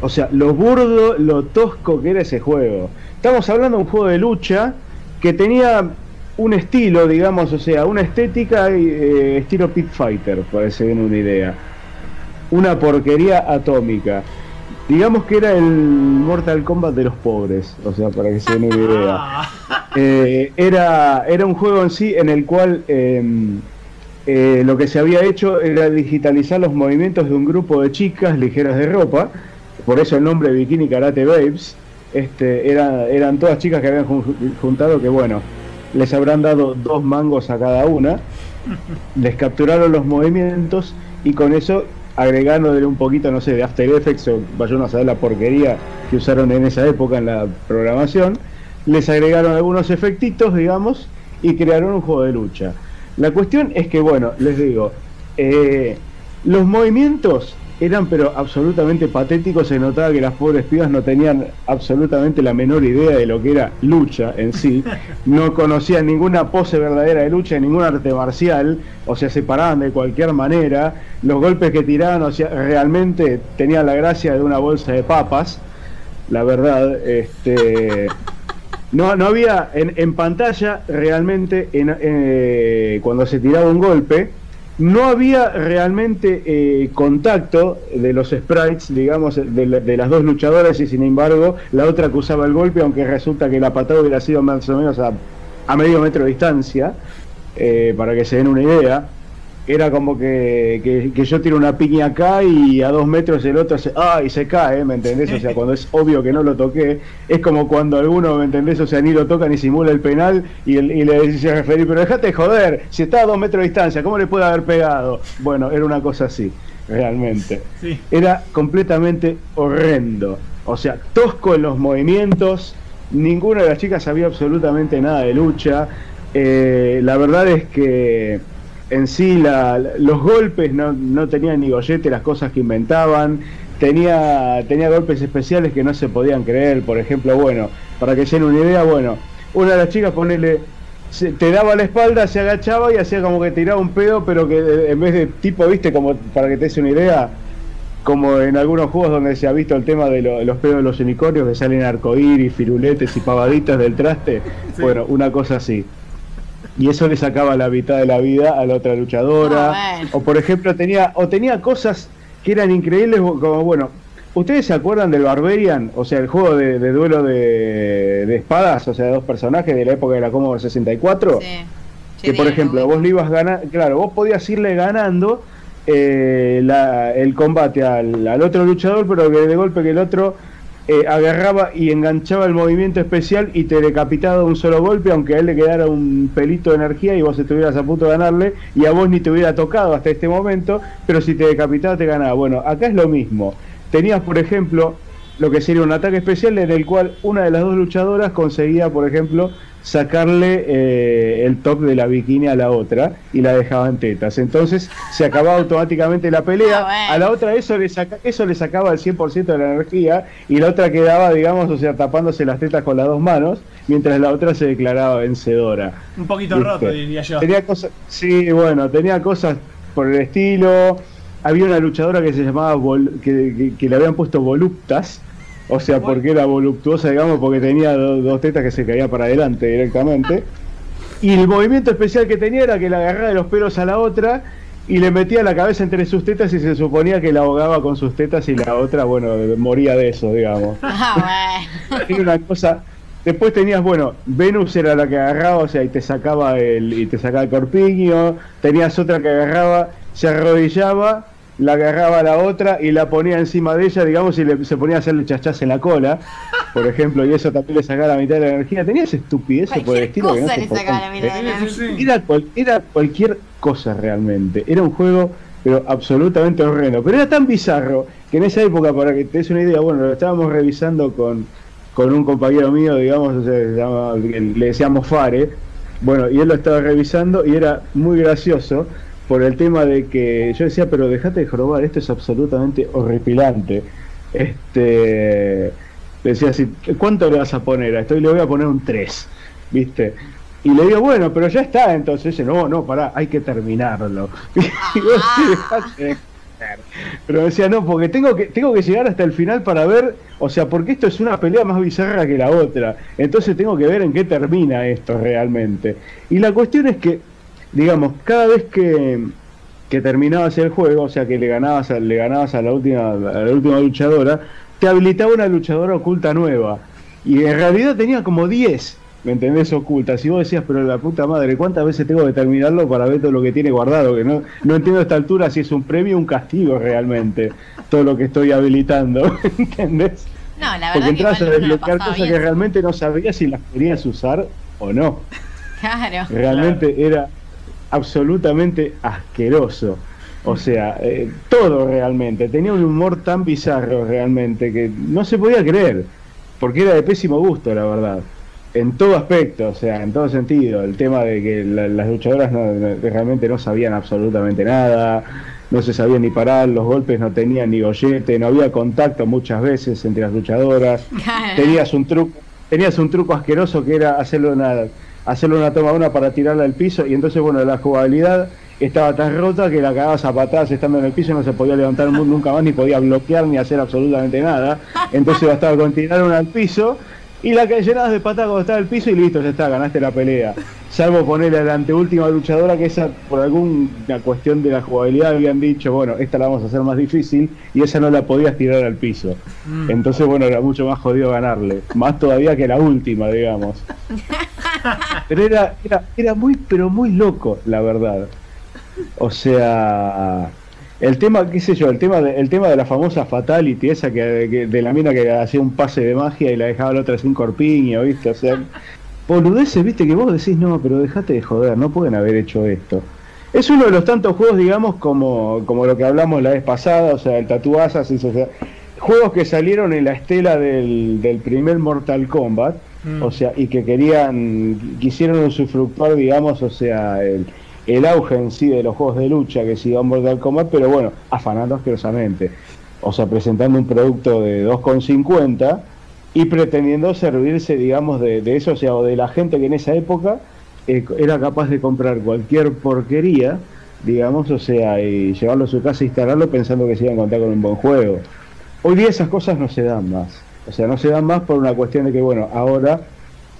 o sea, lo burdo, lo tosco que era ese juego. Estamos hablando de un juego de lucha que tenía un estilo, digamos, o sea, una estética eh, estilo Pit Fighter, para que se den una idea. Una porquería atómica. Digamos que era el Mortal Kombat de los pobres, o sea, para que se den una idea. Ah, Eh, era, era un juego en sí en el cual eh, eh, lo que se había hecho era digitalizar los movimientos de un grupo de chicas ligeras de ropa, por eso el nombre Bikini Karate Babes. Este, era- eran todas chicas que habían jun- juntado que, bueno, les habrán dado dos mangos a cada una, les capturaron los movimientos y con eso agregándole un poquito, no sé, de After Effects o vayan a saber la porquería que usaron en esa época en la programación, les agregaron algunos efectitos, digamos, y crearon un juego de lucha. La cuestión es que, bueno, les digo, eh, los movimientos eran pero absolutamente patéticos, se notaba que las pobres pibas no tenían absolutamente la menor idea de lo que era lucha en sí, no conocían ninguna pose verdadera de lucha, ningún arte marcial, o sea, se paraban de cualquier manera, los golpes que tiraban, o sea, realmente tenían la gracia de una bolsa de papas, la verdad, este... No, no había en, en pantalla realmente en- eh, cuando se tiraba un golpe, no había realmente eh, contacto de los sprites, digamos, de, la- de las dos luchadoras y sin embargo la otra que usaba el golpe, aunque resulta que la patada hubiera sido más o menos a, a medio metro de distancia, eh, para que se den una idea. Era como que, que- que yo tiro una piña acá y a dos metros el otro se, ah, y se cae, ¿me entendés? O sea, cuando es obvio que no lo toqué, es como cuando alguno, ¿me entendés? O sea, ni lo toca ni simula el penal y, el- y le dice a referir, pero déjate de joder, si está a dos metros de distancia, ¿cómo le puede haber pegado? Bueno, era una cosa así, realmente. sí. Era completamente horrendo. O sea, tosco en los movimientos. Ninguna de las chicas sabía absolutamente nada de lucha. Eh, la verdad es que en sí la- los golpes no, no tenían ni gollete las cosas que inventaban. Tenía, tenía golpes especiales que no se podían creer. Por ejemplo, bueno, para que se den una idea, bueno, una de las chicas ponele se- te daba la espalda, se agachaba y hacía como que tiraba un pedo, pero que eh, en vez de tipo, viste, como para que te des una idea, como en algunos juegos donde se ha visto el tema de lo- los pedos de los unicornios que salen arcoíris, firuletes y pavaditas del traste, bueno, una cosa así. Y eso le sacaba la mitad de la vida a la otra luchadora. Ah, bueno. O por ejemplo tenía, o tenía cosas que eran increíbles, como bueno, ¿ustedes se acuerdan del Barbarian? O sea, el juego de, de duelo de, de espadas, o sea, de dos personajes de la época de la Commodore 64 Sí. que por ejemplo vos le ibas ganando, claro, vos podías irle ganando eh, la- el combate al, al otro luchador, pero que de golpe que el otro eh, agarraba y enganchaba el movimiento especial y te decapitaba de un solo golpe, aunque a él le quedara un pelito de energía y vos estuvieras a punto de ganarle y a vos ni te hubiera tocado hasta este momento, pero si te decapitaba te ganaba. Bueno, acá es lo mismo. Tenías, por ejemplo, lo que sería un ataque especial en el cual una de las dos luchadoras conseguía, por ejemplo, sacarle eh, el top de la bikini a la otra y la dejaba en tetas. Entonces se acababa automáticamente la pelea. Ah, bueno. A la otra eso le, saca, eso le sacaba el 100% de la energía y la otra quedaba, digamos, o sea, tapándose las tetas con las dos manos, mientras la otra se declaraba vencedora. Un poquito ¿Viste? roto, diría yo. Tenía cosas, sí, bueno, tenía cosas por el estilo. Había una luchadora que se llamaba, Vol- que, que- que le habían puesto voluptas, o sea, porque era voluptuosa, digamos, porque tenía do- dos tetas que se caían para adelante directamente. Y el movimiento especial que tenía era que le agarraba de los pelos a la otra y le metía la cabeza entre sus tetas y se suponía que la ahogaba con sus tetas y la otra, bueno, moría de eso, digamos. Ah, bueno. Era una cosa. Después tenías, bueno, Venus era la que agarraba, o sea, y te sacaba el, y te sacaba el corpiño. Tenías otra que agarraba, se arrodillaba, la agarraba a la otra y la ponía encima de ella, digamos, y le, se ponía a hacerle chachás en la cola, por ejemplo, y eso también le sacaba la mitad de la energía. Tenías estupideces por el estilo que no cosa le sacaba la mitad de la energía. era, cual- era cualquier cosa realmente. Era un juego, pero absolutamente horrendo. Pero era tan bizarro que en esa época, para que te des una idea, bueno, lo estábamos revisando con, con un compañero mío, digamos, o sea, se llama- le decíamos Fare. Bueno, y él lo estaba revisando y era muy gracioso por el tema de que yo decía, pero dejate de jorobar, esto es absolutamente horripilante. Este decía así, ¿cuánto le vas a poner a esto? Y le voy a poner un 3, ¿viste? Y le digo, bueno, pero ya está, entonces dice, no, no, pará, hay que terminarlo. Y vos decís, "Dejate de joder". pero decía, no, porque tengo que, tengo que llegar hasta el final para ver, o sea, porque esto es una pelea más bizarra que la otra. Entonces tengo que ver en qué termina esto realmente. Y la cuestión es que, digamos, cada vez que, que terminabas el juego, o sea que le ganabas a, le ganabas a la última, a la última luchadora, te habilitaba una luchadora oculta nueva. Y en realidad tenía como 10, ¿me entendés? Ocultas. Y vos decías, pero la puta madre, ¿cuántas veces tengo que terminarlo para ver todo lo que tiene guardado? Que no, no entiendo a esta altura si es un premio o un castigo realmente, todo lo que estoy habilitando, ¿entendés? No, la Porque verdad que entras a desbloquear cosas que realmente no sabías si las querías usar o no. Claro. Realmente era absolutamente asqueroso. O sea, eh, todo realmente. Tenía un humor tan bizarro realmente que no se podía creer. Porque era de pésimo gusto, la verdad. En todo aspecto, o sea, en todo sentido. El tema de que la- las luchadoras no- no- realmente no sabían absolutamente nada. No se sabían ni parar, los golpes no tenían ni gollete, no había contacto muchas veces entre las luchadoras tenías un truco tenías un truco asqueroso que era hacerle una hacerle una toma una para tirarla al piso y entonces bueno la jugabilidad estaba tan rota que la cagabas a patadas estando en el piso y no se podía levantar nunca más ni podía bloquear ni hacer absolutamente nada entonces bastaba con tirar una al piso y la que llenabas de patadas cuando estaba en el piso y listo, ya está, ganaste la pelea. Salvo ponerle a la anteúltima luchadora que esa, por alguna cuestión de la jugabilidad, habían dicho, bueno, esta la vamos a hacer más difícil y esa no la podías tirar al piso. Entonces, bueno, era mucho más jodido ganarle. Más todavía que la última, digamos. Pero era, era, era muy, pero muy loco, la verdad. O sea, el tema, qué sé yo, el tema de, el tema de la famosa fatality, esa que, de la mina que hacía un pase de magia y la dejaba la otra sin corpiño, ¿viste? O sea, boludeces, ¿viste? Que vos decís, no, pero dejate de joder, no pueden haber hecho esto. Es uno de los tantos juegos, digamos, como, como lo que hablamos la vez pasada, o sea, el tatuazas, o juegos que salieron en la estela del primer Mortal Kombat, Mm. o sea, y que querían, quisieron usufructuar, digamos, o sea, el, el auge en sí de los juegos de lucha que siguió Mortal Kombat, pero bueno, afanando asquerosamente. O sea, presentando un producto de 2,50 y pretendiendo servirse, digamos, de, de eso, o sea, o de la gente que en esa época eh, era capaz de comprar cualquier porquería, digamos, o sea, y llevarlo a su casa e instalarlo pensando que se iban a encontrar con un buen juego. Hoy día esas cosas no se dan más. O sea, no se dan más por una cuestión de que, bueno, ahora,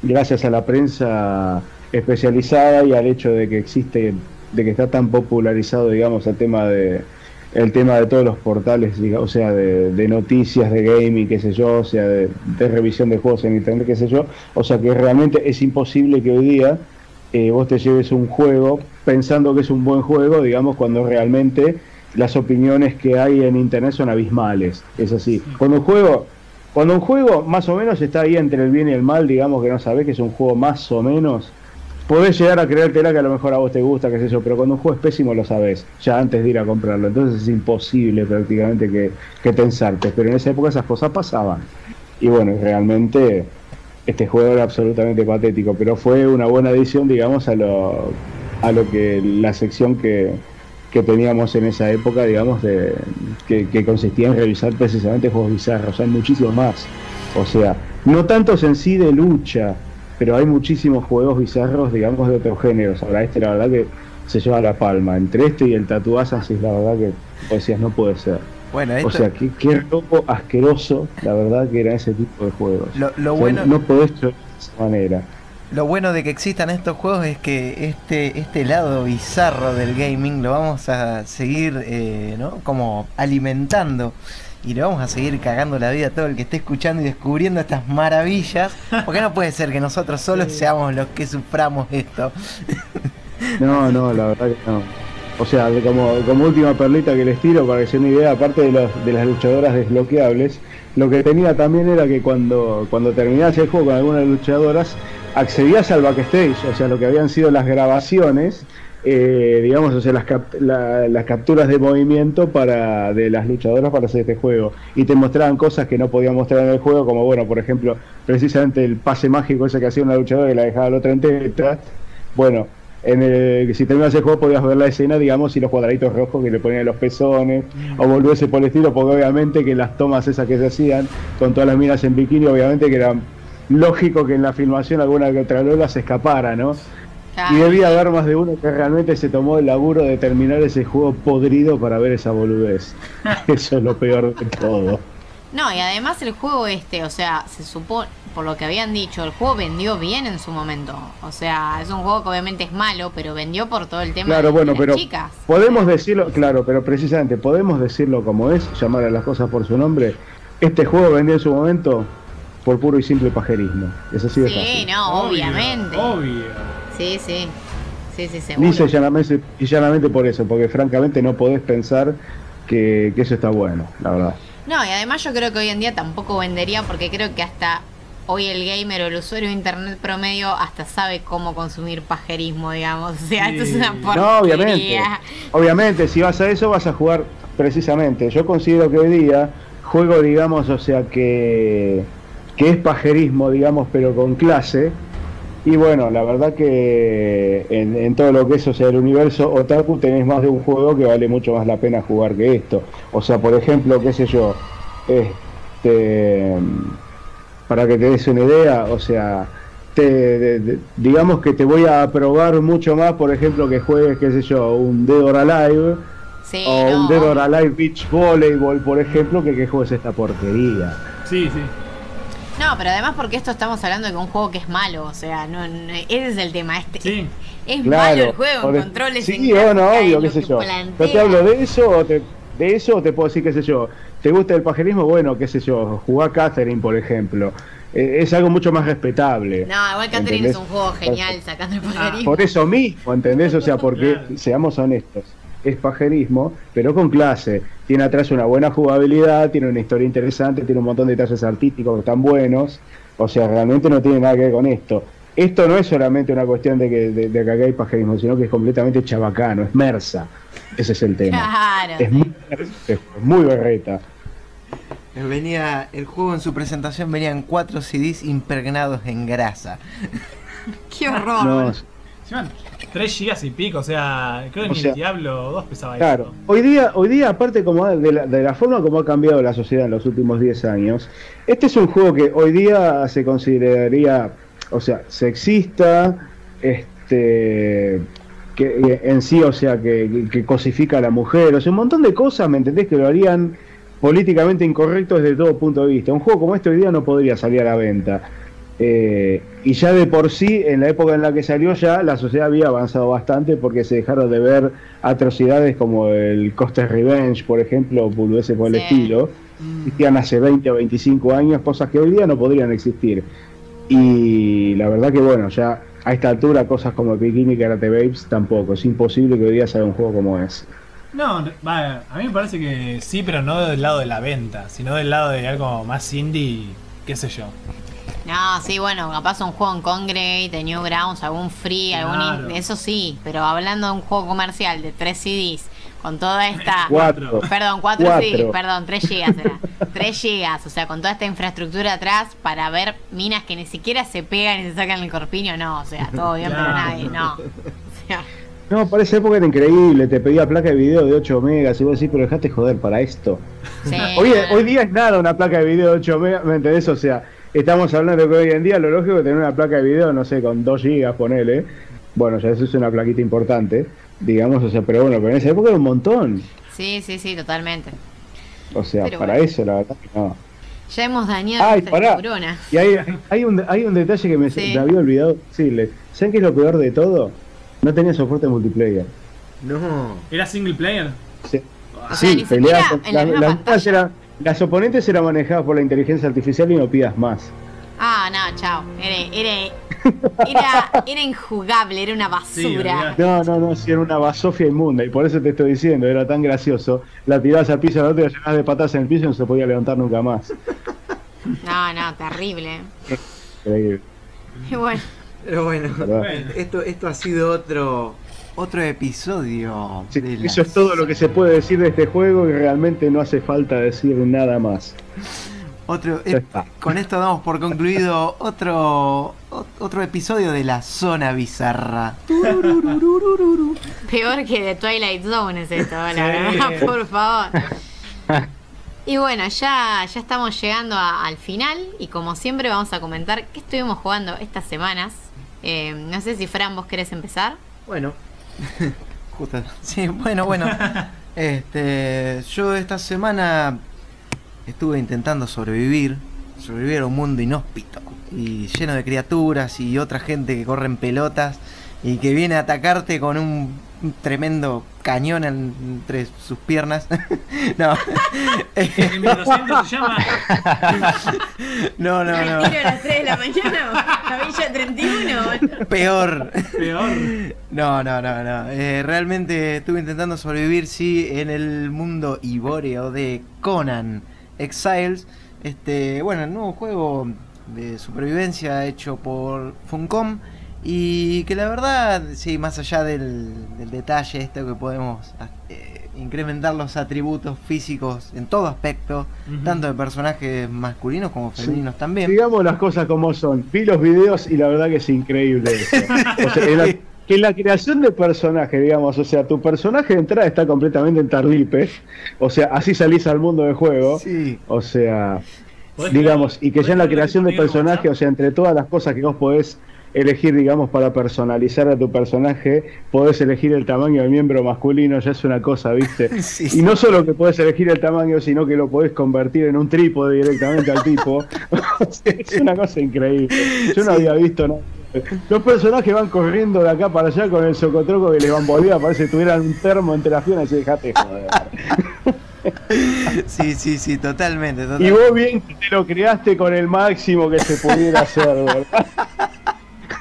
gracias a la prensa especializada y al hecho de que existe, de que está tan popularizado, digamos, el tema de el tema de todos los portales, diga- o sea, de, de noticias, de gaming, qué sé yo, o sea, de, de revisión de juegos en internet, qué sé yo, o sea que realmente es imposible que hoy día eh, vos te lleves un juego pensando que es un buen juego, digamos, cuando realmente las opiniones que hay en internet son abismales. Es así. Cuando un juego, cuando un juego más o menos está ahí entre el bien y el mal, digamos que no sabés que es un juego más o menos, podés llegar a creértela que a lo mejor a vos te gusta, qué sé yo, pero cuando un juego es pésimo lo sabés, ya antes de ir a comprarlo. Entonces es imposible prácticamente que, que. Pero en esa época esas cosas pasaban. Y bueno, realmente este juego era absolutamente patético, pero fue una buena adición, digamos, a lo, a lo que la sección que, que teníamos en esa época, digamos, de, que, que consistía en revisar precisamente juegos bizarros. Hay muchísimos más. O sea, no tantos en sí de lucha, pero hay muchísimos juegos bizarros, digamos, de otros géneros. Ahora, este, la verdad que se lleva la palma. Entre este y el tatuaza, sí, la verdad que, o decías, no puede ser. Bueno, O esto, sea, qué, qué robo asqueroso, la verdad, que era ese tipo de juegos. Lo- lo O sea, bueno- No podés de esa manera. Lo bueno de que existan estos juegos es que este, este lado bizarro del gaming lo vamos a seguir, eh, ¿no? Como alimentando. Y le vamos a seguir cagando la vida a todo el que esté escuchando y descubriendo estas maravillas. Porque no puede ser que nosotros solos seamos los que suframos esto. No, no, la verdad que no. O sea, como, como última perlita que les tiro para que se den una idea, aparte de, los, de las luchadoras desbloqueables, lo que tenía también era que cuando, cuando terminabas el juego con algunas luchadoras, accedías al backstage, o sea, lo que habían sido las grabaciones, eh, digamos, o sea, las, la- las capturas de movimiento para de las luchadoras para hacer este juego. Y te mostraban cosas que no podían mostrar en el juego, como, bueno, por ejemplo, precisamente el pase mágico ese que hacía una luchadora y la dejaba al otro en tetas. Bueno, en el, si terminas el juego podías ver la escena, digamos, y los cuadraditos rojos que le ponían los pezones, o volverse por el estilo, porque obviamente que las tomas esas que se hacían con todas las minas en bikini, obviamente que era lógico que en la filmación alguna que otra lola se escapara, ¿no? Claro. Y debía haber más de uno que realmente se tomó el laburo de terminar ese juego podrido para ver esa boludez. Eso es lo peor de todo. No, y además el juego este, o sea, se supone, por lo que habían dicho, el juego vendió bien en su momento. O sea, es un juego que obviamente es malo, pero vendió por todo el tema Claro, de, bueno, de las pero chicas. podemos decirlo, claro, pero precisamente podemos decirlo como es, llamar a las cosas por su nombre. Este juego vendió en su momento por puro y simple pajerismo. Es así de Sí, fácil. no, Obvio, obviamente. Obvio. Sí, sí. Sí, sí, seguro. Dice llanamente, y llanamente por eso, porque francamente no podés pensar que, que eso está bueno, la verdad. No, y además yo creo que hoy en día tampoco vendería porque creo que hasta hoy el gamer o el usuario de internet promedio hasta sabe cómo consumir pajerismo, digamos. O sea, esto es una Sí. porquería. No, obviamente. Obviamente, si vas a eso, vas a jugar precisamente. Yo considero que hoy día juego, digamos, o sea, que, que es pajerismo, digamos, pero con clase. Y bueno, la verdad que en, en todo lo que es, o sea, el universo otaku tenés más de un juego que vale mucho más la pena jugar que esto. O sea, por ejemplo, qué sé yo, este, para que te des una idea, o sea, te, de- de- digamos que te voy a probar mucho más, por ejemplo, que juegues, qué sé yo, un Dead or Alive Sí, o no, un Dead or Alive Beach Volleyball, por ejemplo, que que juegues esta porquería. Sí, sí. No, pero además porque esto estamos hablando de un juego que es malo, o sea, no, no- ese es el tema. Este, Sí. Es Claro, malo el juego, controles. Sí, en o no, obvio, qué sé yo. plantea. Yo te hablo de eso o te, de eso o te puedo decir, qué sé yo. ¿Te gusta el pajerismo? Bueno, qué sé yo, jugá Catherine, por ejemplo. Eh, es algo mucho más respetable. No, igual Catherine ¿entendés? es un juego genial sacando el pajarismo. Por eso mismo, ¿entendés? O sea, porque, Claro. seamos honestos, es pajerismo, pero con clase. Tiene atrás una buena jugabilidad, tiene una historia interesante, tiene un montón de detalles artísticos que están buenos. O sea, realmente no tiene nada que ver con esto. Esto no es solamente una cuestión de que, de, de que acá hay pajerismo, sino que es completamente chabacano, es mersa. Ese es el tema. Claro. Es muy, es muy berreta. Venía, el juego en su presentación venían cuatro CDs impregnados en grasa. Qué horror. No, 3 gigas y pico, o sea, creo que O ni sea, el Diablo 2 pesaba Claro, eso. hoy día, hoy día aparte como de la, de la forma como ha cambiado la sociedad en los últimos 10 años, este es un juego que hoy día se consideraría, o sea, sexista, este que en sí, o sea, que, que cosifica a la mujer, o sea, un montón de cosas, ¿me entendés? Que lo harían políticamente incorrecto desde todo punto de vista. Un juego como este hoy día no podría salir a la venta. Eh, y ya de por sí, en la época en la que salió ya, la sociedad había avanzado bastante porque se dejaron de ver atrocidades como el Coste Revenge, por ejemplo, o boludeces por el Sí. estilo. Existían hace 20 o 25 años, cosas que hoy día no podrían existir. Y la verdad que bueno, ya a esta altura cosas como Bikini y Karate Babes tampoco. Es imposible que hoy día salga un juego como ese. No, no, va, a mí me parece que sí, pero no del lado de la venta, sino del lado de algo más indie, qué sé yo. No, sí, bueno, capaz un juego en Congregate, de Newgrounds, algún free, algún Claro. eso sí, pero hablando de un juego comercial de tres CDs, Con toda esta. Cuatro. Perdón, 4 sí, Cuatro. perdón, 3 gigas era. 3 gigas, o sea, con toda esta infraestructura atrás para ver minas que ni siquiera se pegan y se sacan el corpiño, no, o sea, todo bien, pero Claro. nadie, no. O sea, No, para esa época era increíble, te pedía placa de video de 8 megas y vos decís, pero dejate joder para esto. sí, Hoy, hoy día es nada una placa de video de 8 megas, ¿me entendés? O sea, estamos hablando que hoy en día lo lógico es tener una placa de video, no sé, con 2 gigas, ponele. Bueno, ya eso es una plaquita importante, digamos, o sea, pero bueno, pero en esa época era un montón. Sí, sí, sí, totalmente. O sea, Pero para bueno. eso, la verdad que no. Ya hemos dañado Ay, nuestra pará. neurona. Y hay, hay, un, hay un detalle que me, Sí. me había olvidado decirles. ¿Saben qué es lo peor de todo? No tenía soporte multiplayer. No. ¿Era single player? Sí, O sea, ni peleabas siquiera con- en la misma las, pantalla. eran- las oponentes eran manejadas por la inteligencia artificial y no pidas más. Ah, no, chao. Era, era, era, era injugable, era una Sí, basura. No, no, no, si era una basofia inmunda y por eso te estoy diciendo, era tan gracioso. La tirabas al piso, la otra la llenabas de patas en el piso y no se podía levantar nunca más. No, no, terrible. Increíble, Y bueno, Pero bueno. Bueno. esto, esto ha sido otro otro episodio. Sí, de eso la- es todo lo que se puede decir de este juego y realmente no hace falta decir nada más. Otro, eh, con esto damos por concluido otro ot- otro episodio de la zona bizarra. peor que de Twilight Zone es esto, la Sí. verdad, por favor. Y bueno, ya, ya estamos llegando a- al final y como siempre vamos a comentar qué estuvimos jugando estas semanas. Eh, no sé si Fran, vos querés empezar. Bueno, justo. Sí, bueno, bueno. Este, yo esta semana estuve intentando sobrevivir, sobrevivir a un mundo inhóspito y lleno de criaturas y otra gente que corre en pelotas y que viene a atacarte con un, un tremendo cañón en- entre sus piernas. no. El 1200 se llama. no, no, no. a las 3 de la mañana, la Villa 31. Peor. Peor. No, no, no, no. Eh, realmente estuve intentando sobrevivir, sí, en el mundo ibóreo de Conan Exiles. Este, bueno, el nuevo juego de supervivencia hecho por Funcom. Y que la verdad, sí, más allá del, del detalle esto que podemos eh, incrementar los atributos físicos en todo aspecto, tanto de personajes masculinos como femeninos también. Digamos las cosas como son. Vi los videos y la verdad que es increíble eso. O sea, en la- que en la creación de personaje, digamos, o sea, tu personaje de entrada está completamente en tarlipe. O sea, así salís al mundo del juego. Sí. O sea, digamos, crear- y que ya en la creación de personaje, o sea, entre todas las cosas que vos podés elegir, digamos, para personalizar a tu personaje, podés elegir el tamaño del miembro masculino, ya es una cosa, ¿viste? Sí, Y no solo que podés elegir el tamaño, sino que lo podés convertir en un trípode directamente al tipo. Es una cosa increíble. Yo no Sí. había visto nada. Los personajes van corriendo de acá para allá con el socotroco que les bambolea, parece que tuvieran un termo entre las piernas y dejate joder. Sí, sí, sí, totalmente. Y totalmente. vos bien que te lo creaste con el máximo que se pudiera hacer, ¿verdad?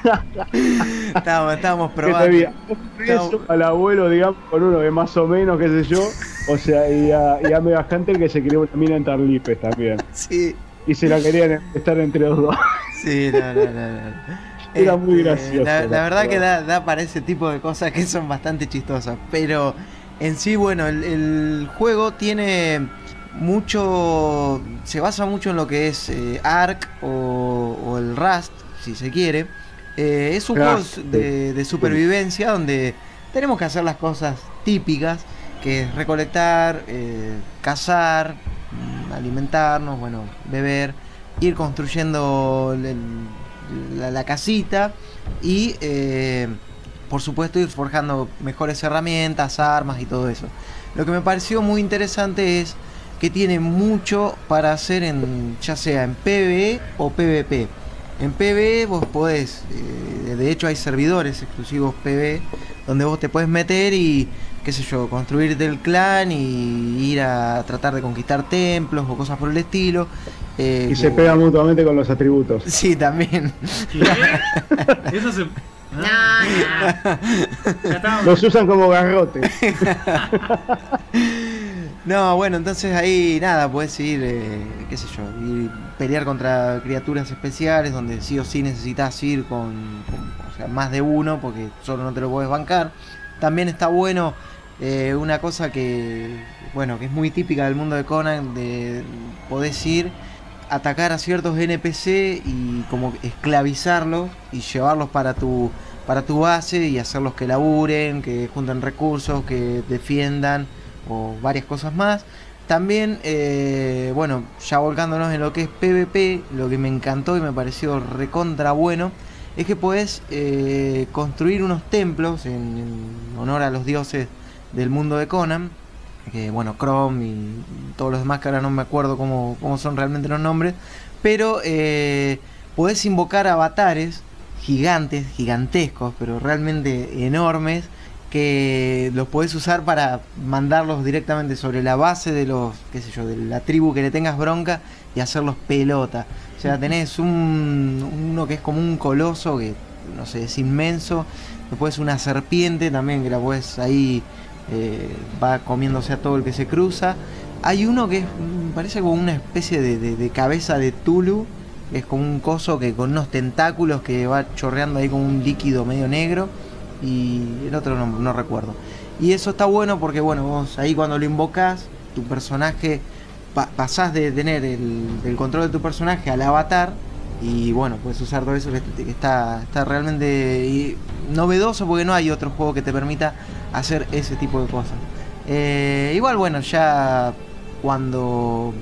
Estábamos, estábamos probando. eso al abuelo, digamos, con uno que más o menos, qué sé yo. O sea, y a, y a Mega Hunter que se creó una mina en Tarlipes también. Sí, Y se la querían estar entre los dos. sí, no, no, no, no. Era muy gracioso, La, verdad que da, da para ese tipo de cosas que son bastante chistosas. Pero en sí, bueno, el, el juego tiene mucho. Se basa mucho en lo que es eh, Ark o, o el Rust, si se quiere. Eh, es un juego Rust, de, de supervivencia donde tenemos que hacer las cosas típicas, que es recolectar, eh, cazar, mm, alimentarnos, bueno, beber, ir construyendo el- el- la, la casita y, eh, por supuesto, ir forjando mejores herramientas, armas y todo eso. Lo que me pareció muy interesante es que tiene mucho para hacer en ya sea en PvE o PvP. En PvE vos podés, eh, de hecho hay servidores exclusivos PvE donde vos te puedes meter y, qué sé yo, construirte el clan y ir a tratar de conquistar templos o cosas por el estilo. eh, Y se pegan mutuamente con los atributos. Sí, también. ¿Qué? Eso se. No, no. Ya estábamos. Los usan como garrote. No, bueno, entonces ahí nada, puedes ir, eh, qué sé yo, ir pelear contra criaturas especiales donde sí o sí necesitas ir con, o sea, más de uno porque solo no te lo puedes bancar. También está bueno Eh, una cosa que, bueno, que es muy típica del mundo de Conan, de podés ir, atacar a ciertos NPC y como esclavizarlos y llevarlos para tu, para tu base y hacerlos que laburen, que junten recursos, que defiendan o varias cosas más. También, eh, bueno, ya volcándonos en lo que es PvP, lo que me encantó y me pareció recontra bueno, es que podés eh, construir unos templos en, honor a los dioses del mundo de Conan, que bueno, Chrome y todos los demás que ahora no me acuerdo cómo, cómo son realmente los nombres, pero eh, podés invocar avatares gigantes, gigantescos, pero realmente enormes, que los podés usar para mandarlos directamente sobre la base de los, qué sé yo, de la tribu que le tengas bronca y hacerlos pelota. O sea, tenés un, uno que es como un coloso, que no sé, es inmenso. Después una serpiente también, que la podés ahí, eh, va comiéndose a todo el que se cruza. Hay uno que es, parece como una especie de cabeza de Tulu, que es como un coso que con unos tentáculos que va chorreando ahí como un líquido medio negro. Y el otro no, no recuerdo. Y eso está bueno porque, bueno, vos ahí cuando lo invocás, tu personaje pa- pasás de tener el, control de tu personaje al avatar y bueno, puedes usar todo eso que, está, está realmente novedoso porque no hay otro juego que te permita hacer ese tipo de cosas. Eh, igual, bueno, ya cuando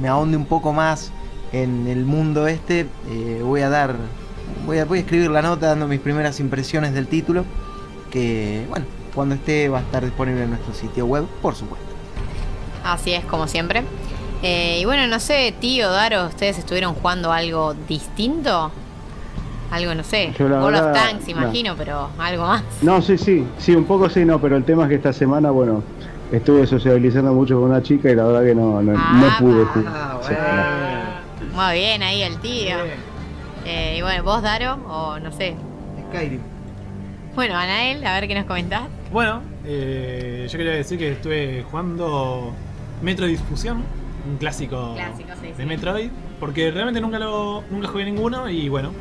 me ahonde un poco más en el mundo este, eh, voy a dar, voy a, voy a escribir la nota dando mis primeras impresiones del título, que bueno, cuando esté va a estar disponible en nuestro sitio web, por supuesto. Así es, como siempre. Eh, y bueno, no sé, tío, Daro, ¿ustedes estuvieron jugando algo distinto? Algo, no sé, Yo la World of verdad, Tanks, no. imagino, pero algo más. No, sí, sí, sí, un poco sí, no, pero el tema es que esta semana, bueno, estuve sociabilizando mucho con una chica y la verdad que no, no, no Ah, pude va. jugar. Sí, no. Muy bien ahí el tío. Eh, y bueno, vos, Daro, o no sé. Skyrim. Bueno, Anael, a ver qué nos comentás. Bueno, eh, yo quería decir que estuve jugando Metro Difusión, un clásico, Clásico, sí, de sí. Metroid, porque realmente nunca lo nunca jugué ninguno y bueno,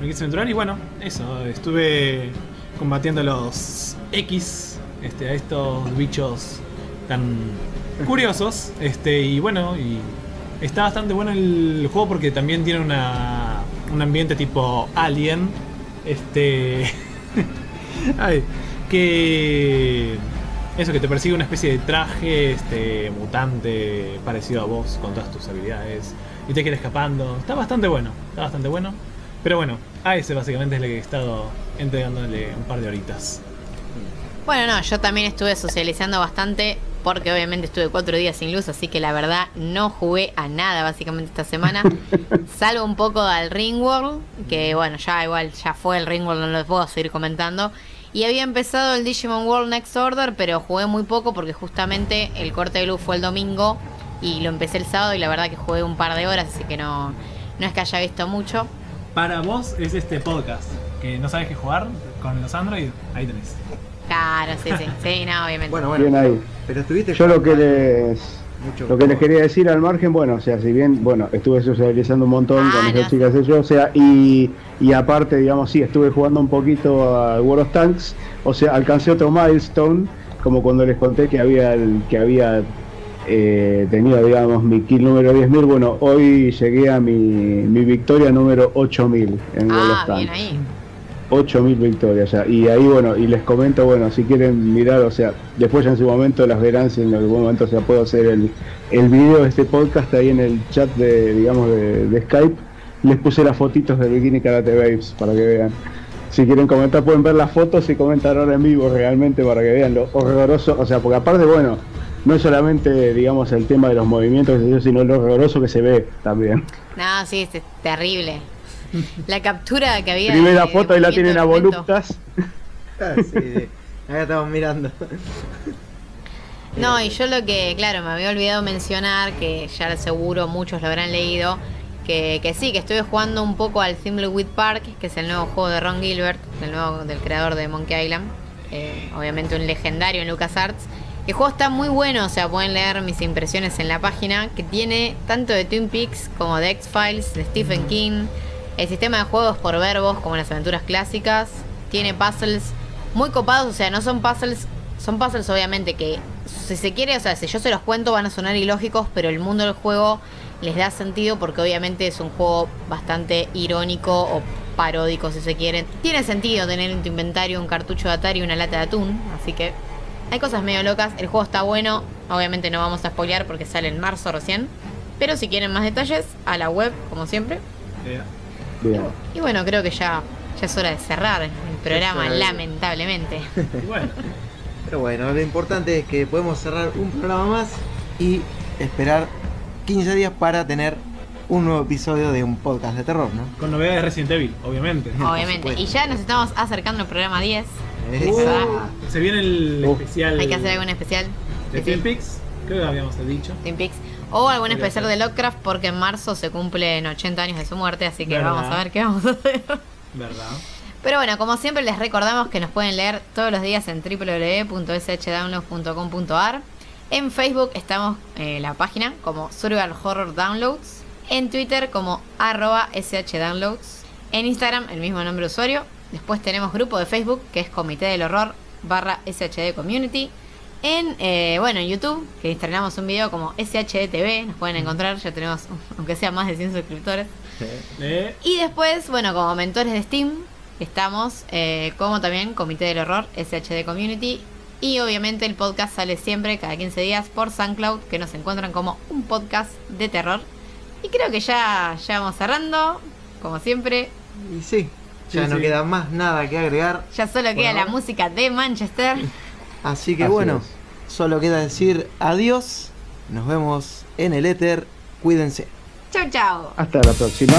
me quise aventurar y bueno, eso, estuve combatiendo a los X, este, a estos bichos tan curiosos, este, y bueno, y está bastante bueno el juego porque también tiene una, un ambiente tipo Alien, este... Ay, que eso que te persigue una especie de traje este mutante parecido a vos con todas tus habilidades y te quiere escapando. Está bastante bueno, está bastante bueno. Pero bueno, a ese básicamente es el que he estado entregándole un par de horitas. Bueno, no, yo también estuve socializando bastante porque obviamente estuve cuatro días sin luz, así que la verdad no jugué a nada básicamente esta semana, salvo un poco al Ringworld, que bueno, ya igual ya fue el Ringworld, no lo puedo seguir comentando. Y había empezado el Digimon World Next Order, pero jugué muy poco porque justamente el corte de luz fue el domingo y lo empecé el sábado y la verdad que jugué un par de horas, así que no, no es que haya visto mucho. Para vos es este podcast, que no sabes qué jugar con los Android, ahí tenés. Claro, sí, sí, sí, no, obviamente. Bueno, bueno. Bien ahí. Pero estuviste Yo lo que les mucho lo que les quería decir al margen, bueno, o sea, si bien, bueno, estuve socializando un montón Ah, con esas no. chicas yo, o sea, y, y aparte, digamos, sí, estuve jugando un poquito a World of Tanks, o sea, alcancé otro milestone, como cuando les conté que había el- que había eh, tenido, digamos, mi kill número 10.000, bueno, hoy llegué a mi, mi victoria número 8.000 en World ah, of Tanks. bien ahí. 8000 victorias ya. Y ahí, bueno, y les comento, bueno, si quieren mirar, o sea, después ya en su momento las verán, si en algún momento, o sea, puedo hacer el, el video de este podcast ahí en el chat de, digamos, de, Skype. Les puse las fotitos de Bikini Karate Babes para que vean. Si quieren comentar, pueden ver las fotos y comentar ahora en vivo realmente para que vean lo horroroso. O sea, porque aparte, bueno, no es solamente, digamos, el tema de los movimientos, sino lo horroroso que se ve también. No, sí, es terrible. La captura que había. Primera de- foto ahí la tienen a voluptas. Ah, sí, sí. Acá estamos mirando. No, y yo lo que, claro, me había olvidado mencionar, que ya seguro muchos lo habrán leído, que, que sí, que estuve jugando un poco al Thimbleweed Park, que es el nuevo juego de Ron Gilbert, del, nuevo, del creador de Monkey Island, eh, obviamente un legendario en LucasArts. El juego está muy bueno, o sea, pueden leer mis impresiones en la página, que tiene tanto de Twin Peaks como de X-Files, de Stephen King, el sistema de juegos por verbos como en las aventuras clásicas, tiene puzzles muy copados, o sea, no son puzzles son puzzles obviamente que si se quiere, o sea, si yo se los cuento van a sonar ilógicos, pero el mundo del juego les da sentido porque obviamente es un juego bastante irónico o paródico si se quiere. Tiene sentido tener en tu inventario un cartucho de Atari y una lata de atún, así que hay cosas medio locas. El juego está bueno, obviamente no vamos a spoilear porque sale en marzo recién. Pero si quieren más detalles, a la web, como siempre. Eh, Bien. Y bueno, creo que ya, ya es hora de cerrar el programa, lamentablemente. y bueno, Pero bueno, lo importante es que podemos cerrar un programa más y esperar 15 días para tener un nuevo episodio de un podcast de terror, ¿no? con novedades de Resident Evil, obviamente. Obviamente. Y ya nos estamos acercando al programa 10. Esa- Se viene el Uh. especial Hay que hacer algún especial de de Twin Peaks, creo que habíamos dicho. Twin Peaks. O algún Podría especial ser. de Lovecraft porque en marzo se cumplen 80 años de su muerte, así que ¿Verdad? vamos a ver qué vamos a hacer. ¿Verdad? Pero bueno, como siempre les recordamos que nos pueden leer todos los días en www.shdownloads.com.ar. En Facebook estamos en la página como Survival Horror Downloads. En Twitter como arroba shdownloads. En Instagram el mismo nombre de usuario. Después tenemos grupo de Facebook que es Comité del Horror barra SHD Community. En, eh, bueno, en YouTube, que estrenamos un video como SHD TV, nos pueden encontrar, ya tenemos, aunque sea más de 100 suscriptores. Eh, Y después, bueno, como mentores de Steam, estamos eh, como también Comité del Horror, SHD Community. Y obviamente el podcast sale siempre, cada 15 días, por SoundCloud, que nos encuentran como un podcast de terror. Y creo que ya, ya vamos cerrando, como siempre. Y sí, ya Sí, no sí. queda más nada que agregar. Ya solo queda la música de Manchester. Así que Así bueno, es. solo queda decir adiós. Nos vemos en el éter. Cuídense. Chau, chau. Hasta la próxima.